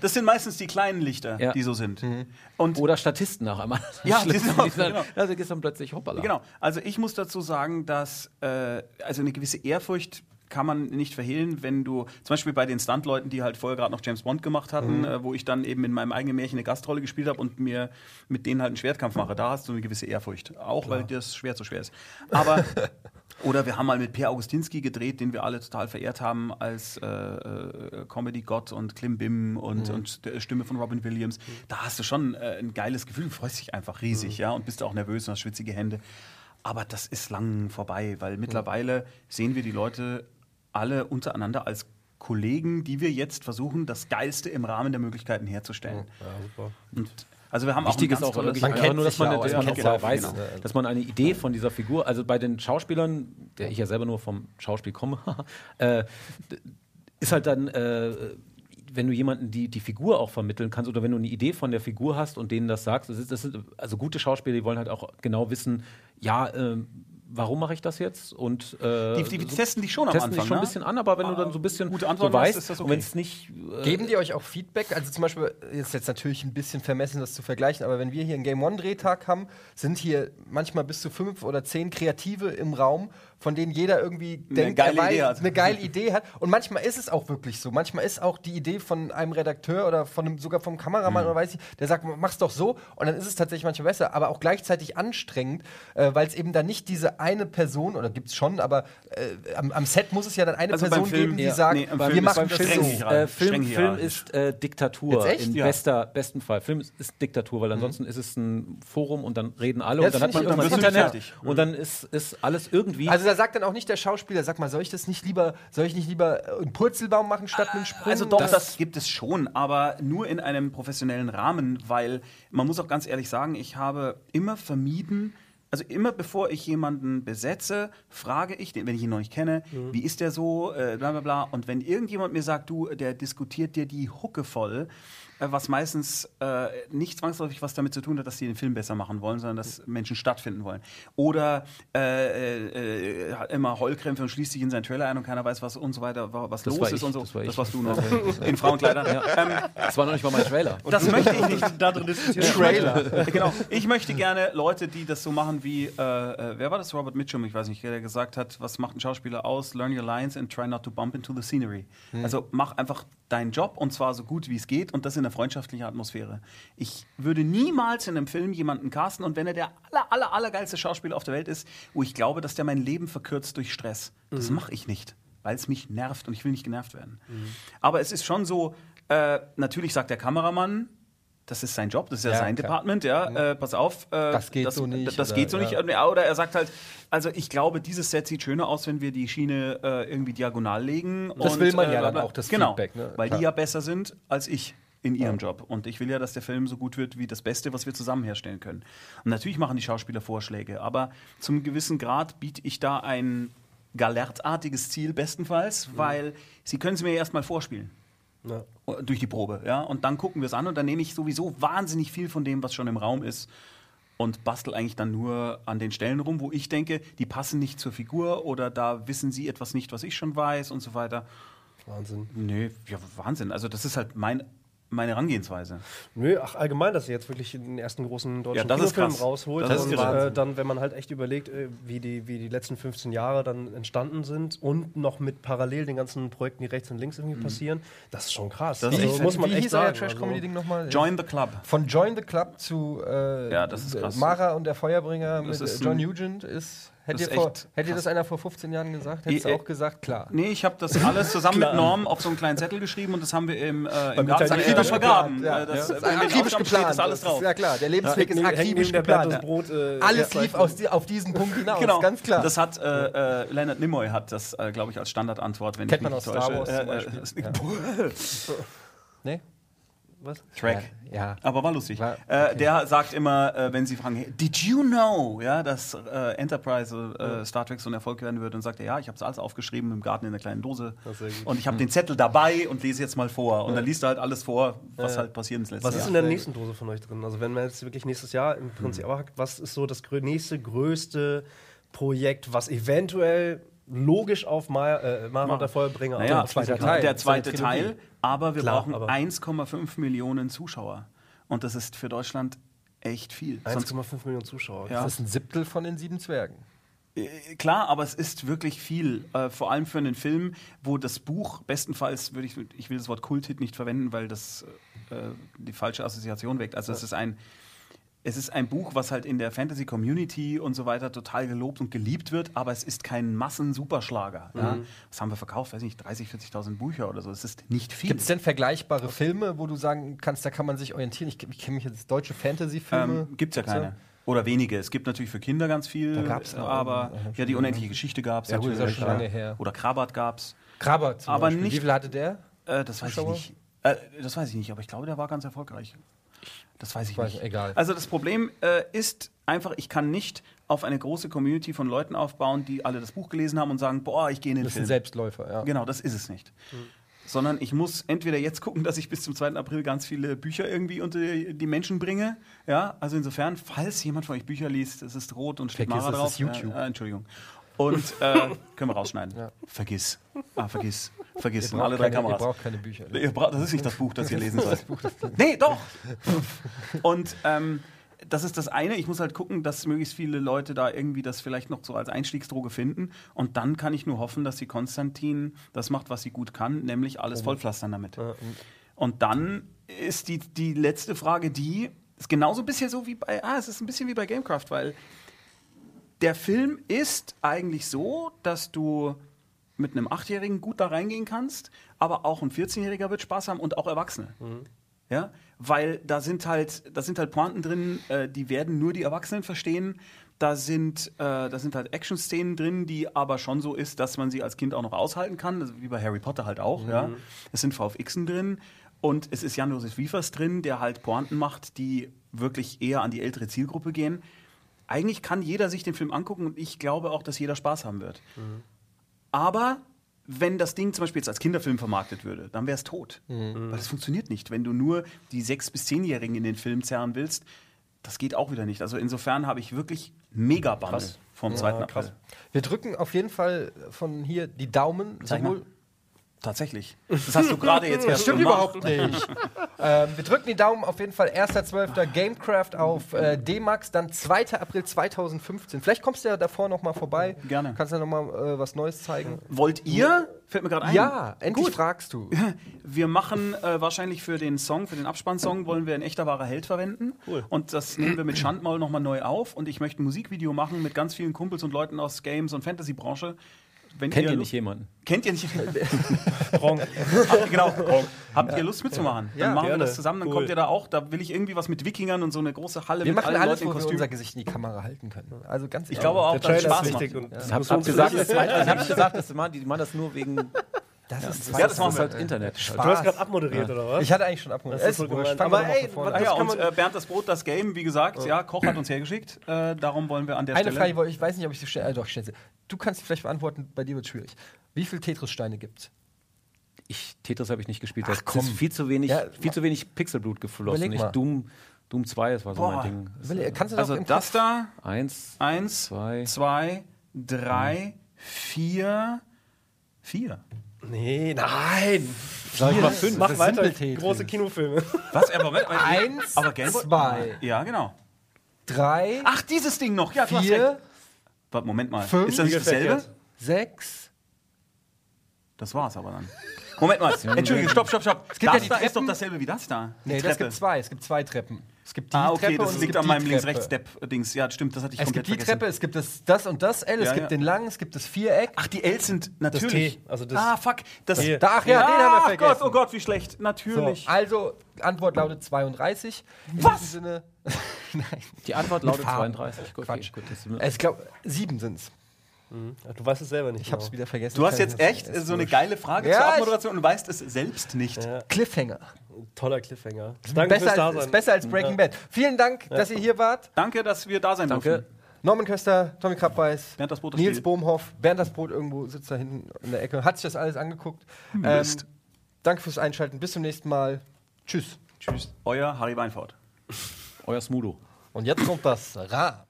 Das sind meistens die kleinen Lichter, Ja. die so sind. Und Oder Statisten nach einmal. Ja, die sind auch- dann, genau. Also gehst dann plötzlich hoppala. Genau. Also ich muss dazu sagen, dass äh, also eine gewisse Ehrfurcht kann man nicht verhehlen, wenn du zum Beispiel bei den Stuntleuten, die halt vorher gerade noch James Bond gemacht hatten, äh, wo ich dann eben in meinem eigenen Märchen eine Gastrolle gespielt habe und mir mit denen halt einen Schwertkampf mache, da hast du eine gewisse Ehrfurcht. Auch weil das Schwert so schwer ist. Aber oder wir haben mal mit Per Augustinski gedreht, den wir alle total verehrt haben als äh, äh, Comedy-Gott und Klim Bim und, und der Stimme von Robin Williams. Da hast du schon äh, ein geiles Gefühl, du freust dich einfach riesig, ja, und bist auch nervös und hast schwitzige Hände. Aber das ist lang vorbei, weil mittlerweile sehen wir die Leute alle untereinander als Kollegen, die wir jetzt versuchen, das Geilste im Rahmen der Möglichkeiten herzustellen. Ja, super. Und also wir haben Wichtig auch ist ein auch ganz Man kennt nur, dass sich man, ja dass auch, man auch kennt weiß, genau. dass man eine Idee von dieser Figur, also bei den Schauspielern, der ich ja selber nur vom Schauspiel komme, äh, ist halt dann, äh, wenn du jemanden die, die Figur auch vermitteln kannst oder wenn du eine Idee von der Figur hast und denen das sagst, das ist, das sind, also gute Schauspieler, die wollen halt auch genau wissen, ja, ähm, warum mache ich das jetzt? Und äh, Die, die, die testen dich schon am testen Anfang. sich schon ein ne? bisschen an, aber wenn du dann so ein bisschen Gute so Antworten hast, weißt, ist das und okay. wenn es nicht äh, Geben die euch auch Feedback? Also zum Beispiel, ist jetzt natürlich ein bisschen vermessen, das zu vergleichen, aber wenn wir hier einen Game One-Drehtag haben, sind hier manchmal bis zu fünf oder zehn Kreative im Raum, von denen jeder irgendwie denkt, geile er weiß- Idee hat. eine geile Idee hat. Und manchmal ist es auch wirklich so. Manchmal ist auch die Idee von einem Redakteur oder von einem, sogar vom Kameramann Mhm. oder weiß ich, der sagt, mach's doch so. Und dann ist es tatsächlich manchmal besser, aber auch gleichzeitig anstrengend, äh, weil es eben dann nicht diese eine Person, oder gibt's schon, aber äh, am, am Set muss es ja dann eine Also Person Film, geben, die ja. sagt, Nee, wir Film machen das Film so. äh, Film, Film ist äh, Diktatur im Ja. bester, besten Fall. Film ist, ist Diktatur, weil ansonsten ist es ein Forum und dann reden alle Ja, und dann hat man irgendwann Internet fertig. und dann ist, ist alles irgendwie. Also da sagt dann auch nicht der Schauspieler, sag mal, soll ich das nicht lieber, soll ich nicht lieber äh, einen Purzelbaum machen statt einen Sprung? Also doch, das, gibt es schon, aber nur in einem professionellen Rahmen, weil man muss auch ganz ehrlich sagen, ich habe immer vermieden, also immer bevor ich jemanden besetze, frage ich, wenn ich ihn noch nicht kenne, wie ist der so, äh, bla bla bla. Und wenn irgendjemand mir sagt, du, der diskutiert dir die Hucke voll, äh, was meistens äh, nicht zwangsläufig was damit zu tun hat, dass sie den Film besser machen wollen, sondern dass Menschen stattfinden wollen. Oder äh, äh, hat immer Heulkrämpfe und schließt sich in seinen Trailer ein und keiner weiß, was und so weiter, wa- was Das los ist ich, und so. das war ich. warst du noch. In Frauenkleidern. Ähm, das war noch nicht mal mein Trailer. das möchte ich nicht. Da drin diskutieren. Trailer. genau. Ich möchte gerne Leute, die das so machen wie, äh, äh, wer war das? Robert Mitchum, ich weiß nicht, der gesagt hat, was macht ein Schauspieler aus? Learn your lines and try not to bump into the scenery. Also mach einfach deinen Job und zwar so gut wie es geht und das in einer freundschaftlichen Atmosphäre. Ich würde niemals in einem Film jemanden casten und wenn er der aller, aller, allergeilste Schauspieler auf der Welt ist, wo ich glaube, dass der mein Leben verkürzt durch Stress. Das mache ich nicht, weil es mich nervt und ich will nicht genervt werden. Aber es ist schon so, äh, natürlich sagt der Kameramann, das ist sein Job, das ist ja, Ja, sein klar. Department, ja, äh, pass auf. Äh, Das geht so nicht, Das oder- geht so nicht. ja. Ja, Oder er sagt halt, also ich glaube, dieses Set sieht schöner aus, wenn wir die Schiene äh, irgendwie diagonal legen. Das und, will man ja äh, dann bla- auch, das genau, Feedback, ne? Weil Klar. die ja besser sind als ich in ihrem Job. Und ich will ja, dass der Film so gut wird wie das Beste, was wir zusammen herstellen können. Und natürlich machen die Schauspieler Vorschläge, aber zum gewissen Grad biete ich da ein galertartiges Ziel bestenfalls, Mhm. weil sie können es mir ja erstmal vorspielen Ja. durch die Probe, ja. Und dann gucken wir es an und dann nehme ich sowieso wahnsinnig viel von dem, was schon im Raum ist und bastel eigentlich dann nur an den Stellen rum, wo ich denke, die passen nicht zur Figur oder da wissen sie etwas nicht, was ich schon weiß und so weiter. Wahnsinn. Nö, ja, Wahnsinn. Also das ist halt mein, meine Herangehensweise. Nö, ach, allgemein, dass ihr jetzt wirklich den ersten großen deutschen Ja, das ist Kinofilm krass. rausholt. Und äh, dann, wenn man halt echt überlegt, äh, wie, die, wie die letzten 15 Jahre dann entstanden sind und noch mit parallel den ganzen Projekten, die rechts und links irgendwie passieren, das ist schon krass. Das also, muss man Wie echt hieß sagen. Trash-Comedy-Ding nochmal? Join the Club. Von Join the Club zu äh, Ja, das ist krass. Mara und der Feuerbringer Das mit ist äh, John Nugent ist. Ihr, ist vor, ihr krass. das einer vor 15 Jahren gesagt? Hättest du auch gesagt, klar. Nee, ich habe das alles zusammen mit Norm auf so einen kleinen Zettel geschrieben und das haben wir im, äh, im Garten akribisch vergraben. Ja, Äh, das, ist den akribisch geplant. steht das alles Das ist- drauf. Ja klar, der Lebensweg ist Hängt neben- akribisch geplant. Brot, äh, Alles ja, lief aus die, auf diesen Punkt hinaus, Genau, ganz klar. Das hat äh, äh, Leonard Nimoy hat das, äh, glaube ich, als Standardantwort, wenn Kennt ich man mich aus nicht Star täusche. Wars zum Äh, äh, Beispiel. Ja. nee? Was? Track. Ja. Aber war lustig. War- äh, der sagt immer, äh, wenn sie fragen, hey, did you know, ja, dass äh, Enterprise äh, Star Trek so ein Erfolg werden wird? Und sagt er, ja, ich habe es alles aufgeschrieben im Garten in einer kleinen Dose. Ist. Und ich habe den Zettel dabei und lese jetzt mal vor. Und dann liest er halt alles vor, was halt passiert ins letzte Was ist Jahr. in der nächsten Dose von euch drin? Also wenn man jetzt wirklich nächstes Jahr im Prinzip abhakt, was ist so das grö nächste größte Projekt, was eventuell logisch auf Mar äh, Mara der Feuerbringer Naja, auf zweiter Teil. der zweite. Teil, aber wir Klar, brauchen aber- 1,5 Millionen Zuschauer. Und das ist für Deutschland echt viel. Sonst, 1,5 Millionen Zuschauer. Ja. Das ist ein Siebtel von den sieben Zwergen. äh, klar, aber es ist wirklich viel. Äh, vor allem für einen Film, wo das Buch bestenfalls, würde ich, ich will das Wort Kulthit nicht verwenden, weil das äh, die falsche Assoziation weckt. Also es ist ein es ist ein Buch, was halt in der Fantasy-Community und so weiter total gelobt und geliebt wird, aber es ist kein Massen-Superschlager. Ja? Was haben wir verkauft? Weiß nicht, 30.000, 40.000 Bücher oder so. Es ist nicht viel. Gibt es denn vergleichbare Filme, wo du sagen kannst, da kann man sich orientieren? Ich, ich kenne mich jetzt deutsche Fantasy-Filme. Ähm, Gibt es ja keine. Oder wenige. Es gibt natürlich für Kinder ganz viel. Da gab's noch aber einen, äh, ja, die unendliche Geschichte gab es. Ja, gut, ist ja schon lange her. Oder Krabat gab es. Zum aber Beispiel. nicht- Wie viel hatte der? Äh, das weiß ich nicht. Äh, das weiß ich nicht, aber ich glaube, der war ganz erfolgreich. Das weiß ich Weiß nicht. egal. Also das Problem äh, ist einfach, ich kann nicht auf eine große Community von Leuten aufbauen, die alle das Buch gelesen haben und sagen, boah, ich gehe in den Das ist ein Film. Selbstläufer, ja. Genau, das ist es nicht. Sondern ich muss entweder jetzt gucken, dass ich bis zum 2. April ganz viele Bücher irgendwie unter die Menschen bringe. Ja, also insofern, falls jemand von euch Bücher liest, es ist rot und steht Mara drauf. ist YouTube. Äh, äh, Entschuldigung. Und äh, können wir rausschneiden. Vergiss. Ah, vergiss. Vergiss. Und Ihr alle drei keine, ihr Kameras. braucht keine Bücher. Ihr braucht, das ist nicht das Buch, das ihr lesen sollt. nee, doch! Und ähm, das ist das eine. Ich muss halt gucken, dass möglichst viele Leute da irgendwie das vielleicht noch so als Einstiegsdroge finden. Und dann kann ich nur hoffen, dass die Konstantin das macht, was sie gut kann, nämlich alles vollpflastern damit. Und dann ist die, die letzte Frage die, ist genauso ein bisschen so wie bei, ah, es ist ein bisschen wie bei Gamecraft, weil der Film ist eigentlich so, dass du mit einem Achtjährigen gut da reingehen kannst, aber auch ein 14-Jähriger wird Spaß haben und auch Erwachsene. Ja, weil da sind halt, da sind halt Pointen drin, äh, die werden nur die Erwachsenen verstehen. Da sind, äh, da sind halt Action-Szenen drin, die aber schon so ist, dass man sie als Kind auch noch aushalten kann, also wie bei Harry Potter halt auch. Ja. Es sind VFXen drin und es ist Jan-Josef Wiefers drin, der halt Pointen macht, die wirklich eher an die ältere Zielgruppe gehen. Eigentlich kann jeder sich den Film angucken und ich glaube auch, dass jeder Spaß haben wird. Aber wenn das Ding zum Beispiel jetzt als Kinderfilm vermarktet würde, dann wäre es tot. Weil das funktioniert nicht. Wenn du nur die sechs- bis zehnjährigen in den Film zerren willst, das geht auch wieder nicht. Also insofern habe ich wirklich mega Bammel Krass. vom 2. Ja, krass. April. Wir drücken auf jeden Fall von hier die Daumen. Sowohl-. Tatsächlich. Das hast du gerade jetzt Das erst stimmt gemacht. überhaupt nicht. ähm, wir drücken die Daumen auf jeden Fall 1.12. Gamecraft auf äh, D-Max, dann 2. April 2015. Vielleicht kommst du ja davor noch mal vorbei. Gerne. Kannst du ja noch mal äh, was Neues zeigen. Wollt ihr? Fällt mir gerade ein. Ja, endlich Gut. fragst du. Wir machen äh, wahrscheinlich für den Song, für den Abspannsong, wollen wir ein echter wahrer Held verwenden. Und das nehmen wir mit Schandmaul nochmal neu auf. Und ich möchte ein Musikvideo machen mit ganz vielen Kumpels und Leuten aus Games- und Fantasy-Branche. Wenn Kennt ihr Lust- nicht jemanden? Kennt ihr nicht? Habt ihr, genau. Habt ihr Lust mitzumachen? Dann Ja, machen wir gerne. das zusammen, dann Cool. kommt ihr da auch. Da will ich irgendwie was mit Wikingern und so eine große Halle Wir mit machen allen alles, Leuten in wo wir Kostüm. unser Gesicht in die Kamera halten können. Also ganz Ich glaube auch, dass Spaß ist macht. wichtig. Und Ich das hab, hab gesagt, das, ich hab gesagt, das, machen- die machen das nur wegen. Das ist, Ja, das machen ist wir. halt Internet. Spaß. Du hast gerade abmoderiert, oder was? Ich hatte eigentlich schon abmoderiert. Das ist so Aber ey, von vorne Ah ja, und äh, Bernd das Brot, das Game, wie gesagt, ja, Koch hat uns hergeschickt. Äh, darum wollen wir an der Eine Stelle. Frage, die wollte- ich weiß nicht, ob ich sie stelle. Äh, doch, ich stelle sie. Du kannst sie vielleicht beantworten, bei dir wird es schwierig. Wie viele Tetris-Steine gibt es? Ich, Tetris habe ich nicht gespielt. Ach, Das komm. ist viel zu wenig, Ja, viel zu wenig Pixelblut geflossen. Überleg Ich, mal. Doom, Doom 2, das war so Boah. mein Ding. Kannst du doch also im das da, Eins, eins, Zwei. zwei, drei, vier, vier. Nee, nein. sag ich mal fünf. Mach weiter. Große Kinofilme. Was? Aber Moment, Moment. Eins, aber Gameboy? zwei, Ja, genau. drei, Ach, dieses Ding noch. Ja, vier. Warte, Moment mal. fünf, ist das nicht dasselbe? Sechs. Das war's aber dann. Moment mal. Entschuldige, stopp, stopp, stopp. gibt ja das die da ist doch dasselbe wie das da. Die Nee, das Treppe. gibt zwei. Es gibt zwei Treppen. Es gibt die Ah, okay, Treppe und das es liegt gibt an meinem Treppe. Links-Rechts-Step-Dings. Ja, stimmt, das hatte ich Es komplett gibt die vergessen. Treppe, es gibt das, das und das L, es Ja, gibt ja. den langen, es gibt das Viereck. Ach, die Ls sind natürlich. T, also das- ah, fuck. Das, Hier. Da, ach ja, den haben wir vergessen. Gott, oh Gott, wie schlecht. So, Natürlich. also, Antwort lautet 32. In Was? diesem Sinne, Die Antwort lautet Farben. 32. Gut, Quatsch. Okay, gut, das ich glaube, sieben sind es. Ja, Du weißt es selber nicht. Ich hab's genau. wieder vergessen. Du hast jetzt echt so eine geile Frage Ja, zur Abmoderation und weißt es selbst nicht. Ja, Cliffhanger. toller Cliffhanger. Danke Besser fürs als, Dasein. ist besser als Breaking Bad. Vielen Dank, dass ihr hier wart. Danke, dass wir da sein Danke. durften. Norman Köster, Tommy Krabbeis, Bernd das Brot Nils. Bohmhoff, Bernd das Brot irgendwo sitzt da hinten in der Ecke, hat sich das alles angeguckt. Ähm, Mist. danke fürs Einschalten, bis zum nächsten Mal. Tschüss. Tschüss. Euer Harry Weinfurt. Euer Smudo. Und jetzt kommt das Rad.